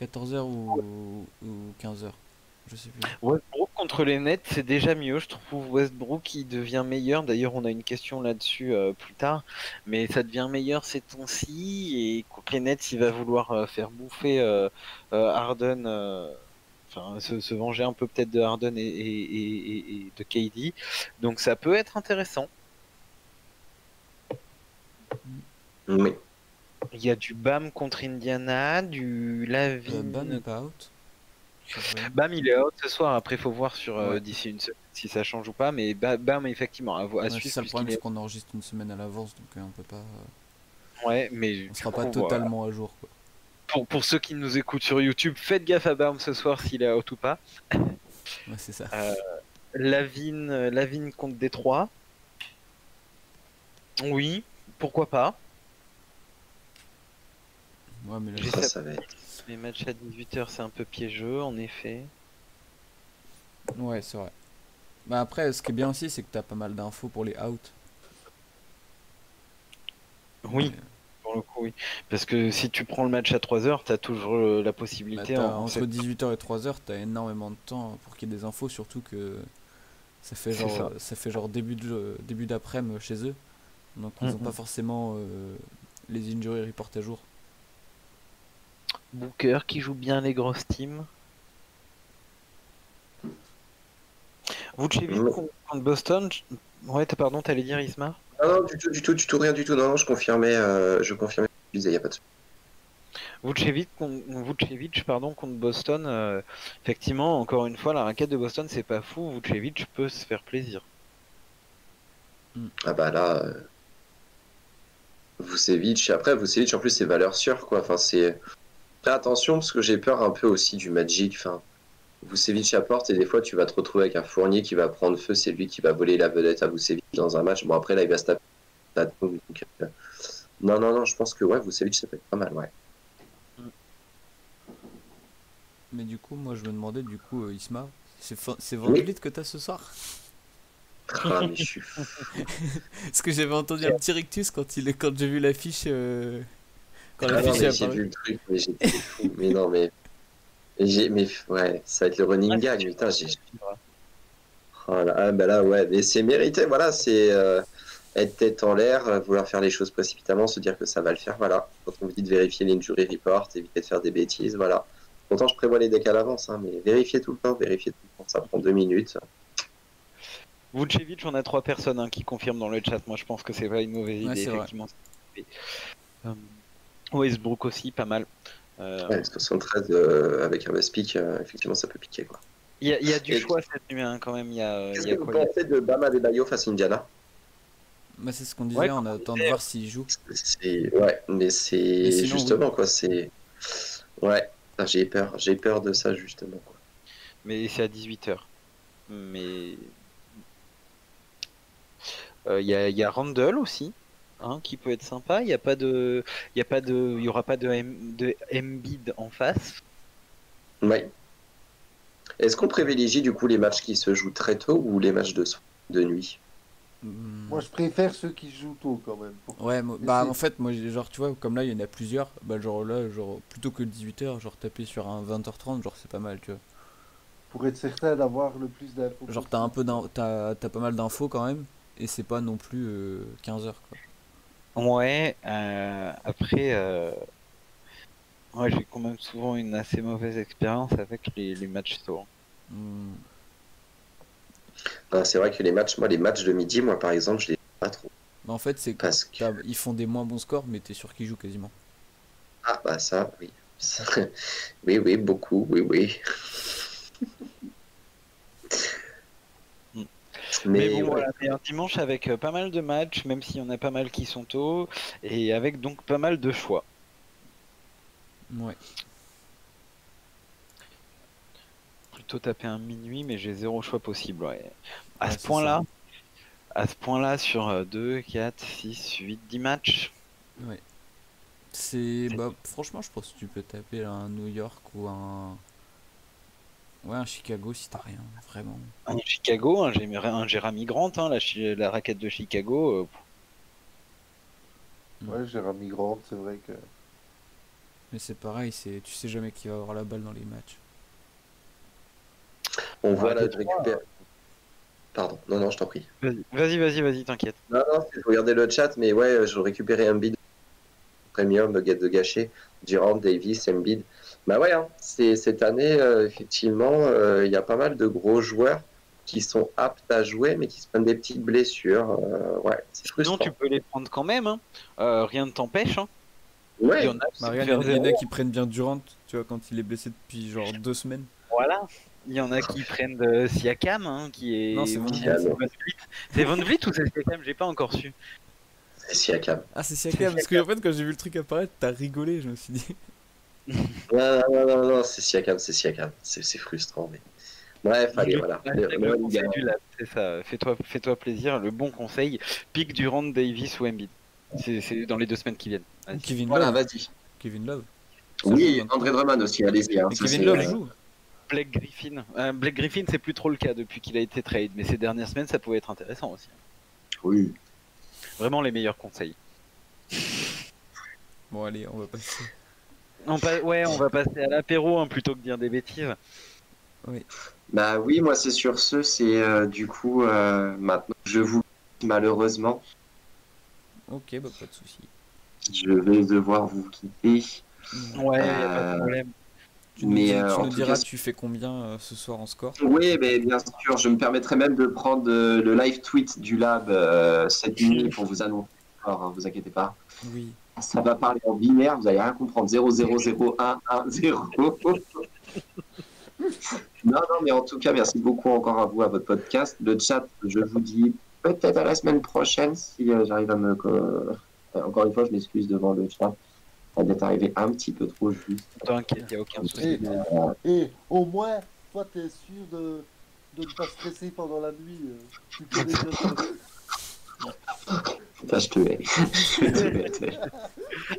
14h ou, ou 15h. Je sais plus. Westbrook contre les Nets, c'est déjà mieux. Je trouve Westbrook qui devient meilleur. D'ailleurs, on a une question là-dessus euh, plus tard. Mais ça devient meilleur ces temps-ci. Et contre les Nets, il va vouloir euh, faire bouffer euh, euh, Harden. Enfin, se, se venger un peu peut-être de Harden et, et- et- et- et de KD. Donc ça peut être intéressant. Oui. Il y a du BAM contre Indiana, du Lavin. Euh, Bam n'est pas out. Bam, il est out ce soir. Après, faut voir sur euh, Ouais. d'ici une semaine si ça change ou pas. Mais Ba- Bam, effectivement, à, à Ouais, c'est suivre le problème, c'est qu'on enregistre une semaine à l'avance, donc euh, on peut pas. euh, Ouais, mais on sera pas totalement à jour, quoi. Pour, pour ceux qui nous écoutent sur YouTube, faites gaffe à Bam ce soir s'il est out ou pas. Ouais, c'est ça. Lavine, euh, Lavine contre Détroit. Oui, pourquoi pas. Ouais, mais là, j'ai Ça, ça- va être. Les matchs à 18h, c'est un peu piégeux, en effet. Ouais, c'est vrai. Bah après, ce qui est bien aussi, c'est que t'as pas mal d'infos pour les outs. Oui, Mais, pour le coup, oui. Parce que si tu prends le match à 3h, t'as toujours euh, la bah, possibilité. en- en entre 18h et 3h, t'as énormément de temps pour qu'il y ait des infos, surtout que ça fait genre, ça. fait genre début de début d'après-midi chez eux. Donc ils ont Mhm. pas forcément euh, les injury reports à jour. Booker qui joue bien les grosses teams. Vucevic Ouais. contre Boston. Ouais, t'as pardon, t'allais dire Isma? Non, non, du tout, du tout, du tout, rien du tout. Non, non, je confirmais, euh, je confirmais ce que tu disais, y a pas de. Vucevic, Vucevic, pardon, contre Boston. euh, effectivement, encore une fois, la raquette de Boston, c'est pas fou. Vucevic peut se faire plaisir. Ah bah là, euh... Vucevic, après Vucevic en plus c'est valeur sûre quoi, enfin c'est... Fais attention parce que j'ai peur un peu aussi du Magic, enfin Vucevic apporte et des fois tu vas te retrouver avec un Fournier qui va prendre feu, c'est lui qui va voler la vedette à Vucevic dans un match, bon après là il va se taper donc, euh, Non non non, je pense que ouais Vucevic ça peut être pas mal ouais. Mais du coup, moi je me demandais, du coup, euh, Isma, C'est c'est Oui. Que t'as ce soir? Ah, mais je suis fou. Parce que j'avais entendu un petit rictus quand, il quand j'ai vu l'affiche. euh, Quand Ah l'affiche est j'ai vu le truc, mais j'étais fou. Mais non, mais. Mais j'ai- Mais ouais, ça va être le running Ouais, gag. Putain, j'ai. Oh là, ah, bah là, ouais, mais c'est mérité. Voilà, c'est euh, être tête en l'air, vouloir faire les choses précipitamment, se dire que ça va le faire. Voilà. Quand on vous dit de vérifier l'injury report, éviter de faire des bêtises, voilà. Pourtant, je prévois les decks à l'avance, hein, mais vérifier tout le temps, vérifier tout le temps. Ça prend deux minutes. Vucevic, on a trois personnes hein, qui confirment dans le chat. Moi, je pense que c'est pas une mauvaise Ouais, idée, vrai. effectivement. Euh, Westbrook aussi, pas mal. Euh, Ouais, 73 euh, avec un best pick, euh, effectivement, ça peut piquer. quoi. Il y, a- il y a du Et- choix cette nuit, hein, quand même. Il y a, Qu'est-ce il y que vous pensez de Bama Bayo face à Indiana? Bah, c'est ce qu'on disait, Ouais, on attend de voir s'il joue. C'est ouais, mais c'est sinon, justement quoi, c'est ouais. Ah, J'ai peur, j'ai peur de ça justement. Quoi. Mais c'est à 18h. Mais. Euh, Il y, a, il y a Randall aussi, hein, qui peut être sympa. Il n'y a pas de, il y a pas de, il y aura pas de, M, de Embiid en face. Ouais. Est-ce qu'on privilégie du coup les matchs qui se jouent très tôt ou les matchs de, de nuit? Hmm. Moi, je préfère ceux qui jouent tôt quand même. Pour- Ouais, moi- bah en fait, moi, j'ai- genre, tu vois, comme là, il y en a plusieurs, bah, genre là, genre, plutôt que 18h, genre, taper sur un 20h30, genre, c'est pas mal, tu vois. pour être certain d'avoir le plus d'infos. Genre, t'as un peu t'as t'as pas mal d'infos quand même, et c'est pas non plus 15h, quoi. Ouais. euh, après, euh, ouais, j'ai quand même souvent une assez mauvaise expérience avec les, les matchs tôt. hein. Hmm. Ah, C'est vrai que les matchs, moi les matchs de midi, moi par exemple, je les pas trop Bah, en fait, c'est parce que ils font des moins bons scores, mais t'es sûr qu'ils jouent quasiment. ah bah ça, oui, oui oui beaucoup, oui oui. Mais, Mais, bon, ouais. voilà, c'est un dimanche avec euh, pas mal de matchs, même s'il y en a pas mal qui sont tôt, et avec donc pas mal de choix. Ouais. Plutôt taper un minuit, mais j'ai zéro choix possible. Ouais. À Ouais, ce c'est point-là, à ce point-là, sur euh, 2, 4, 6, 8, 10 matchs, C'est. Bah, franchement, je pense que tu peux taper un New York ou un. Ouais, un Chicago si t'as rien, vraiment. un Chicago, un, un Jeremy Grant, hein, la, la raquette de Chicago, euh, Ouais, Jérémy Grant, c'est vrai que. Mais c'est pareil, c'est tu sais jamais qui va avoir la balle dans les matchs. on voit là, je récupère. Pardon, non non, je t'en prie. Vas-y, vas-y, vas-y, t'inquiète. Non, non, de regarder le chat, mais ouais, je récupérais un bid premium de de gâcher, Durant, Davis, Embiid. Bah ouais, hein, c'est cette année, euh, effectivement, euh, il y a pas mal de gros joueurs qui sont aptes à jouer, mais qui se prennent des petites blessures. euh, ouais, c'est Sinon, tu peux les prendre quand même. hein. Euh, rien ne t'empêche. hein. Il Ouais, y en a qui Bah, se regarde, faire il y en a- qui prennent bien Durant, tu vois, quand il est blessé depuis genre deux semaines. Voilà. Il y en a qui prennent de Siakam, hein, qui est. Non, c'est Van Vliet. C'est Van Vliet ou c'est Siakam? J'ai pas encore su. c'est Siakam. Ah, c'est Siakam, parce que en fait, quand j'ai vu le truc apparaître, t'as rigolé, je me suis dit. Non, non, non, non, c'est Siakam, c'est Siakam. C'est c'est frustrant, mais. Bref, allez, voilà. C'est ça. Fais-toi fais-toi plaisir. Le bon conseil pique Durant, Davis ou Embiid. C'est dans les deux semaines qui viennent. Kevin Voilà, Love. vas-y. Kevin Love. Oui, Ça André Drummond aussi, allez-y. hein, Kevin Love euh, joue. Blake Griffin. Euh, Blake Griffin, c'est plus trop le cas depuis qu'il a été trade, mais ces dernières semaines, ça pouvait être intéressant aussi. Oui. Vraiment les meilleurs conseils. Bon, allez, on va passer. On pa- ouais, on va passer à l'apéro hein, plutôt que dire des bêtises. Bah oui, moi c'est sur ce, c'est euh, du coup euh, maintenant je vous malheureusement, Ok, bah, pas de soucis. je vais devoir vous quitter. Ouais, a pas Euh, de problème. Tu nous, Mais, dis- euh, tu en nous tout diras, cas, tu fais combien euh, ce soir en score? Oui, mais bien sûr, je me permettrai même de prendre euh, le live tweet du lab euh, cette nuit pour vous annoncer. Alors, hein, vous inquiétez pas. Oui. Ça va parler en binaire, vous allez rien comprendre. 0, 0, 0, 1, 1, 0. non, non, mais en tout cas, merci beaucoup encore à vous, à votre podcast. Le chat, je vous dis peut-être à la semaine prochaine si euh, j'arrive à me. euh, encore une fois, je m'excuse devant le chat. Ça d'être arrivé un petit peu trop juste. T'inquiète, y a aucun souci. Et, et au moins, toi, t'es sûr de, de ne pas stresser pendant la nuit. euh, tu connais bien ça. Putain, je te hais. Je te hais.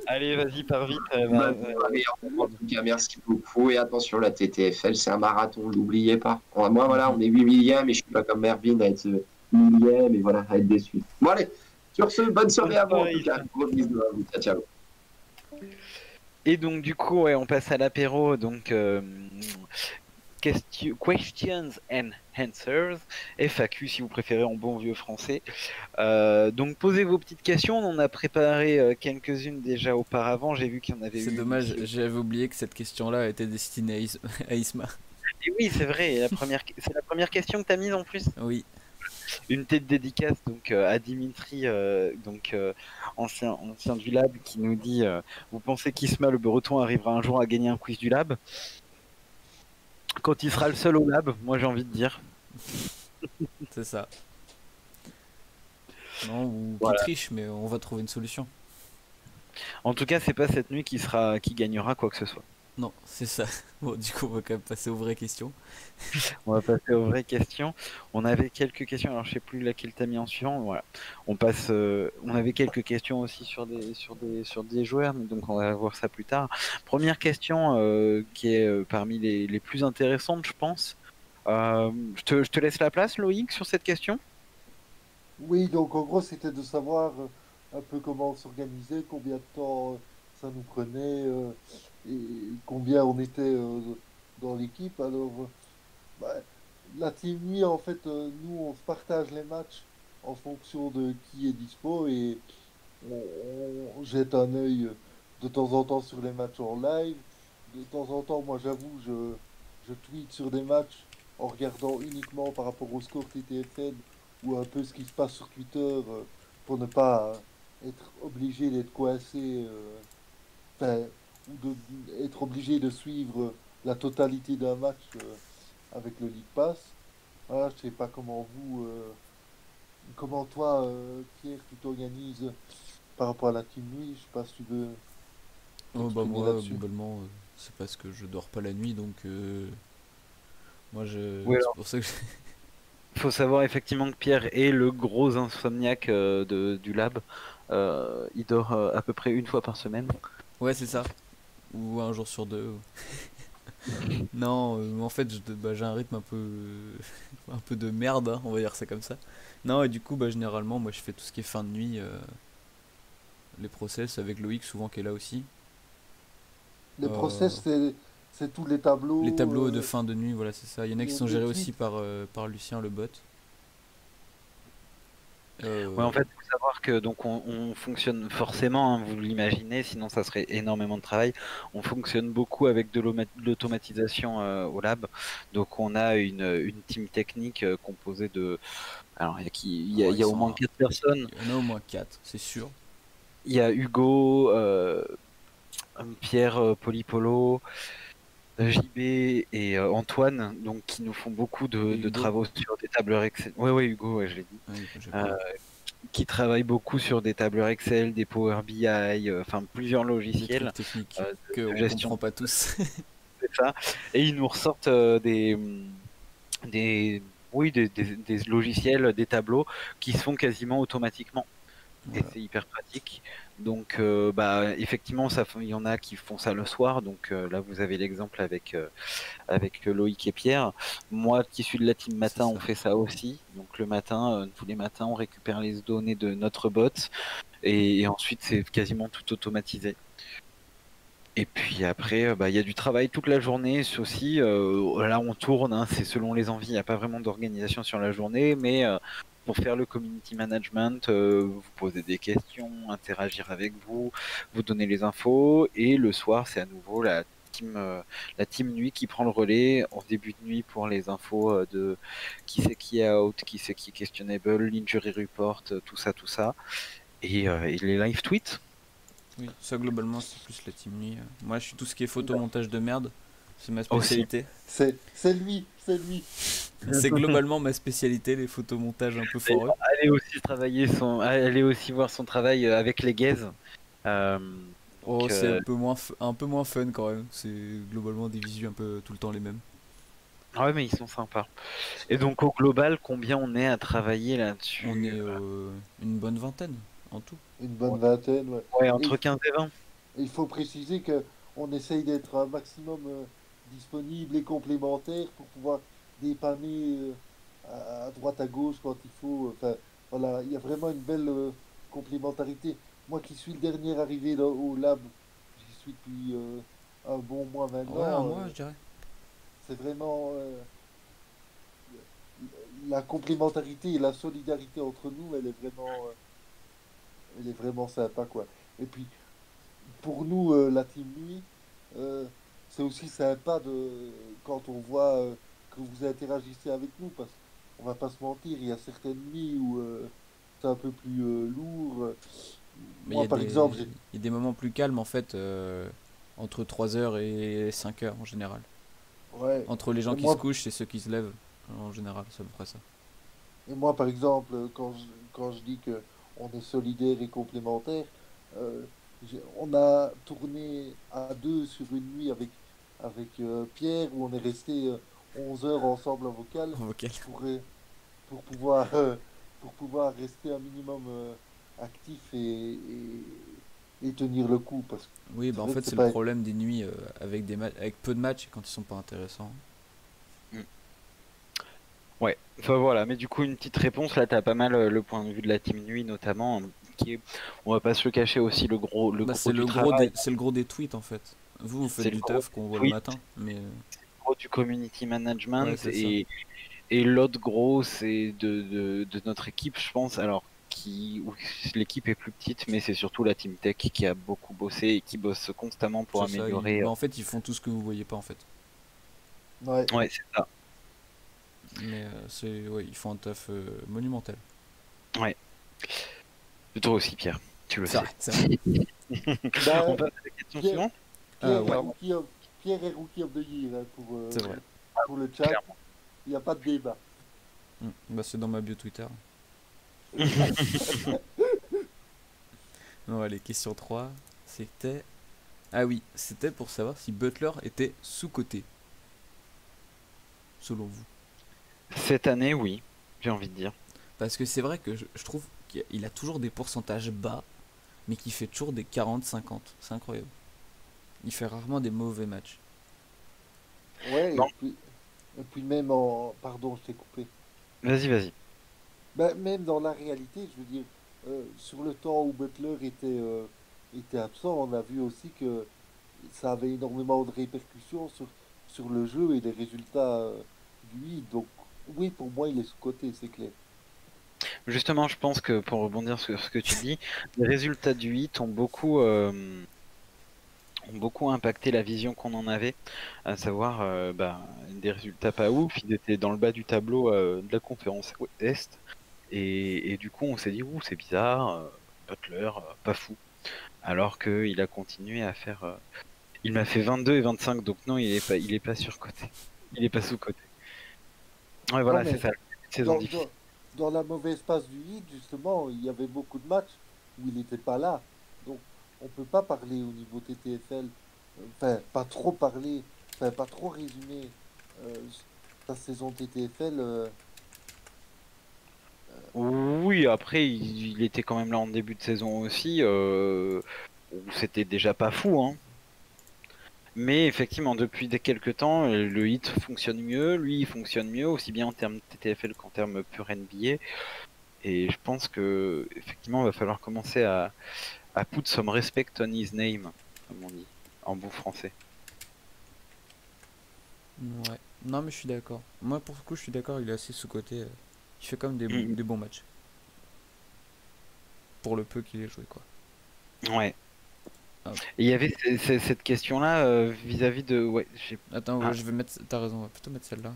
Allez, vas-y, pars vite. euh, Bah, bah, en tout cas, merci beaucoup. Et attention, la TTFL, c'est un marathon, l'oubliez pas. Moi, voilà, on est 8 millième et je suis pas comme Mervyn à être millième et voilà, à être déçu. Bon, allez, sur ce, bonne soirée à vous. En tout cas, gros bisous à vous. Ciao, ciao. Et donc du coup, ouais, on passe à l'apéro. Donc euh, question- questions and answers, FAQ si vous préférez en bon vieux français. Euh, donc posez vos petites questions. On en a préparé euh, quelques-unes déjà auparavant. J'ai vu qu'il y en avait. C'est dommage, j'avais oublié que cette question-là était destinée à, Is- à Isma. Et oui, c'est vrai. La première, c'est la première question que tu as mise en plus. Oui, Une tête dédicace donc euh, à Dimitri, euh, donc euh, ancien ancien du lab, qui nous dit Vous pensez qu'Isma le Breton arrivera un jour à gagner un quiz du lab? Quand il sera le seul au lab, moi j'ai envie de dire. c'est ça. Non, ou Voilà. triche, mais on va trouver une solution. En tout cas, c'est pas cette nuit qui sera qui gagnera quoi que ce soit. Non, c'est ça. Bon, du coup, on va quand même passer aux vraies questions. On va passer aux vraies questions. On avait quelques questions, alors je sais plus laquelle t'as mis en suivant. Voilà. On passe. euh, on avait quelques questions aussi sur des sur des sur des joueurs, mais donc on va voir ça plus tard. Première question euh, qui est euh, parmi les, les plus intéressantes, je pense. Euh, je, te, je te laisse la place, Loïc, sur cette question. Oui, donc en gros, c'était de savoir un peu comment s'organiser, combien de temps ça nous prenait euh, et combien on était euh, dans l'équipe. Alors, euh, bah, la team en fait, euh, nous, on partage les matchs en fonction de qui est dispo et on, jette un œil de temps en temps sur les matchs en live. De temps en temps, moi, j'avoue, je, je tweete sur des matchs en regardant uniquement par rapport au score TTFN ou un peu ce qui se passe sur Twitter pour ne pas être obligé d'être coincé, ou de être obligé de suivre la totalité d'un match euh, avec le League Pass. Voilà, je sais pas comment vous, euh, comment toi, euh, Pierre, tu t'organises par rapport à la team nuit. Je sais pas si tu veux. Oh, bah, moi, là-dessus. globalement, c'est parce que je dors pas la nuit, donc euh, moi, je... C'est pour ça que Il faut savoir effectivement que Pierre est le gros insomniaque euh, de, du lab. Euh, il dort euh, à peu près une fois par semaine. Ouais, c'est ça. Ou un jour sur deux. non, euh, en fait, bah, j'ai un rythme un peu, un peu de merde, hein, on va dire ça comme ça. Non, et du coup, bah, généralement, moi, je fais tout ce qui est fin de nuit, euh, les process avec Loïc, souvent qui est là aussi. Les Euh, process, c'est, c'est tous les tableaux. Les tableaux de fin de nuit, voilà, c'est ça. Il y en a qui sont gérés aussi par, par Lucien le bot. Euh, Ouais, en fait, il faut savoir que donc on, on fonctionne forcément, hein, vous l'imaginez, sinon ça serait énormément de travail. On fonctionne beaucoup avec de l'automatisation euh, au lab. Donc on a une, une team technique euh, composée de, alors il y a qui, il y a, il y a ils au moins quatre personnes. il y en a au moins 4, c'est sûr. Il y a Hugo, Pierre Polipolo, JB et euh, Antoine, donc qui nous font beaucoup de, travaux sur des tableurs Excel. Ouais, ouais, Hugo, ouais, je l'ai dit. J'ai Euh, qui travaillent beaucoup sur des tableurs Excel, des Power BI, euh, enfin plusieurs logiciels, techniques que de on gestion. comprend pas tous. c'est ça. Et ils nous ressortent des, des, oui, des, des- des logiciels, des tableaux qui se font quasiment automatiquement. Et c'est hyper pratique. Donc, euh, bah, effectivement, ça, il y en a qui font ça le soir. Donc euh, là, vous avez l'exemple avec euh, avec Loïc et Pierre. Moi, qui suis de la team matin, on fait ça aussi. Donc le matin, tous les matins, on récupère les données de notre bot et, et ensuite c'est quasiment tout automatisé. Et puis après, bah, il y a du travail toute la journée aussi. là, on tourne, hein, c'est selon les envies. Il n'y a pas vraiment d'organisation sur la journée, mais pour faire le community management, euh, vous posez des questions, interagir avec vous, vous donner les infos, et le soir, c'est à nouveau la team, euh, la team nuit qui prend le relais en début de nuit pour les infos euh, de qui c'est qui est out, qui c'est qui est questionable, l'injury report, tout ça, tout ça, et, euh, et les live tweets. Oui, ça globalement c'est plus la team nuit. Moi je suis tout ce qui est photomontage de merde, c'est ma spécialité. C'est, c'est lui, c'est lui. C'est globalement ma spécialité, les photomontages un peu foreux. Aller aussi travailler son, aller aussi voir son travail euh, avec les gays. Euh, Oh, c'est euh, un peu moins f- un peu moins fun quand même. C'est globalement des visus un peu tout le temps les mêmes. Ouais, mais ils sont sympas. Et donc au global, combien on est à travailler là-dessus On est euh, une bonne vingtaine en tout. Une bonne vingtaine, ouais. Ouais, entre 15 et 20. Il faut préciser que on essaye d'être un maximum euh, disponible et complémentaire pour pouvoir dépanner euh, à, à droite à gauche quand il faut. Enfin, voilà, il y a vraiment une belle euh, complémentarité. Moi qui suis le dernier arrivé au lab, j'y suis depuis euh, un bon mois maintenant. Ouais, un euh, mois, je dirais. c'est vraiment euh, la complémentarité et la solidarité entre nous, elle est vraiment, euh, elle est vraiment sympa quoi. Et puis pour nous, euh, la team nuit, euh, c'est aussi sympa de quand on voit euh, que vous interagissez avec nous parce qu'on va pas se mentir, il y a certaines nuits où euh, c'est un peu plus euh, lourd. Mais Moi a par des- exemple, il y a des moments plus calmes en fait, entre 3h et 5h en général. ouais. Entre les gens Et qui moi- se couchent et ceux qui se lèvent, en général, c'est à peu près ça. Et moi, par exemple, quand je, quand je dis que on est solidaire et complémentaire, j'ai- on a tourné à deux sur une nuit avec, avec euh, Pierre où on est resté euh, 11 heures ensemble en vocal En vocal. pour, euh, pour, pouvoir, euh, pour pouvoir rester un minimum euh, actif et, et, et tenir le coup. Parce que Oui, bah en fait, c'est le problème des nuits euh, avec, des ma- avec peu de matchs quand ils sont pas intéressants. Ouais, enfin voilà, mais du coup une petite réponse, là t'as pas mal euh, le point de vue de la team nuit notamment, qui est, on va pas se le cacher aussi, le gros, le Bah, gros c'est du le, gros travail, des, c'est le gros des tweets en fait. Vous, vous C'est faites le du gros taf qu'on voit le matin, mais euh, le gros du community management Ouais, et, et l'autre gros c'est de, de, de notre équipe je pense, alors qui l'équipe est plus petite mais c'est surtout la team tech qui a beaucoup bossé et qui bosse constamment pour ça, améliorer. ils- bah, en fait, ils font tout ce que vous voyez pas en fait. ouais, Ouais c'est ça. Mais euh, c'est, ouais, ils font un taf euh, monumental. Et Toi aussi Pierre, tu le sais. vrai, vrai. bah, On passe à la question Pierre- suivante Pierre, est ouais. rookie of- Pierre est Rookie of the Year hein, pour, euh, C'est vrai. pour le chat. Il n'y a pas de débat. Mm. Bah, c'est dans ma bio Twitter. Bon, allez, question 3. C'était. Ah oui, c'était pour savoir si Butler était sous-coté. Selon vous. Cette année oui, j'ai envie de dire. Parce que c'est vrai que je, je trouve qu'il a toujours des pourcentages bas, mais qu'il fait toujours des 40-50. C'est incroyable. Il fait rarement des mauvais matchs. Ouais, et puis, et puis même en. Pardon, je t'ai coupé. Vas-y vas-y. Ben, même dans la réalité, je veux dire, euh, sur le temps où Butler était, euh, était absent, on a vu aussi que ça avait énormément de répercussions sur, sur le jeu et les résultats euh, du hit. Donc, oui, pour moi, il est sous-coté, c'est clair. Justement, je pense que pour rebondir sur ce que tu dis, les résultats du hit ont beaucoup, euh, ont beaucoup impacté la vision qu'on en avait, à savoir euh, bah, des résultats pas ouf. Ils étaient dans le bas du tableau euh, de la conférence Est, et, et du coup, on s'est dit, ouh, c'est bizarre, euh, Butler, pas fou. Alors qu'il a continué à faire. Il m'a fait 22 et 25, donc non, il est pas, il est pas surcoté. Il est pas sous-coté. Ouais, voilà, c'est ça. Saison Dans, dans- dans la mauvaise passe du hit, justement, il y avait beaucoup de matchs où il n'était pas là. On peut pas parler au niveau TTFL, euh, pas trop parler, pas trop résumer euh, sa saison TTFL. euh, Oui, après, il, était quand même là en début de saison aussi, euh, c'était déjà pas fou, hein. Mais effectivement, depuis quelques temps, euh, le hit fonctionne mieux, lui fonctionne mieux, aussi bien en termes TTFL qu'en termes pur NBA. Et je pense que effectivement, il va falloir commencer à, à put some respect on his name, comme on dit, en bon français. Ouais. Non, mais je suis d'accord. Moi, pour le coup, je suis d'accord, il est assez sous-coté. euh. Il fait quand même des, Mhm. des bons matchs. Pour le peu qu'il ait joué, quoi. Ouais. Ah. Et il y avait cette question-là euh, vis-à-vis de. Ouais, Attends, Ah. ouais, je vais mettre. T'as raison, on va plutôt mettre celle-là.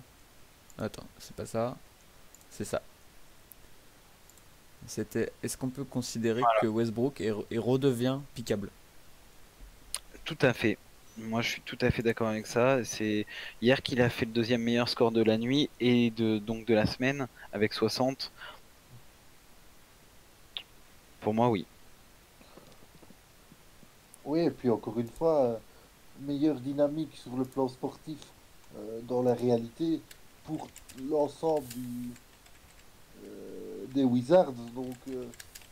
Attends, c'est pas ça. C'est ça. C'était. Est-ce qu'on peut considérer que Westbrook est, est redevient piquable? Tout à fait. Moi, je suis tout à fait d'accord avec ça. C'est hier qu'il a fait le deuxième meilleur score de la nuit et de donc de la semaine avec 60. Pour moi, oui. Oui, et puis encore une fois, euh, meilleure dynamique sur le plan sportif euh, dans la réalité pour l'ensemble du, des Wizards. Donc, euh,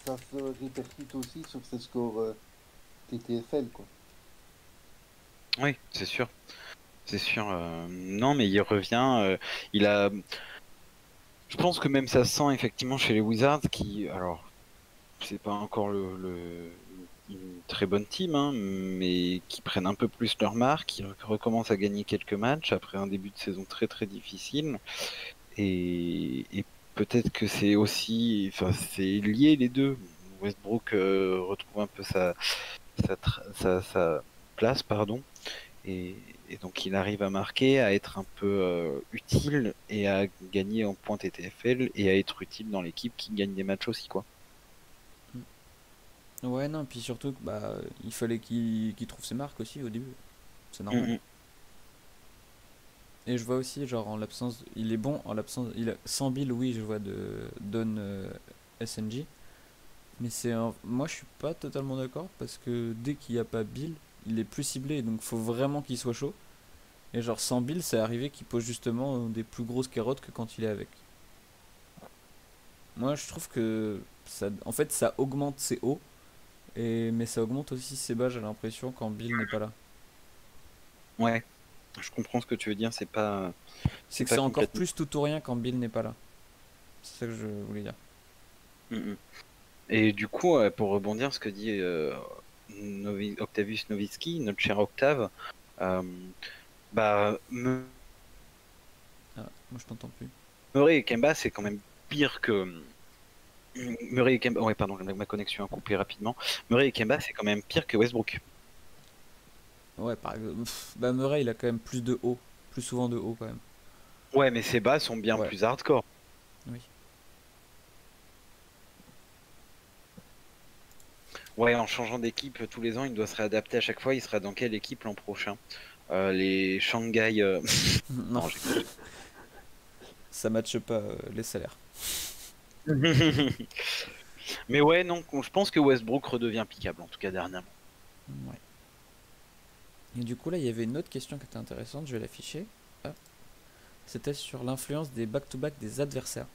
ça se répercute aussi sur ses scores euh, TTFL, quoi. Oui, c'est sûr. C'est sûr. euh, non, mais il revient. euh, il a. Je pense que même ça se sent effectivement chez les Wizards qui. Alors, c'est pas encore le, le- une très bonne team, hein, mais qui prennent un peu plus leur marque, qui re- recommencent à gagner quelques matchs après un début de saison très très difficile. Et, et peut-être que c'est aussi. Enfin, c'est lié les deux. Westbrook euh, retrouve un peu sa, sa, sa, sa place, pardon. Et, et donc il arrive à marquer, à être un peu euh, utile et à gagner en points TTFL et à être utile dans l'équipe qui gagne des matchs aussi quoi. Ouais, non, puis surtout, bah, il fallait qu'il trouve ses marques aussi au début. C'est normal. Mhm. Et je vois aussi, genre, en l'absence, il est bon en l'absence, il a 100 billes, oui, je vois de Don euh. Mais c'est un- moi, je suis pas totalement d'accord parce que dès qu'il n'y a pas Bill, il est plus ciblé, donc faut vraiment qu'il soit chaud. Et genre, sans Bill, c'est arrivé qu'il pose justement des plus grosses carottes que quand il est avec. Moi, je trouve que ça, en fait, ça augmente ses hauts, et, mais ça augmente aussi ses bas, j'ai l'impression, quand Bill n'est pas là. Ouais, je comprends ce que tu veux dire, c'est pas. C'est que c'est encore complètement- plus tout ou rien quand Bill n'est pas là. C'est ça que je voulais dire. Mhm. Et du coup, euh, pour rebondir ce que dit euh, Novi- Octavius Novitsky, notre cher Octave, euh, bah Me- Ah, moi je t'entends plus. Murray et Kemba c'est quand même pire que Murray et Kemba. Ouais, pardon, ma connexion a coupé rapidement. Murray et Kemba c'est quand même pire que Westbrook. Ouais, par exemple. Bah Murray il a quand même plus de haut. Plus souvent de haut quand même. Ouais, mais ses bas sont bien Ouais. plus hardcore. Oui. Ouais, en changeant d'équipe tous les ans, il doit se réadapter à chaque fois. Il sera dans quelle équipe l'an prochain? Euh, Les Shanghai. euh, non, non, ça matche pas euh, les salaires. Mais ouais, non, je pense que Westbrook redevient piquable, en tout cas dernièrement. Ouais. Et du coup là il y avait une autre question qui était intéressante, je vais l'afficher. C'était sur l'influence des back-to-back des adversaires.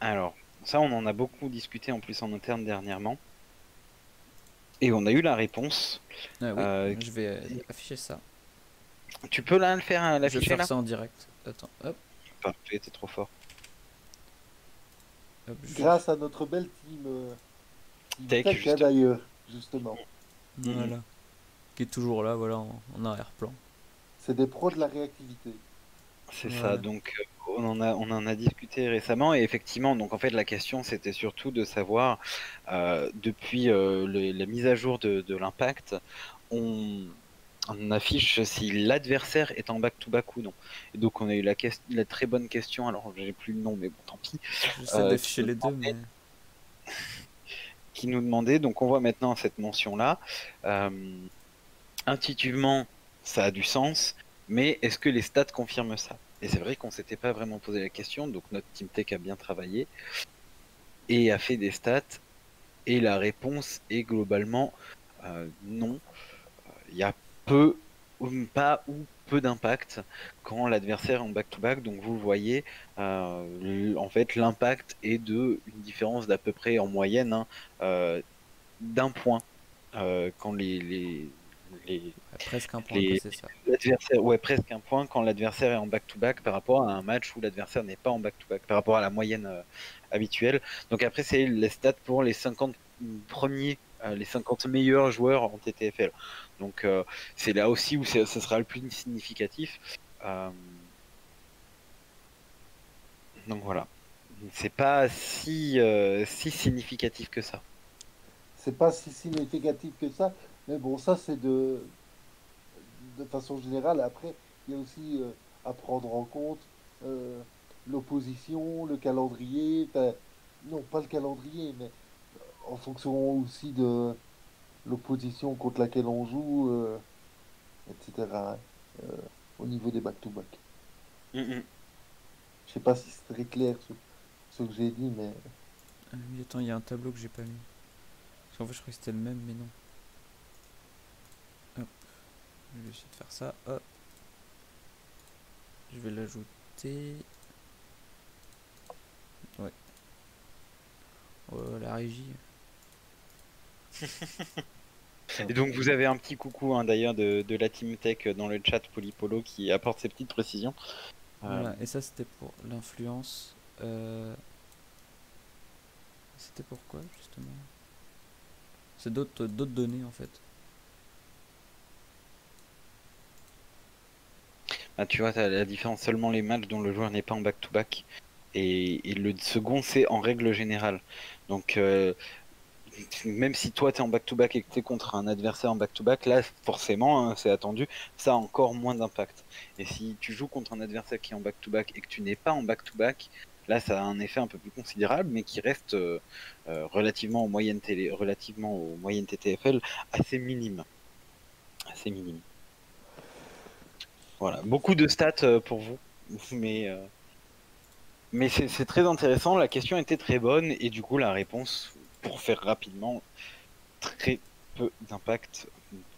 Alors, ça, on en a beaucoup discuté en plus en interne dernièrement. Et on a eu la réponse. Ah oui, Euh, je vais euh, afficher ça. Tu peux là le faire, hein, Je vais l'afficher faire là ça en direct. Attends, hop, Parfait, t'es trop fort. hop, je- Grâce à notre belle team, euh, Tech, hein, justement. Voilà. Qui est toujours là, voilà, en, en arrière-plan. C'est des pros de la réactivité. C'est Ouais. ça, donc euh, on en, a, on en a discuté récemment et effectivement, donc en fait la question c'était surtout de savoir, euh, depuis euh, le- la mise à jour de, de l'impact, on, on affiche si l'adversaire est en back-to-back ou non. Et donc on a eu la, la très bonne question, alors j'ai plus le nom mais bon tant pis, J'essaie Euh, d'afficher les deux, mais. qui nous demandait, donc on voit maintenant cette mention-là, euh, intuitivement ça a du sens, mais est-ce que les stats confirment ça? Et c'est vrai qu'on s'était pas vraiment posé la question, donc notre team tech a bien travaillé et a fait des stats, et la réponse est globalement euh, non. Il y a peu, ou pas ou peu d'impact quand l'adversaire est en back-to-back, donc vous voyez, euh, en fait l'impact est de une différence d'à peu près en moyenne hein, euh, d'un point quand les, les- Ouais, presque un point, Les- ça. ouais presque un point quand l'adversaire est en back-to-back par rapport à un match où l'adversaire n'est pas en back-to-back par rapport à la moyenne euh, habituelle. Donc après c'est les stats pour les 50 premiers euh, les 50 meilleurs joueurs en TTFL donc euh, c'est là aussi où ce sera le plus significatif. Euh, donc voilà. C'est pas si euh, si significatif que ça. C'est pas si significatif que ça, mais bon, ça c'est de, de façon générale. Après, il y a aussi euh, à prendre en compte euh, l'opposition, le calendrier, enfin, non pas le calendrier, mais en fonction aussi de l'opposition contre laquelle on joue, euh, etc. hein, euh, au niveau des back-to-back. Mhm. Je sais pas si c'est très clair ce, ce que j'ai dit, mais Ah oui, attends, il y a un tableau que j'ai pas mis. Parce qu'en fait, je croyais que c'était le même, mais non. Je vais essayer de faire ça. Hop. Je vais l'ajouter. Ouais. Ouais, la régie. Et donc vous avez un petit coucou hein, d'ailleurs de, de la Team Tech dans le chat Polypolo qui apporte ces petites précisions. Euh, Voilà, et ça c'était pour l'influence. Euh, C'était pourquoi justement? C'est d'autres d'autres données en fait. Ah, tu vois, t'as la différence seulement les matchs dont le joueur n'est pas en back-to-back. Et, et le second, c'est en règle générale. Donc, euh, même si toi, tu es en back-to-back et que tu es contre un adversaire en back-to-back, là, forcément, hein, c'est attendu, ça a encore moins d'impact. Et si tu joues contre un adversaire qui est en back-to-back et que tu n'es pas en back-to-back, là, ça a un effet un peu plus considérable, mais qui reste euh, euh, relativement, aux moyennes télé, relativement aux moyennes TTFL assez minime. Assez minime. Voilà, beaucoup de stats euh, pour vous, mais, euh, mais c'est très intéressant. La question était très bonne et du coup la réponse, pour faire rapidement, très peu d'impact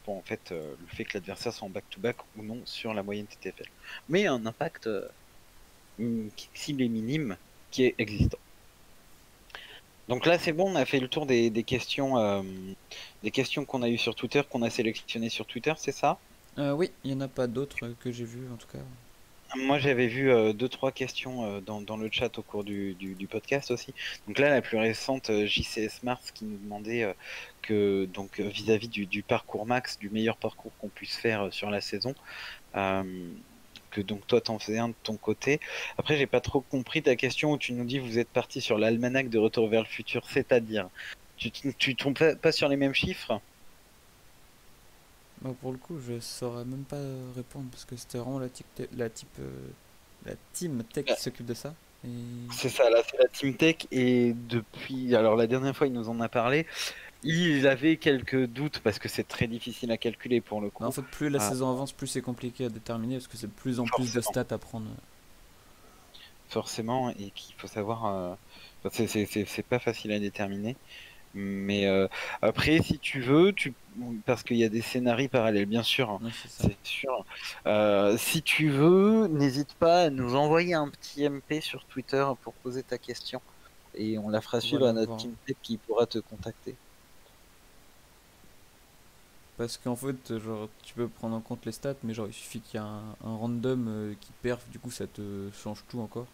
pour en fait euh, le fait que l'adversaire soit en back-to-back ou non sur la moyenne TTFL. Mais un impact mm, s'il est minime, qui est existant. Donc là c'est bon, on a fait le tour des, questions, des questions qu'on a eues sur Twitter, qu'on a sélectionnées sur Twitter, c'est ça? Euh, oui, il n'y en a pas d'autres que j'ai vues en tout cas. Moi, j'avais vu euh, deux trois questions euh, dans, le chat au cours du, podcast aussi. Donc là, la plus récente, euh, JCS Mars qui nous demandait que donc vis-à-vis du, parcours max, du meilleur parcours qu'on puisse faire sur la saison, que donc toi t'en faisais un de ton côté. Après, j'ai pas trop compris ta question où tu nous dis vous êtes parti sur l'almanach de Retour vers le futur, c'est-à-dire tu tu tu tombes pas sur les mêmes chiffres? Bah, pour le coup, je saurais même pas répondre parce que c'était vraiment la, type, la, type, euh, la team tech qui s'occupe de ça. Et... C'est ça, là, c'est la Team Tech. Et depuis, alors la dernière fois, il nous en a parlé. Il avait quelques doutes parce que c'est très difficile à calculer pour le coup. En fait, plus la Ah. saison avance, plus c'est compliqué à déterminer parce que c'est de plus en plus de stats à prendre. Forcément, et qu'il faut savoir. euh, c'est pas facile à déterminer. Mais euh, après, si tu veux, tu... parce qu'il y a des scénarios parallèles, bien sûr. hein, c'est sûr. Euh, si tu veux, n'hésite pas à nous envoyer un petit MP sur Twitter pour poser ta question. Et on la fera suivre Voilà, à notre. Team Tech qui pourra te contacter. Parce qu'en fait, genre, tu peux prendre en compte les stats, mais genre, il suffit qu'il y ait un, un random euh, qui perf, du coup, ça te change tout encore.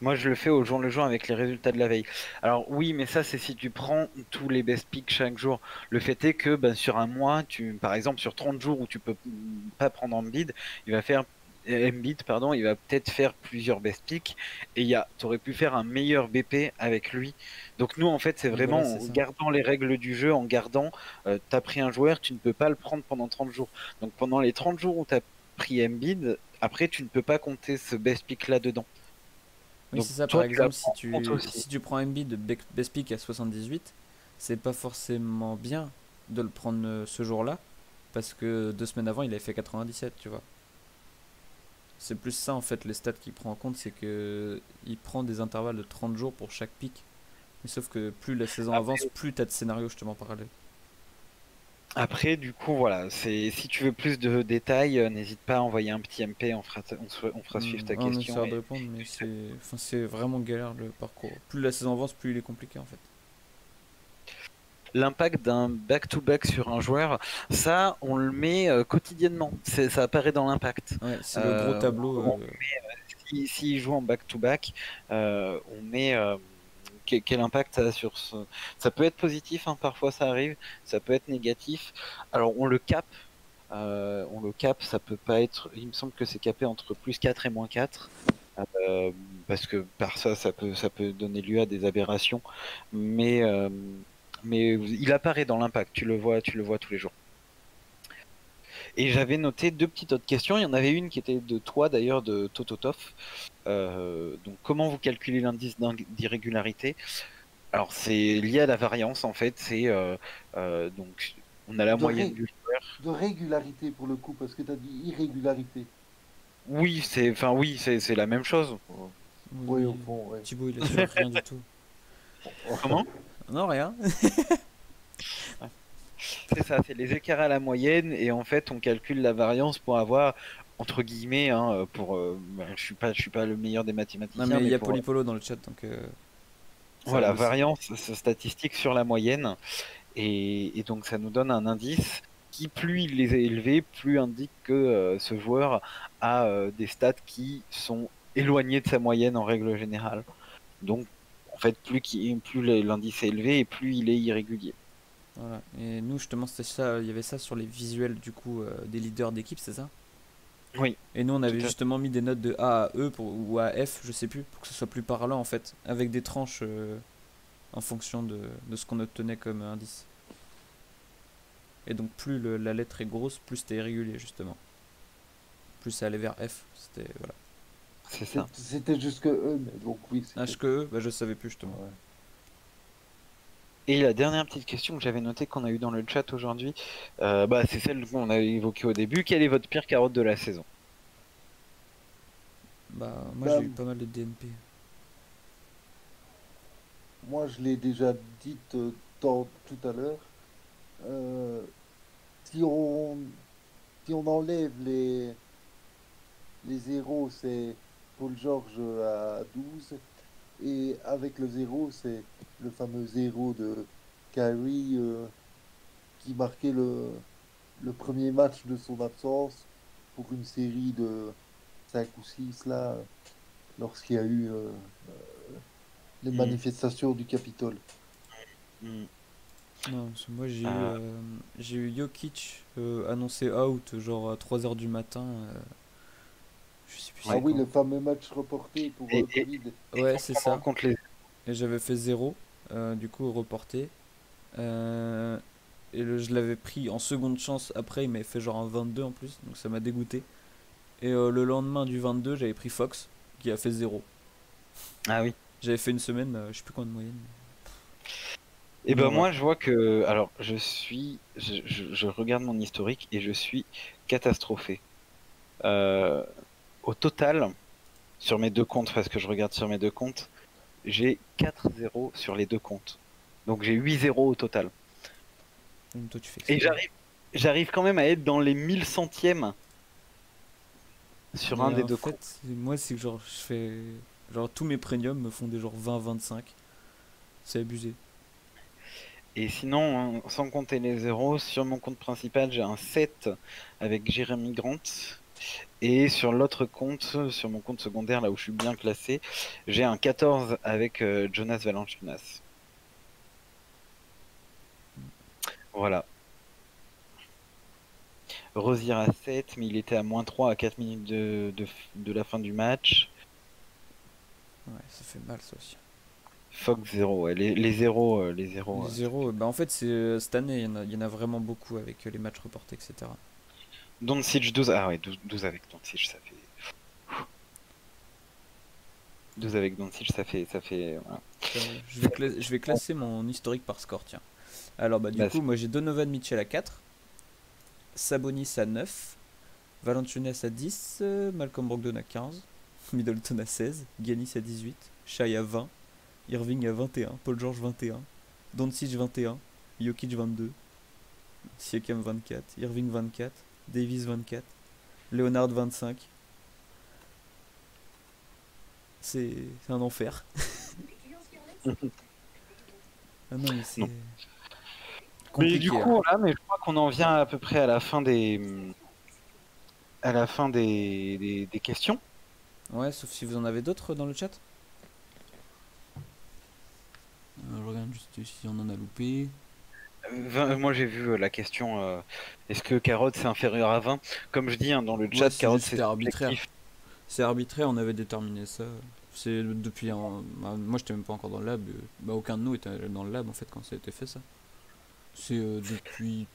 Moi, je le fais au jour le jour avec les résultats de la veille. Alors oui, mais ça, c'est si tu prends tous les best picks chaque jour. Le fait est que ben, sur un mois, tu, par exemple, sur 30 jours où tu peux pas prendre Embiid, il va faire euh, pardon, il va peut-être faire plusieurs best picks et il t'aurais pu faire un meilleur BP avec lui. Donc nous, en fait, c'est vraiment voilà, en ça. gardant les règles du jeu, en gardant, euh, t'as pris un joueur, tu ne peux pas le prendre pendant 30 jours. Donc pendant les 30 jours où t'as pris Embiid, après, tu ne peux pas compter ce best pick là dedans. Oui, c'est ça, par exemple, si tu, si tu prends Embiid de best pick à 78, c'est pas forcément bien de le prendre euh, ce jour-là, parce que deux semaines avant, il avait fait 97, tu vois. C'est plus ça, en fait, les stats qu'il prend en compte, c'est que il prend des intervalles de 30 jours pour chaque pick. Mais sauf que plus la saison avance, plus t'as de scénarios justement parallèles. Après, du coup, voilà, c'est si tu veux plus de détails, euh, n'hésite pas à envoyer un petit MP, on fera, on, on fera suivre ta on question. essaiera de répondre, mais c'est enfin, vraiment galère le parcours. Plus la saison avance, plus il est compliqué en fait. L'impact d'un back-to-back sur un joueur, ça, on le met euh, quotidiennement. Ça apparaît dans l'impact. Ouais, c'est le Euh, gros tableau. on euh, Si, s'il joue en back-to-back, euh, on met euh, quel impact ça a sur ce. Ça peut être positif, hein, parfois ça arrive. Ça peut être négatif. Alors on le cap. euh, on le cap, ça peut pas être. Il me semble que c'est capé entre plus 4 et moins 4. euh, parce que par ça, ça peut, ça peut donner lieu à des aberrations. Mais, euh, mais il apparaît dans l'impact. Tu le vois, tu le vois tous les jours. Et j'avais noté deux petites autres questions. Il y en avait une qui était de toi d'ailleurs, de Tototov. Euh, donc comment vous calculez l'indice d'irrégularité? Alors c'est lié à la variance en fait. C'est euh, euh, donc on a la De moyenne du joueur. De régularité pour le coup, parce que tu as dit irrégularité. Oui, c'est enfin oui, c'est c'est la même chose. Oui, au fond, ouais. Thibaut, il assure rien du tout. Comment? Non, rien. C'est ça, c'est les écarts à la moyenne et en fait on calcule la variance pour avoir entre guillemets hein, pour euh, je suis pas je suis pas le meilleur des mathématiciens Non, mais il y a pour- Polypolo dans le chat, donc. euh, Voilà, variance statistique sur la moyenne. Et, et donc ça nous donne un indice qui, plus il les a élevés, plus indique que euh, ce joueur a euh, des stats qui sont éloignés de sa moyenne en règle générale. Donc en fait, plus, qui- plus l'indice est élevé et plus il est irrégulier. Voilà. Et nous, justement, c'était ça. Il y avait ça sur les visuels du coup euh, des leaders d'équipe, c'est ça? Oui. Et nous, on avait justement mis des notes de A à E pour, ou à F, je sais plus, pour que ce soit plus parlant en fait, avec des tranches euh, en fonction de, de ce qu'on obtenait comme indice. Et donc, plus le- la lettre est grosse, plus c'était irrégulier justement. Plus ça allait vers F. C'était voilà. C'est ça. C'était jusque E, mais donc oui. H que E, bah, je savais plus justement. Ouais. Et la dernière petite question que j'avais notée qu'on a eu dans le chat aujourd'hui, euh, bah, c'est celle qu'on a évoquée au début. Quelle est votre pire carotte de la saison? Bah, moi Bah, j'ai eu pas mal de DNP. Moi, je l'ai déjà dit euh, dans- tout à l'heure. Euh, si on si on enlève les les zéros, c'est Paul George à 12 et avec le zéro, c'est le fameux zéro de Kyrie euh, qui marquait le le premier match de son absence pour une série de 5 ou 6 là lorsqu'il y a eu euh, euh, les Mhm. manifestations du Capitole. Hmm. Non, parce que moi j'ai eu, Ah. euh, j'ai eu Jokic euh, annoncé out genre à 3h du matin. Euh, je sais plus Ah oui, quand. le fameux match reporté pour Et- euh, et- Covid. Ouais, c'est ça. compte les- Et j'avais fait 0, du coup reporté. Euh, et le- je l'avais pris en seconde chance après, il m'avait fait genre un 22 en plus, donc ça m'a dégoûté. Et euh, le lendemain du 22, j'avais pris Fox, qui a fait 0. Ah oui. J'avais fait une semaine, euh, je sais plus combien de moyenne. Et ben Voilà. moi je vois que alors je suis je, je- je regarde mon historique et je suis catastrophé. Euh, au total sur mes deux comptes parce que je regarde sur mes deux comptes, j'ai 4-0 sur les deux comptes. Donc j'ai 8-0 au total. Donc toi tu fais Et j'arrive j'arrive quand même à être dans les 1000 centièmes sur Mais un des deux fait, comptes. moi c'est que genre je fais genre tous mes premiums me font des genre 20 25. C'est abusé. Et sinon, hein, sans compter les zéros, sur mon compte principal, j'ai un 7 avec Jérémy Grant. Et sur l'autre compte, sur mon compte secondaire, là où je suis bien classé, j'ai un 14 avec euh, Jonas Valanciunas. Voilà. Rosier à 7, mais il était à moins 3 à 4 minutes de, de, de la fin du match. Ouais, ça fait mal ça aussi. Fox 0, ouais. les, les zéros, euh, les zéros. Les euh, zéros, bah en fait c'est euh, cette année, il y, en a, il y en a vraiment beaucoup avec euh, les matchs reportés, etc. Doncic 12, ah ouais, 12, 12 avec Doncic, ça fait. 12 avec Doncic, ça fait. Ça fait voilà. Je, vais cla- je vais classer mon historique par score, tiens. Alors, bah, du coup, moi j'ai Donovan Mitchell à 4, Sabonis à 9, Valanciunas à 10, euh, Malcolm Brogdon à 15, Middleton à 16, Giannis à 18, Shai à 20, Irving à 21, Paul George 21, Doncic 21, Jokic 22, Siakam 24, Irving 24, Davis 24, Leonard 25. C'est c'est un enfer. Ah non, mais c'est. Mais du hein. coup, là, mais je crois qu'on en vient à peu près à la fin des. À la fin des, des, des questions. Ouais, sauf si vous en avez d'autres dans le chat. Euh, je regarde juste si on en a loupé. Euh, 20 moi j'ai vu euh, la question euh, est-ce que carotte c'est inférieur à 20 Comme je dis hein, dans le chat, c'est carotte c'est arbitraire. C'est arbitraire, on avait déterminé ça. C'est depuis un. moi, j'étais même pas encore dans le lab. euh, Bah, aucun de nous était dans le lab en fait quand ça a été fait ça. C'est euh, depuis.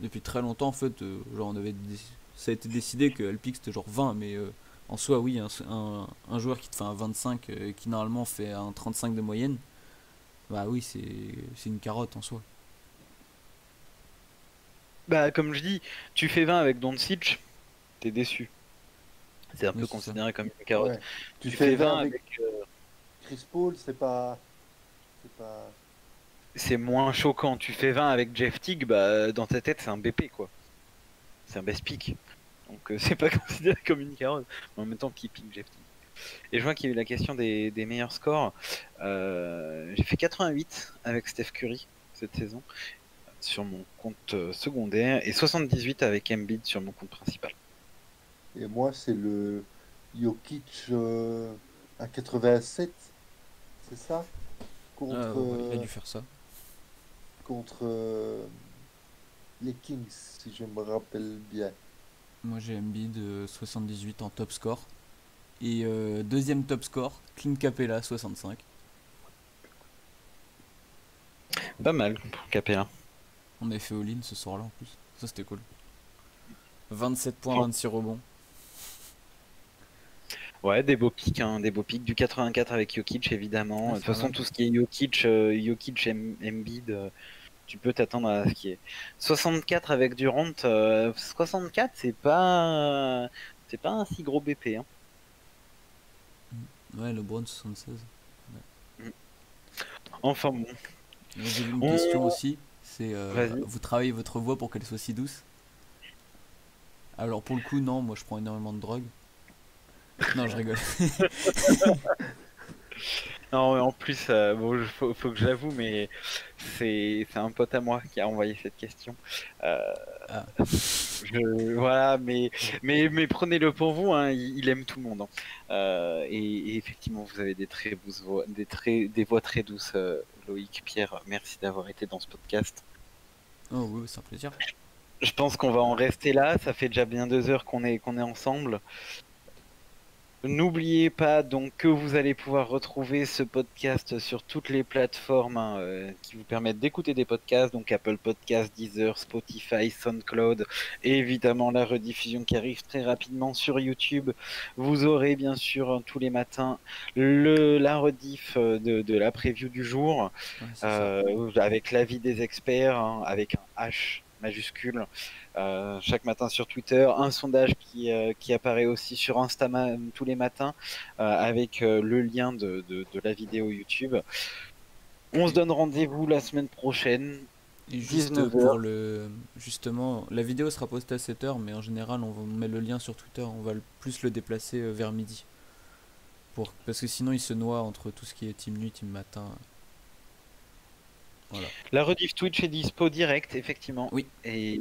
Depuis très longtemps en fait. euh, genre, on avait. dé- Ça a été décidé que LPX c'était genre 20, mais euh, en soi, oui, un, un, un joueur qui te fait un 25, euh, qui normalement fait un 35 de moyenne, bah oui, c'est c'est une carotte en soi. Bah, comme je dis, tu fais 20 avec Doncic, t'es déçu. C'est un Oui, peu ça. considéré comme une carotte. Ouais. Tu, Tu fais fais 20 20 avec. avec euh, Chris Paul, c'est pas. C'est pas. c'est moins choquant. Tu fais 20 avec Jeff Teague, bah, dans ta tête, c'est un BP, quoi. C'est un best pick. Donc, euh, c'est pas considéré comme une carotte. Mais en même temps, qui pick Jeff Teague Et je vois qu'il y a eu la question des, des meilleurs scores. Euh, j'ai fait 88 avec Steph Curry cette saison sur mon compte euh, secondaire et 78 avec Embiid sur mon compte principal. Et moi, c'est le Jokic euh, à 87, c'est ça? Contre, Ah, ouais, il a dû faire ça. contre euh, les Kings, si je me rappelle bien. Moi j'ai Embiid euh, 78 en top score. Et euh, deuxième top score, Clint Capella 65. Pas mal pour Capella. On avait fait all-in ce soir-là en plus. Ça c'était cool. 27 points, 26 rebonds. Ouais, des beaux pics, hein, des beaux pics. Du 84 avec Jokic, évidemment. Ouais, de toute façon, tout ce qui est Jokic, euh, Jokic Em- Embiid, euh, tu peux t'attendre à ce qui est. 64 avec Durant, euh, 64, c'est pas, c'est pas un si gros BP. Hein. Ouais, LeBron 76. Enfin bon. J'ai une On- question aussi. C'est euh, vous travaillez votre voix pour qu'elle soit si douce? Alors pour le coup non, moi je prends énormément de drogue. Non, je rigole. Non, mais en plus, euh, bon, faut, faut que j'avoue, mais c'est un pote à moi qui a envoyé cette question. Euh. Je- voilà, mais, mais, mais prenez-le pour vous, hein, il, il aime tout le monde. hein. Euh, et, et effectivement, vous avez des très douces voix, des, très, des voix très douces, euh, Loïc, Pierre. Merci d'avoir été dans ce podcast. Oh oui, c'est un plaisir. Je pense qu'on va en rester là. Ça fait déjà bien deux heures qu'on est, qu'on est ensemble. N'oubliez pas donc que vous allez pouvoir retrouver ce podcast sur toutes les plateformes hein, euh, qui vous permettent d'écouter des podcasts, donc Apple Podcasts, Deezer, Spotify, SoundCloud, et évidemment la rediffusion qui arrive très rapidement sur YouTube. Vous aurez bien sûr hein, tous les matins le, la rediff euh, de, de la preview du jour Ouais, euh, avec l'avis des experts, hein, avec un H majuscule, euh, chaque matin sur Twitter, un sondage qui, euh, qui apparaît aussi sur Instagram tous les matins, euh, avec le lien de, de, de la vidéo YouTube. On se donne rendez-vous la semaine prochaine. Et juste 19 pour le. Justement, la vidéo sera postée à 7h, mais en général, on met le lien sur Twitter, on va le- plus le déplacer vers midi. Pour... Parce que sinon, il se noie entre tout ce qui est team nuit, team matin. Voilà. La rediff Twitch est dispo direct, effectivement. Oui. Et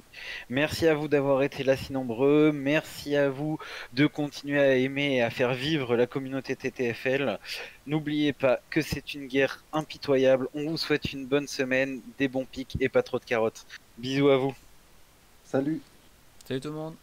merci à vous d'avoir été là si nombreux. Merci à vous de continuer à aimer et à faire vivre la communauté TTFL. N'oubliez pas que c'est une guerre impitoyable. On vous souhaite une bonne semaine, des bons pics et pas trop de carottes. Bisous à vous. Salut Salut tout le monde!